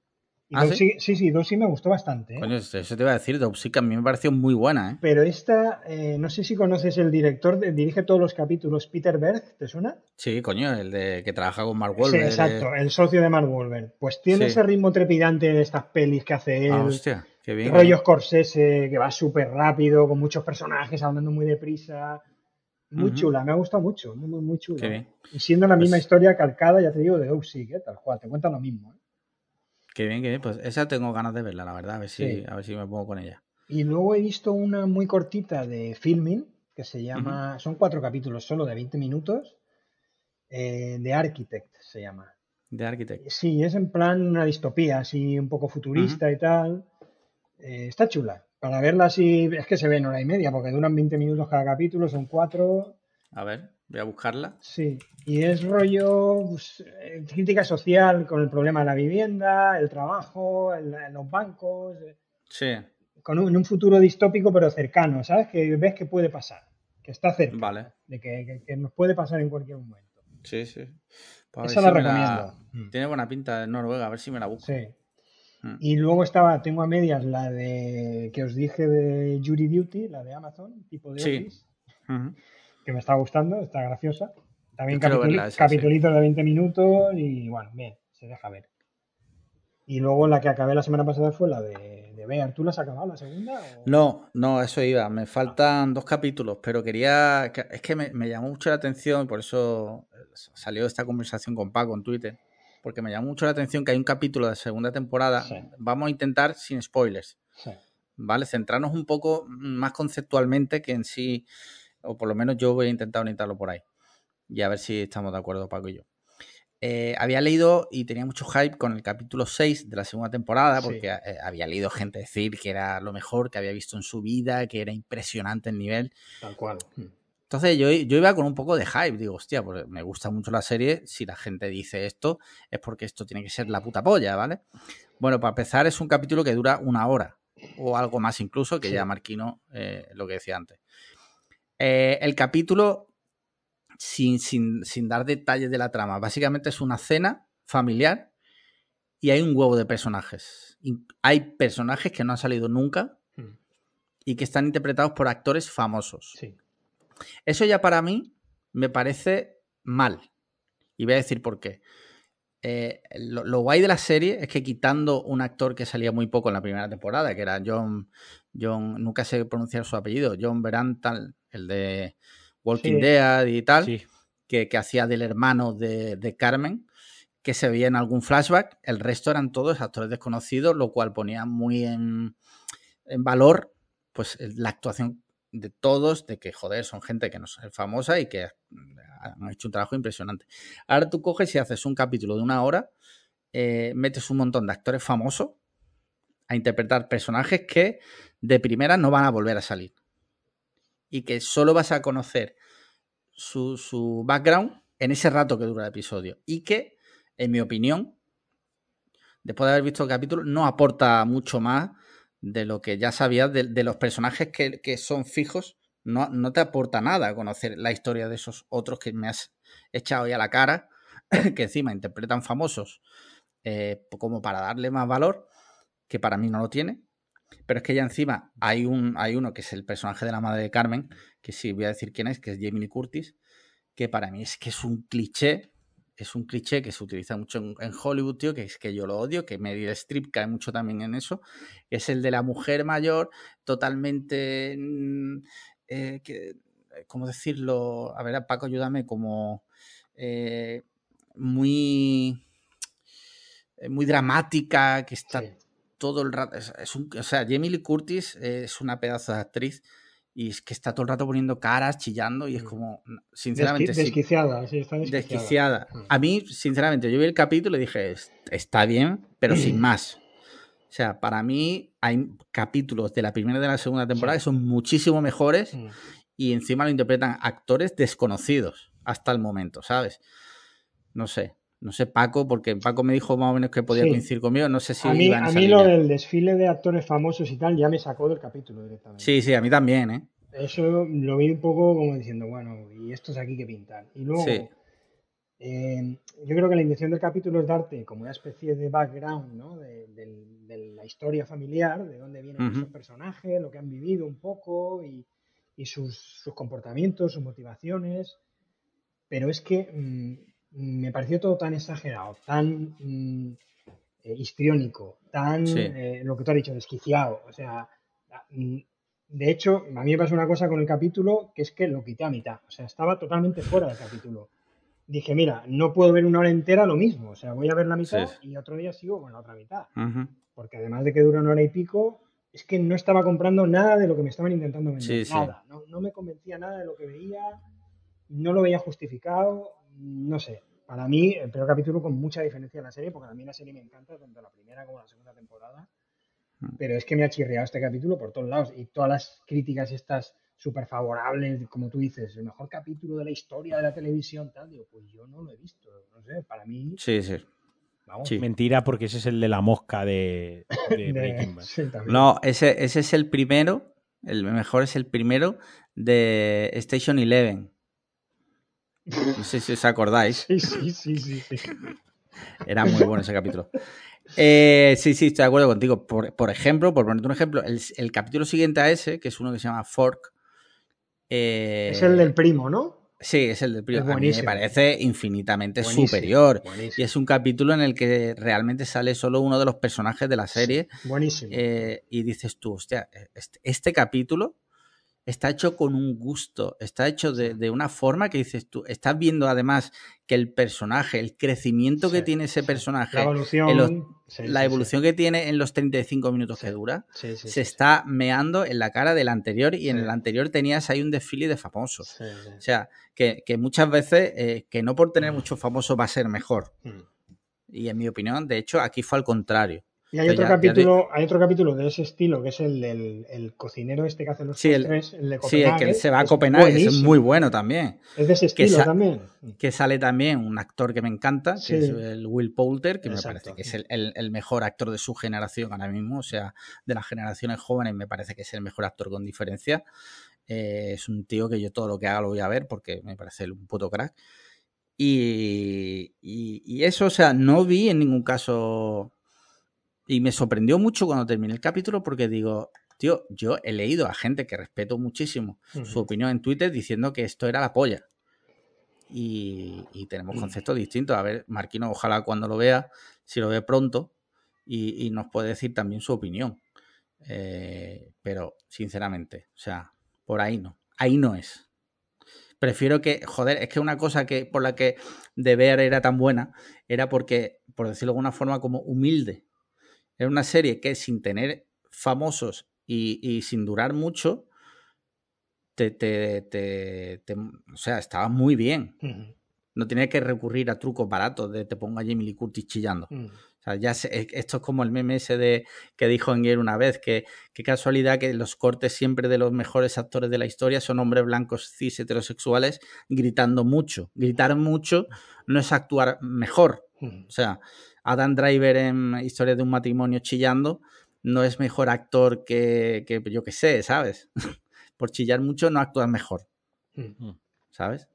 ¿Ah, sí? sí, sí, Dope me gustó bastante. ¿eh?
Coño, eso te iba a decir, Dope a mí me pareció muy buena. ¿eh?
Pero esta, eh, no sé si conoces el director, dirige todos los capítulos, Peter Berg, ¿te suena?
Sí, coño, el de que trabaja con Mark Wahlberg. Sí,
exacto, el socio de Mark Wahlberg. Pues tiene ese ritmo trepidante de estas pelis que hace él. Ah,
hostia, qué bien.
Rollo Scorsese, que va súper rápido, con muchos personajes, hablando muy deprisa. Muy chula, me ha gustado mucho, muy, muy, chula. Y siendo la misma pues historia calcada, ya te digo, de Dope ¿eh? tal cual, te cuenta lo mismo. ¿eh?
Qué bien, qué bien. Pues esa tengo ganas de verla, la verdad. A ver si, a ver si me pongo con ella.
Y luego he visto una muy cortita de filming que se llama. Son cuatro capítulos solo de 20 minutos. Eh, de Architect se llama.
De Architect.
Sí, es en plan una distopía, así un poco futurista y tal. Eh, está chula. Para verla así, es que se ve en hora y media, porque duran 20 minutos cada capítulo, son cuatro.
A ver. Voy a buscarla.
Sí, y es rollo pues, eh, crítica social con el problema de la vivienda, el trabajo, los bancos. Eh,
sí.
Con un, un, futuro distópico pero cercano, ¿sabes? Que ves que puede pasar, que está cerca.
Vale.
De que, que, nos puede pasar en cualquier momento.
Sí, sí.
Pues Esa la recomiendo.
Tiene buena pinta de Noruega, a ver si me la busco.
Sí. Mm. Y luego estaba, tengo a medias la de que os dije de Jury Duty, la de Amazon, tipo de sí que me está gustando, está graciosa. También capítulos de 20 minutos y bueno, bien, se deja ver. Y luego la que acabé la semana pasada fue la de, de Bear. ¿Tú la has acabado la segunda?
No, no, eso iba. Me faltan dos capítulos, pero quería. Es que me, llamó mucho la atención, por eso salió esta conversación con Paco en Twitter. Porque me llamó mucho la atención que hay un capítulo de segunda temporada. Vamos a intentar sin spoilers. ¿Vale? Centrarnos un poco más conceptualmente que en sí o por lo menos yo voy a intentar orientarlo por ahí. Y a ver si estamos de acuerdo, Paco y yo. Eh, había leído y tenía mucho hype con el capítulo 6 de la segunda temporada, porque eh, había leído gente decir que era lo mejor que había visto en su vida, que era impresionante el nivel.
Tal cual.
Entonces yo, yo, iba con un poco de hype, digo, hostia, pues me gusta mucho la serie, si la gente dice esto es porque esto tiene que ser la puta polla, ¿vale? Bueno, para empezar es un capítulo que dura una hora o algo más incluso, que ya Marquino eh, lo que decía antes. Eh, el capítulo, sin, dar detalles de la trama, básicamente es una cena familiar y hay un huevo de personajes. hay personajes que no han salido nunca hmm. y que están interpretados por actores famosos. Eso ya para mí me parece mal. Y voy a decir por qué. Eh, lo, guay de la serie es que quitando un actor que salía muy poco en la primera temporada, que era John, John nunca sé pronunciar su apellido, John Berantal, el de Walking Dead y tal, que, hacía del hermano de, Carmen, que se veía en algún flashback. El resto eran todos actores desconocidos, lo cual ponía muy en, valor pues la actuación de todos, de que, joder, son gente que no es famosa y que han hecho un trabajo impresionante. Ahora tú coges y haces un capítulo de una hora, eh, metes un montón de actores famosos a interpretar personajes que de primera no van a volver a salir y que solo vas a conocer su, background en ese rato que dura el episodio. Y que, en mi opinión, después de haber visto el capítulo, no aporta mucho más de lo que ya sabías de, los personajes que, son fijos. No, no, te aporta nada conocer la historia de esos otros que me has echado ya la cara, que encima interpretan famosos eh, como para darle más valor, que para mí no lo tiene. Pero es que ya encima hay, un, hay uno que es el personaje de la madre de Carmen, que sí voy a decir quién es, que es Jamie Curtis, que para mí es que es un cliché, es un cliché que se utiliza mucho en, Hollywood, tío, que es que yo lo odio, que Meryl Streep cae mucho también en eso, es el de la mujer mayor totalmente, mm, eh, que, ¿cómo decirlo? A ver, Paco, ayúdame, como eh, muy, eh, muy dramática, que está todo el rato. Es, un, o sea, Jamie Lee Curtis es una pedazo de actriz y es que está todo el rato poniendo caras, chillando y es mm. como, sinceramente...
desquiciada, sí, está desquiciada.
desquiciada. Mm. A mí, sinceramente, yo vi el capítulo y dije, está bien, pero sin más. O sea, para mí hay capítulos de la primera y de la segunda temporada que son muchísimo mejores mm. y encima lo interpretan actores desconocidos hasta el momento, ¿sabes? No sé. No sé, Paco, porque Paco me dijo más o menos que podía coincidir conmigo. No sé si.
A mí, a, mí lo del desfile de actores famosos y tal ya me sacó del capítulo directamente.
Sí, sí, a mí también, ¿eh?
Eso lo vi un poco como diciendo, bueno, ¿y estos aquí que pintan? Y luego, eh, yo creo que la intención del capítulo es darte como una especie de background, ¿no? De, la historia familiar, de dónde vienen esos personajes, lo que han vivido un poco y, sus, sus, comportamientos, sus motivaciones. Pero es que. Mm, me pareció todo tan exagerado, tan mm, eh, histriónico, tan, eh, lo que tú has dicho, desquiciado. O sea, mm, de hecho, a mí me pasó una cosa con el capítulo, que es que lo quité a mitad. O sea, estaba totalmente fuera del capítulo. Dije, mira, no puedo ver una hora entera lo mismo. O sea, voy a ver la mitad y otro día sigo con la otra mitad. Porque además de que dura una hora y pico, es que no estaba comprando nada de lo que me estaban intentando vender. nada. No, no me convencía nada de lo que veía, no lo veía justificado no sé, para mí el peor capítulo con mucha diferencia en la serie, porque a mí la serie me encanta, tanto la primera como la segunda temporada, mm. pero es que me ha chirriado este capítulo por todos lados y todas las críticas estas súper favorables, como tú dices, el mejor capítulo de la historia de la televisión, tal, digo, pues yo no lo he visto, no sé, para mí...
Sí, sí.
Sí. Mentira, porque ese es el de la mosca de, Breaking
Bad. no, ese, ese es el primero, el mejor es el primero de Station Eleven. No sé si os acordáis.
Sí, sí, sí, sí.
Era muy bueno ese capítulo. Eh, sí, sí, estoy de acuerdo contigo. Por, ejemplo, por ponerte un ejemplo, el, capítulo siguiente a ese, que es uno que se llama Fork.
Eh, es el del primo, ¿no?
Sí, es el del primo. a mí me parece infinitamente superior. Y es un capítulo en el que realmente sale solo uno de los personajes de la serie.
buenísimo.
Eh, y dices tú, hostia, este, este capítulo está hecho con un gusto, está hecho de, una forma que dices tú, estás viendo además que el personaje, el crecimiento que tiene ese personaje, la
evolución,
la evolución que tiene en los 35 minutos que dura, se está meando en la cara del anterior y en el anterior tenías ahí un desfile de famosos. O sea, que, muchas veces, eh, que no por tener mm. muchos famosos va a ser mejor. Mm. Y en mi opinión, de hecho, aquí fue al contrario.
Y hay otro, capítulo, hay otro capítulo de ese estilo, que es el del cocinero este que hace los
sí,
postres,
el, de Copenhague. Sí, el que se va a Copenhague, es muy bueno también.
Es de ese estilo también.
Que sale también un actor que me encanta, que es el Will Poulter, que me parece que es el, mejor actor de su generación ahora mismo, o sea, de las generaciones jóvenes me parece que es el mejor actor con diferencia. Eh, es un tío que yo todo lo que haga lo voy a ver porque me parece un puto crack. y, y eso, o sea, no vi en ningún caso y me sorprendió mucho cuando terminé el capítulo porque digo, tío, yo he leído a gente que respeto muchísimo su opinión en Twitter diciendo que esto era la polla. Y, tenemos conceptos distintos. A ver, Marquino, ojalá cuando lo vea, si lo ve pronto, y, nos puede decir también su opinión. Eh, pero, sinceramente, o sea, por ahí no. Ahí no es. Prefiero que, joder, es que una cosa que por la que de ver era tan buena era porque, por decirlo de alguna forma, como humilde. Era una serie que sin tener famosos y, sin durar mucho, te, te, o sea, estaba muy bien. No tenía que recurrir a trucos baratos de te ponga Jamie Lee Curtis chillando. O sea, ya e, esto es como el meme ese de que dijo Enguer una vez, que qué casualidad que los cortes siempre de los mejores actores de la historia son hombres blancos cis heterosexuales gritando mucho. Gritar mucho no es actuar mejor. O sea, Adam Driver en Historia de un matrimonio chillando no es mejor actor que, que yo que sé, ¿sabes? Por chillar mucho no actúa mejor. Mm. Mm. ¿Sabes?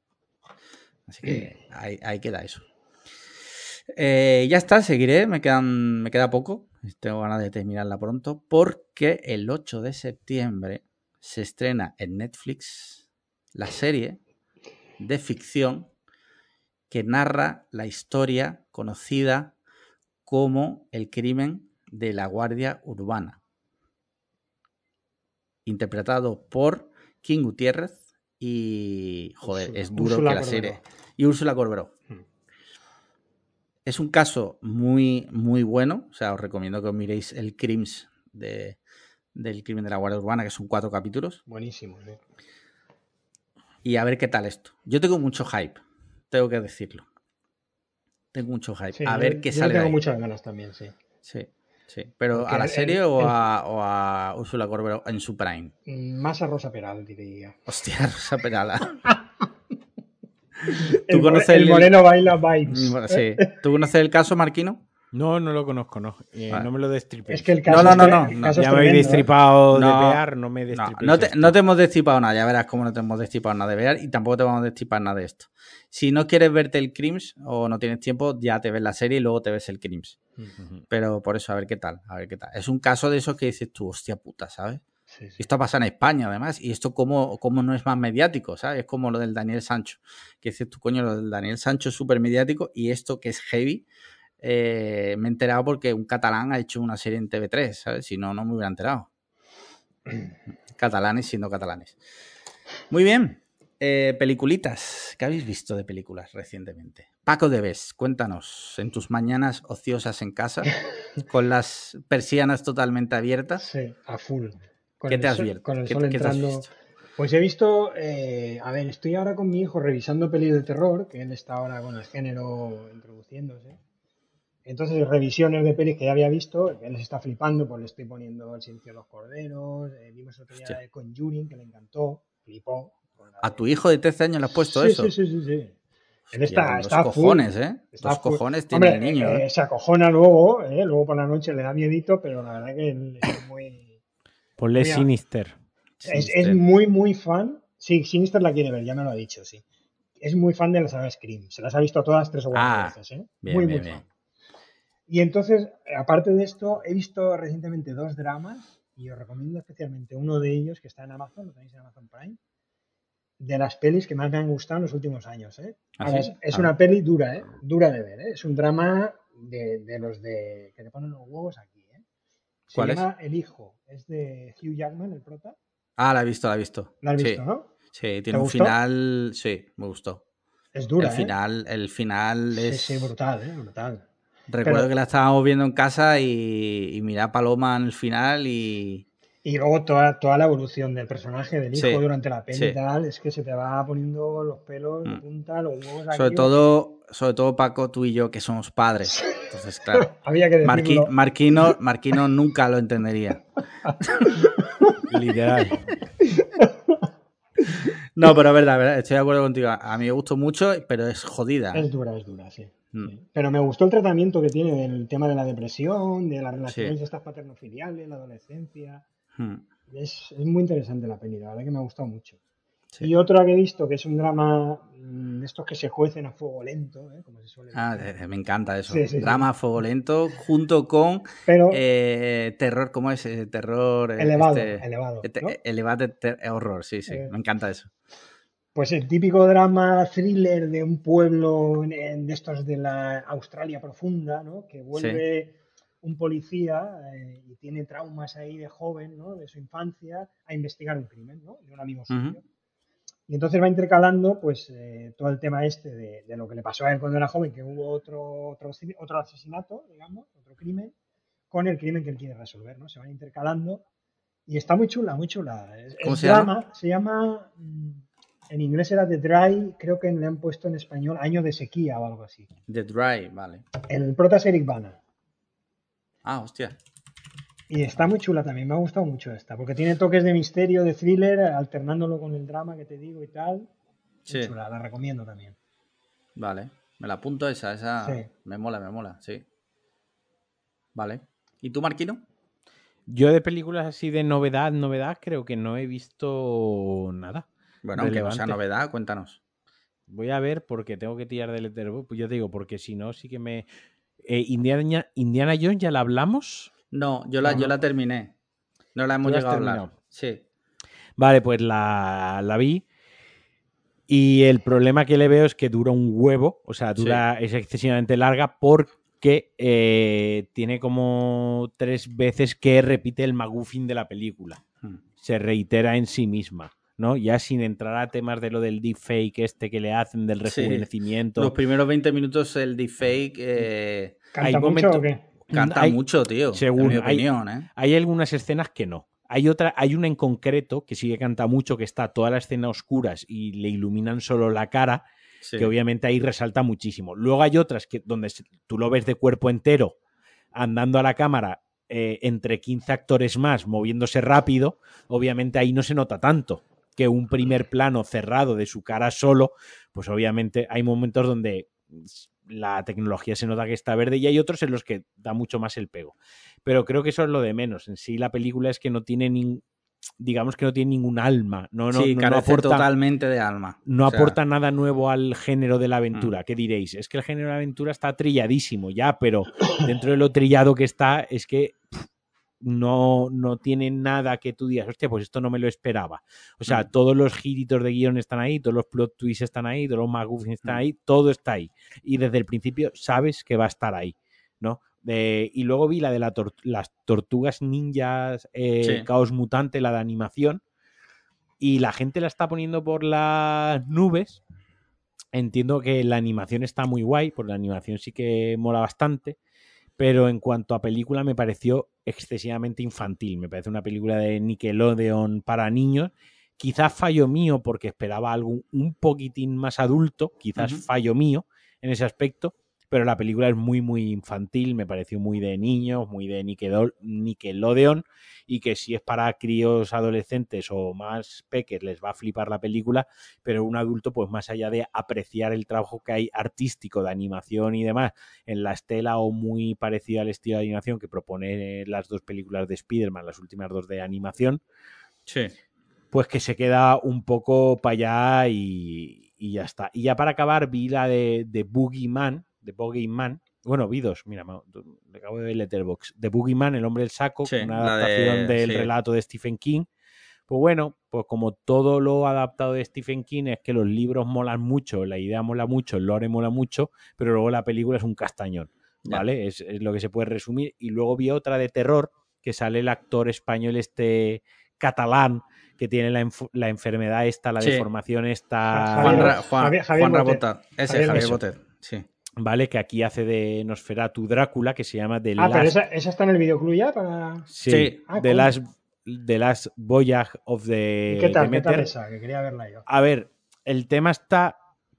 Así que ahí, queda eso. Eh, ya está, seguiré, me, quedan, me queda poco. Tengo ganas de terminarla pronto porque el 8 de septiembre se estrena en Netflix la serie de ficción que narra la historia conocida como El crimen de la Guardia Urbana, interpretado por King Gutiérrez y, joder, es duro que la serie. Y Úrsula Corberó. Hmm. Es un caso muy, muy bueno. O sea, os recomiendo que os miréis el Crims de, del crimen de la Guardia Urbana, que son cuatro capítulos.
Buenísimo, sí.
Y a ver qué tal esto. Yo tengo mucho hype, tengo que decirlo. Tengo mucho hype. a ver qué sale.
Tengo muchas ganas también, sí.
Sí. Sí, pero ¿a la serie o, a, o, a, Ursula Corbero en su prime?
Mm, más a Rosa Peral, diría.
Hostia, Rosa Peral.
¿Tú el, conoces el, moreno baila vibes.
Sí. ¿Tú conoces el caso, Marquino?
No, no lo conozco, no. Eh, no me lo destripé.
Es que el caso
no, no, no, no,
Ya me he destripado de Bear, no me destripé.
No, te, no, te, hemos destripado nada, ya verás cómo no te hemos destripado nada de Bear y tampoco te vamos a destripar nada de esto. Si no quieres verte el Crims o no tienes tiempo, ya te ves la serie y luego te ves el Crims. Pero por eso, a ver qué tal, a ver qué tal. Es un caso de eso que dices tú, hostia puta, ¿sabes? Sí, Esto pasa en España, además, y esto como, como no es más mediático, ¿sabes? Es como lo del Daniel Sancho, que dices tú, coño, lo del Daniel Sancho es súper mediático y esto que es heavy, eh, me he enterado porque un catalán ha hecho una serie en TV3, ¿sabes? Si no, no me hubiera enterado. Catalanes siendo catalanes. Muy bien. Eh, peliculitas. ¿Qué habéis visto de películas recientemente? Paco Debes, cuéntanos, en tus mañanas ociosas en casa, con las persianas totalmente abiertas.
Sí, a full.
¿Qué te has visto?
Con el sol entrando. Pues he visto, eh, a ver, estoy ahora con mi hijo revisando pelis de terror, que él está ahora con el género introduciéndose. Entonces, revisiones de pelis que ya había visto, él les está flipando, pues le estoy poniendo El silencio de los corderos, eh, vimos otro día de Conjuring, que le encantó, flipó.
¿A tu hijo de 13 años le has puesto eso?
Sí, sí, sí, sí. Él está,
está cojones, ¿eh? Está los cojones tiene el niño.
Eh, ¿eh? Se acojona luego, ¿eh? luego por la noche le da miedito, pero la verdad que él es muy...
Ponle Sinister.
Es, es, muy, muy fan. Sí, Sinister la quiere ver, ya me lo ha dicho, sí. Es muy fan de la saga Scream. Se las ha visto todas tres o cuatro ah, veces, ¿eh? muy, muy fan. Y entonces, aparte de esto, he visto recientemente dos dramas y os recomiendo especialmente uno de ellos que está en Amazon, lo tenéis en Amazon Prime, de las pelis que más me han gustado en los últimos años. ¿eh? ¿Ah, es, ah. una peli dura, ¿eh? dura de ver. ¿eh? Es un drama de, los de que te ponen los huevos aquí. ¿eh? Se ¿Cuál llama es? El Hijo. Es de Hugh Jackman, el prota.
Ah, la he visto, la he visto.
La has visto, ¿no?
Sí, tiene un final. Sí, me gustó.
Es dura.
El ¿eh? final, el final es.
Sí, sí, brutal, ¿eh? brutal.
Recuerdo que la estábamos viendo en casa y, y miré a Paloma en el final y.
Y luego toda, toda la evolución del personaje del hijo durante la peli y tal, es que se te va poniendo los pelos de mm. punta, los huevos aquí.
Sobre todo, sobre todo Paco, tú y yo, que somos padres. Entonces, claro.
Había que
Marquino, Marquino nunca lo entendería.
Literal.
No, pero es verdad, estoy de acuerdo contigo. A mí me gustó mucho, pero es jodida.
Es dura, es dura, sí. Mm. Pero me gustó el tratamiento que tiene del tema de la depresión, de las relaciones estas paterno-filiales, la adolescencia. Hmm. Es, muy interesante la peli, la verdad que me ha gustado mucho. Y otra que he visto, que es un drama mm, de estos que se juecen a fuego lento, ¿eh? como se suele
ah, me encanta eso. drama a fuego lento junto con eh, terror, ¿cómo es? Eh, terror...
Elevado, este, elevado.
Elevado horror, sí, sí, me encanta eso.
Pues el típico drama thriller de un pueblo de estos de la Australia profunda, ¿no? Que vuelve un policía eh, y tiene traumas ahí de joven, ¿no? De su infancia, a investigar un crimen, ¿no? De un amigo suyo. Y entonces va intercalando, pues, eh, todo el tema este de, lo que le pasó a él cuando era joven, que hubo otro, otro, otro asesinato, digamos, otro crimen, con el crimen que él quiere resolver, ¿no? Se van intercalando y está muy chula, muy chula.
¿Cómo se llama?
Se llama mm, en inglés era The Dry, creo que le han puesto en español Año de Sequía o algo así.
The Dry, vale.
El prota es Eric Bana.
Ah, hostia.
Y está muy chula también, me ha gustado mucho esta, porque tiene toques de misterio, de thriller, alternándolo con el drama que te digo y tal. Sí. Chula, la recomiendo también.
Vale, me la apunto esa, esa me mola, me mola, sí. Vale. ¿Y tú, Marquino?
Yo de películas así de novedad, novedad, creo que no he visto nada.
Bueno, aunque no sea novedad, cuéntanos.
Voy a ver porque tengo que tirar del Letterboxd. Pues yo te digo, porque si no, sí que me. Eh, Indiana, Indiana Jones, ¿ya la hablamos?
No, yo la, yo la terminé. No la hemos llegado a hablar. Sí.
Vale, pues la, la, vi. Y el problema que le veo es que dura un huevo. O sea, dura, es excesivamente larga porque eh, tiene como tres veces que repite el maguffin de la película. Hmm. Se reitera en sí misma. ¿No? Ya sin entrar a temas de lo del deepfake este que le hacen, del rejuvenecimiento.
Los primeros 20 minutos el deepfake... Eh,
¿Canta mucho o qué?
Canta mucho, tío. Según, mi opinión,
hay,
¿eh?
hay algunas escenas que no. Hay otra, hay una en concreto que sí que canta mucho, que está toda la escena oscuras y le iluminan solo la cara, que obviamente ahí resalta muchísimo. Luego hay otras que donde tú lo ves de cuerpo entero, andando a la cámara eh, entre 15 actores más, moviéndose rápido, obviamente ahí no se nota tanto que un primer plano cerrado de su cara solo, pues obviamente hay momentos donde la tecnología se nota que está verde y hay otros en los que da mucho más el pego. Pero creo que eso es lo de menos. En sí la película es que no tiene ni, digamos que no tiene ningún alma. No, no,
sí, no, aporta, totalmente de alma.
No aporta nada nuevo al género de la aventura. Mm. ¿Qué diréis? Es que el género de la aventura está trilladísimo ya, pero dentro de lo trillado que está es que no, no tiene nada que tú digas, hostia, pues esto no me lo esperaba. O sea, mm. todos los giritos de guion están ahí, todos los plot twists están ahí, todos los McGuffins están mm. ahí, todo está ahí. Y desde el principio sabes que va a estar ahí, ¿no? y luego vi la de las tortugas ninjas, eh, Caos Mutante, la de animación. Y la gente la está poniendo por las nubes. Entiendo que la animación está muy guay, porque la animación sí que mola bastante. Pero en cuanto a película, me pareció excesivamente infantil. Me parece una película de Nickelodeon para niños. Quizás fallo mío, porque esperaba algo un poquitín más adulto. Quizás fallo mío en ese aspecto pero la película es muy, muy infantil, me pareció muy de niños, muy de Nickelodeon, y que si es para críos adolescentes o más peques les va a flipar la película, pero un adulto, pues más allá de apreciar el trabajo que hay artístico de animación y demás en la estela o muy parecido al estilo de animación que propone las dos películas de Spider-Man, las últimas dos de animación,
sí.
pues que se queda un poco para allá y, ya está. Y ya para acabar vi la de, de Boogeyman, de Boogeyman. Bueno, vi dos, mira, me acabo de ver Letterbox. The Boogeyman, El hombre del saco, una adaptación del relato de Stephen King. Pues bueno, pues como todo lo adaptado de Stephen King es que los libros molan mucho, la idea mola mucho, el lore mola mucho, pero luego la película es un castañón, ¿vale? Es, lo que se puede resumir. Y luego vi otra de terror que sale el actor español este catalán que tiene la, enfermedad esta, la deformación esta...
Juan, Juan, Ese, Javier Botet, sí.
¿Vale? Que aquí hace de Nosferatu Drácula, que se llama The
Ah, pero esa, está en el videoclub ya para...
Sí, ah, The, Last, The, Last, Voyage of the...
¿Qué tal, ¿Qué tal esa? Que quería verla yo.
A ver, el tema está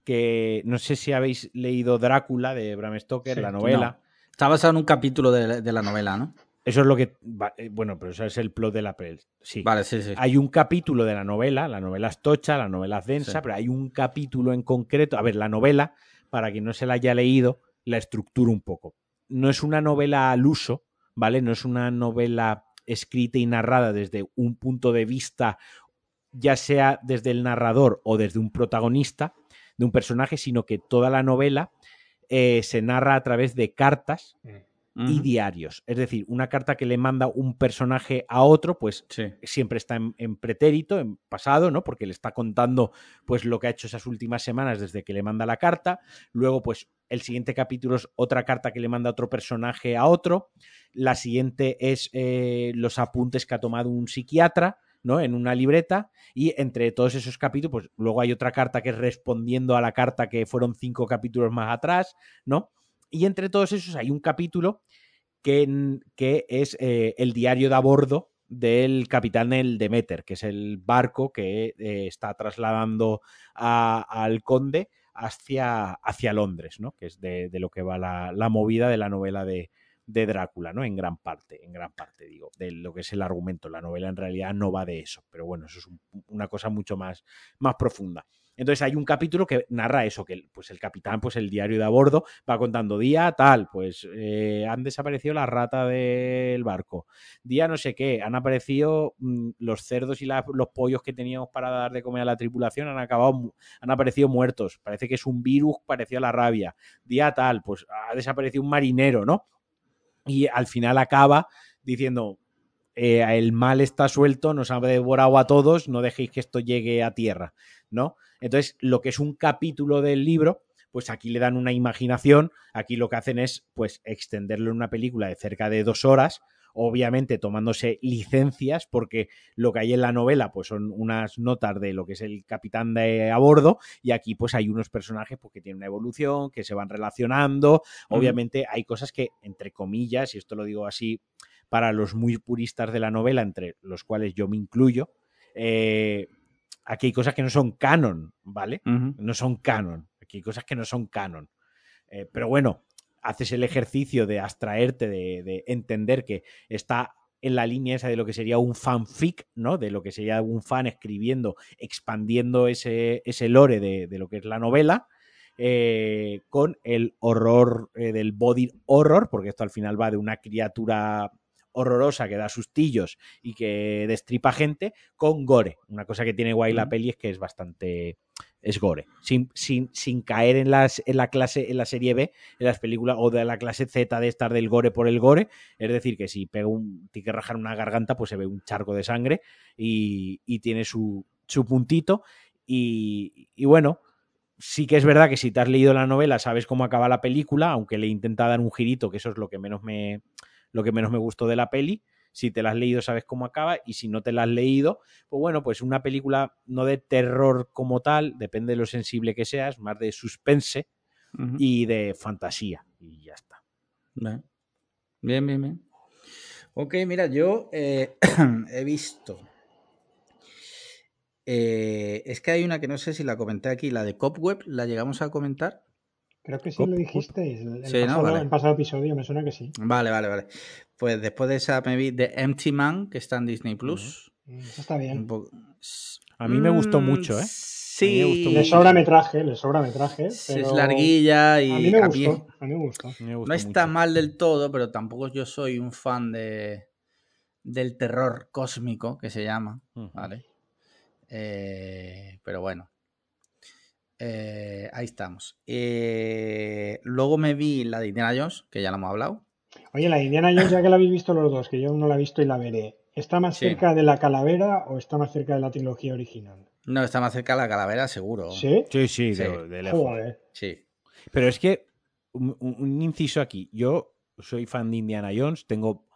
que no sé si habéis leído Drácula de Bram Stoker, la novela.
Está basado en un capítulo de, la novela, ¿no?
Eso es lo que. Eh, bueno, pero eso es el plot de la pel. Sí.
Vale, sí, sí.
Hay un capítulo de la novela, la novela es tocha, la novela es densa, pero hay un capítulo en concreto. A ver, la novela para quien no se la haya leído, la estructura un poco. No es una novela al uso, ¿vale? No es una novela escrita y narrada desde un punto de vista, ya sea desde el narrador o desde un protagonista de un personaje, sino que toda la novela eh, se narra a través de cartas y diarios. Es decir, una carta que le manda un personaje a otro, pues siempre está en, pretérito, en pasado, ¿no? Porque le está contando pues lo que ha hecho esas últimas semanas desde que le manda la carta. Luego, pues el siguiente capítulo es otra carta que le manda otro personaje a otro. La siguiente es eh, los apuntes que ha tomado un psiquiatra. ¿no? En una libreta y entre todos esos capítulos, pues luego hay otra carta que es respondiendo a la carta que fueron cinco capítulos más atrás, ¿no? Y entre todos esos hay un capítulo que, que es eh, el diario de a bordo del capitán el Demeter, que es el barco que eh, está trasladando al conde hacia, hacia Londres, ¿no? que es de, lo que va la, movida de la novela de, de, Drácula, ¿no? En gran parte, en gran parte, digo, de lo que es el argumento. La novela en realidad no va de eso, pero bueno, eso es una cosa mucho más, más profunda. Entonces hay un capítulo que narra eso, que pues el capitán, pues el diario de a bordo, va contando día tal, pues eh, han desaparecido la rata del barco, día no sé qué, han aparecido mm, los cerdos y los pollos que teníamos para dar de comer a la tripulación, han acabado, han aparecido muertos, parece que es un virus parecido a la rabia, día tal, pues ha desaparecido un marinero, ¿no? Y al final acaba diciendo, eh, el mal está suelto, nos ha devorado a todos, no dejéis que esto llegue a tierra, ¿no? Entonces, lo que es un capítulo del libro, pues aquí le dan una imaginación, aquí lo que hacen es, pues, extenderlo en una película de cerca de dos horas, obviamente tomándose licencias, porque lo que hay en la novela, pues son unas notas de lo que es el capitán de a bordo, y aquí pues hay unos personajes pues, que tienen una evolución, que se van relacionando, obviamente hay cosas que, entre comillas, y esto lo digo así para los muy puristas de la novela, entre los cuales yo me incluyo, eh, aquí hay cosas que no son canon, ¿vale? No son canon. Aquí hay cosas que no son canon. Eh, pero bueno, haces el ejercicio de abstraerte, de, entender que está en la línea esa de lo que sería un fanfic, ¿no? De lo que sería un fan escribiendo, expandiendo ese, ese lore de, lo que es la novela. Eh, con el horror del body horror, porque esto al final va de una criatura horrorosa que da sustillos y que destripa gente con gore. Una cosa que tiene guay la peli es que es bastante es gore, sin, sin, sin caer en, las, en la clase, en la serie B, en las películas, o de la clase Z de estar del gore por el gore. Es decir, que si pega un, tiene que rajar una garganta, pues se ve un charco de sangre y, tiene su, su puntito. Y, y, bueno, sí que es verdad que si te has leído la novela sabes cómo acaba la película, aunque le intenta dar un girito, que eso es lo que menos me, lo que menos me gustó de la peli. Si te la has leído, sabes cómo acaba. Y si no te la has leído, pues bueno, pues una película no de terror como tal, depende de lo sensible que seas, más de suspense y de fantasía. Y ya está.
Bien, bien, bien. Ok, mira, yo eh, he visto. Eh, es que hay una que no sé si la comenté aquí, la de Copweb, ¿la llegamos a comentar?
Creo que sí lo dijisteis. El, sí, pasado, ¿no? pasado episodio me suena que sí.
Vale, vale, vale. Pues después de esa me vi The Empty Man, que está en Disney Plus.
Eso está bien.
A mí me gustó mucho, ¿eh?
Sí. le sobra metraje, le sobra metraje.
Es larguilla y.
A mí me gustó. A mí, me gustó.
no está mal del todo, pero tampoco yo soy un fan de del terror cósmico, que se llama. ¿Vale? Eh, pero bueno. Eh, ahí estamos. Eh, luego me vi la de Indiana Jones, que ya lo hemos hablado.
Oye, la de Indiana Jones, ya que la habéis visto los dos, que yo no la he visto y la veré, ¿está más cerca de la calavera o está más cerca de la trilogía original?
No, está más cerca de la calavera, seguro.
¿Sí?
Sí, sí, De, lejos.
Sí.
Pero es que, un inciso aquí, yo soy fan de Indiana Jones, tengo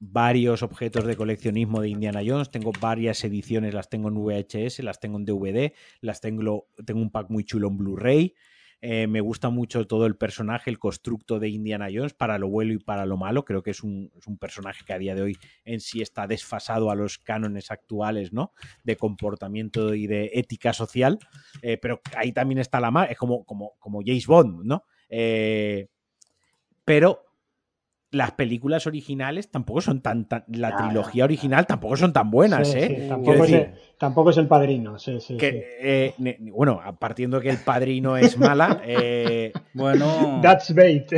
varios objetos de coleccionismo de Indiana Jones, tengo varias ediciones, las tengo en VHS, las tengo en DVD, las tengo, tengo un pack muy chulo en Blu-ray. Eh, me gusta mucho todo el personaje, el constructo de Indiana Jones, para lo bueno y para lo malo. Creo que es un, personaje que a día de hoy en sí está desfasado a los cánones actuales, ¿no? De comportamiento y de ética social. Eh, pero ahí también está la más, es como, como, como James Bond, ¿no? Eh, pero las películas originales tampoco son tan, la trilogía original tampoco son tan buenas, ¿eh?
tampoco, es el, padrino, sí, sí.
Eh, bueno, partiendo de que el padrino es mala, eh, bueno.
That's bait.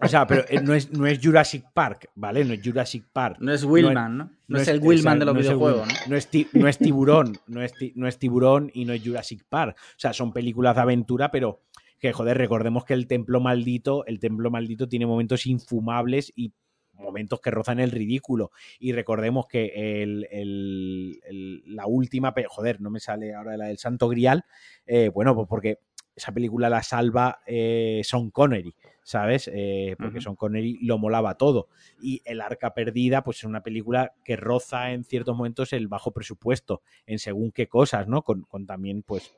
O sea, pero eh, no es, no es Jurassic Park, ¿vale? No es Jurassic Park.
No es Willman, ¿no? No, es, el Willman de los videojuegos, ¿no?
No es, no es tiburón, no es, no es tiburón y no es Jurassic Park. O sea, son películas de aventura, pero que joder, recordemos que el templo maldito, el templo maldito tiene momentos infumables y momentos que rozan el ridículo. Y recordemos que el, la última, joder, no me sale ahora la del Santo Grial, eh, bueno, pues porque esa película la salva eh, Son Connery, ¿sabes? Eh, porque Son Connery lo molaba todo. Y El Arca Perdida, pues es una película que roza en ciertos momentos el bajo presupuesto, en según qué cosas, ¿no? Con, con también, pues,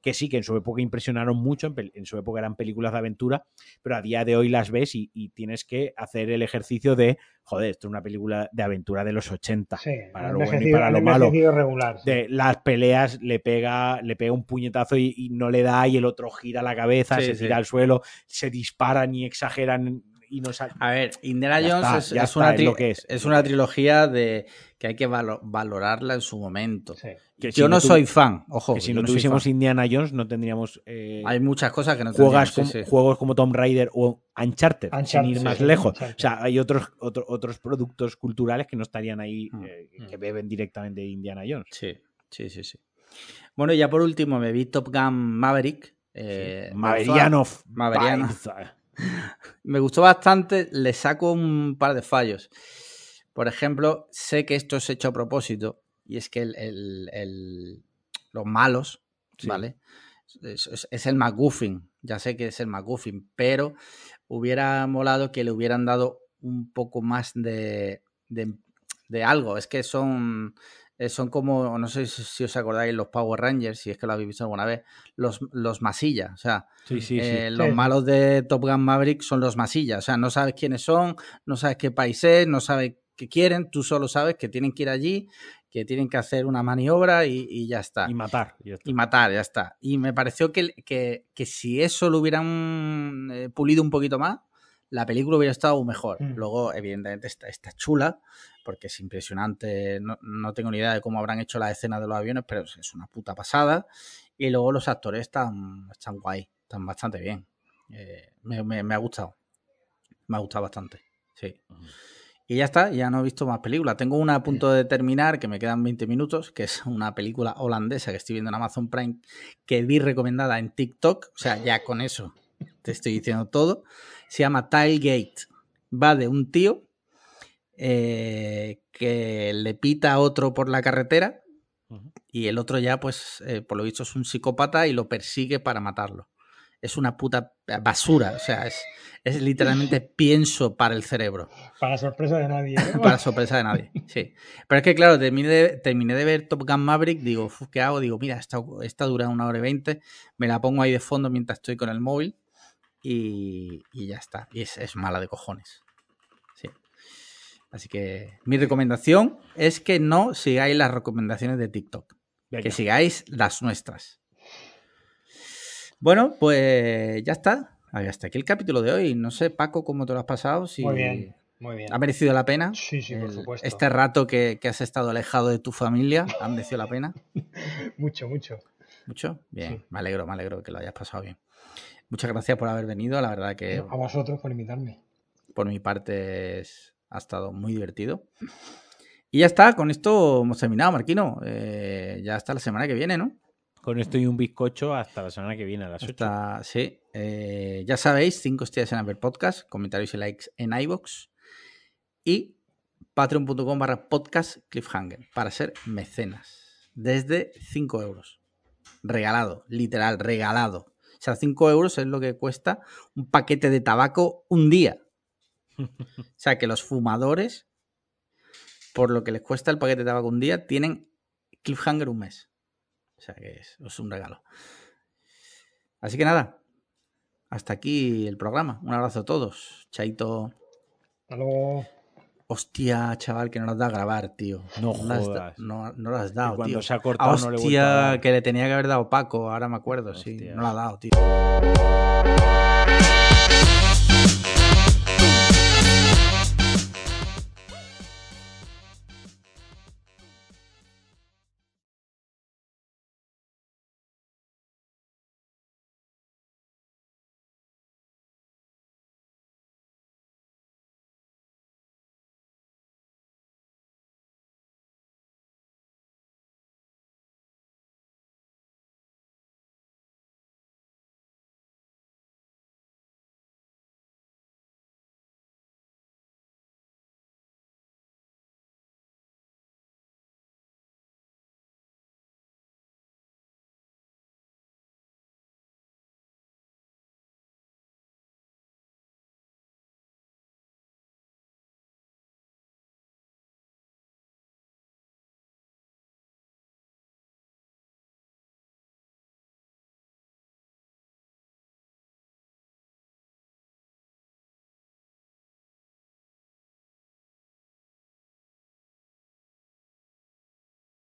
que sí, que en su época impresionaron mucho, en, su época eran películas de aventura, pero a día de hoy las ves y, tienes que hacer el ejercicio de, joder, esto es una película de aventura de los 80, para lo bueno y para lo malo.
Regular,
de las peleas le pega, le pega un puñetazo y, no le da y el otro gira la cabeza, se tira al suelo, se disparan y exageran y no
A ver, Indiana Jones es, una es, una trilogía de que hay que valorarla en su momento. Yo no, soy fan, ojo.
Que si no, tuviésemos Indiana Jones no tendríamos... Eh,
hay muchas cosas que no
tendríamos. Juegos como Tomb Raider o Uncharted, sin ir más lejos. O sea, hay otros, otros productos culturales que no estarían ahí, mm, eh, que mm. beben directamente de Indiana Jones.
Sí, sí, sí, sí. Bueno, ya por último me vi Top Gun Maverick.
Eh, Maveriano.
me gustó bastante, le saco un par de fallos. Por ejemplo, sé que esto es hecho a propósito y es que el, los malos, ¿vale? Es, el McGuffin, ya sé que es el McGuffin, pero hubiera molado que le hubieran dado un poco más de, de, algo. Es que son, eh, son como, no sé si os acordáis, los Power Rangers, si es que lo habéis visto alguna vez, los, los masillas. O sea, eh, los malos de Top Gun Maverick son los masillas. O sea, no sabes quiénes son, no sabes qué país es, no sabes que quieren, tú solo sabes que tienen que ir allí, que tienen que hacer una maniobra y, ya está.
Y matar.
Y matar, ya está. Y me pareció que, que, si eso lo hubieran eh, pulido un poquito más, la película hubiera estado mejor. Mm. Luego, evidentemente, está, está, chula, porque es impresionante. No, tengo ni idea de cómo habrán hecho la escena de los aviones, pero es una puta pasada. Y luego los actores están, están guay, están bastante bien. Eh, me, ha gustado. Me ha gustado bastante. Sí. Y ya está, ya no he visto más películas. Tengo una a punto de terminar, que me quedan 20 minutos, que es una película holandesa que estoy viendo en Amazon Prime, que vi recomendada en TikTok. O sea, ya con eso te estoy diciendo todo. Se llama Tilegate. Va de un tío eh, que le pita a otro por la carretera y el otro ya, pues, eh, por lo visto es un psicópata y lo persigue para matarlo es una puta basura. O sea, es, es literalmente pienso para el cerebro.
Para sorpresa de nadie.
para sorpresa de nadie, sí. Pero es que, claro, terminé de, terminé de ver Top Gun Maverick, digo, ¿qué hago? Digo, mira, esta, esta dura una hora y veinte, me la pongo ahí de fondo mientras estoy con el móvil y, y ya está. Y es, es mala de cojones. Sí. Así que mi recomendación es que no sigáis las recomendaciones de TikTok. Que sigáis las nuestras. Bueno, pues ya está. Hasta aquí el capítulo de hoy. No sé, Paco, cómo te lo has pasado. Si
muy bien, muy bien.
¿Ha merecido la pena?
Sí, sí, por supuesto.
Este rato que, has estado alejado de tu familia, ¿ha merecido la pena?
mucho, mucho.
¿Mucho? Bien, me alegro, me alegro que lo hayas pasado bien. Muchas gracias por haber venido, la verdad que...
A vosotros por invitarme.
Por mi parte ha estado muy divertido. Y ya está, con esto hemos terminado, Marquino. Eh, ya hasta la semana que viene, ¿no?
Con esto y un bizcocho hasta la semana que viene a las 8.
sí. Eh, ya sabéis, 5 estrellas en Apple Podcast, comentarios y likes en iBox y patreon.com barra podcast cliffhanger para ser mecenas. Desde 5 euros. Regalado, literal, regalado. O sea, 5 euros es lo que cuesta un paquete de tabaco un día. O sea, que los fumadores, por lo que les cuesta el paquete de tabaco un día, tienen cliffhanger un mes. O sea que es, un regalo. Así que nada, hasta aquí el programa. Un abrazo a todos. Chaito.
Hasta luego.
Hostia, chaval, que no nos da a grabar, tío.
No, jodas.
no, no lo has dado,
cuando
tío.
se ha cortado
Hostia,
no le a
que le tenía que haber dado Paco, ahora me acuerdo, sí. No lo ha dado, tío.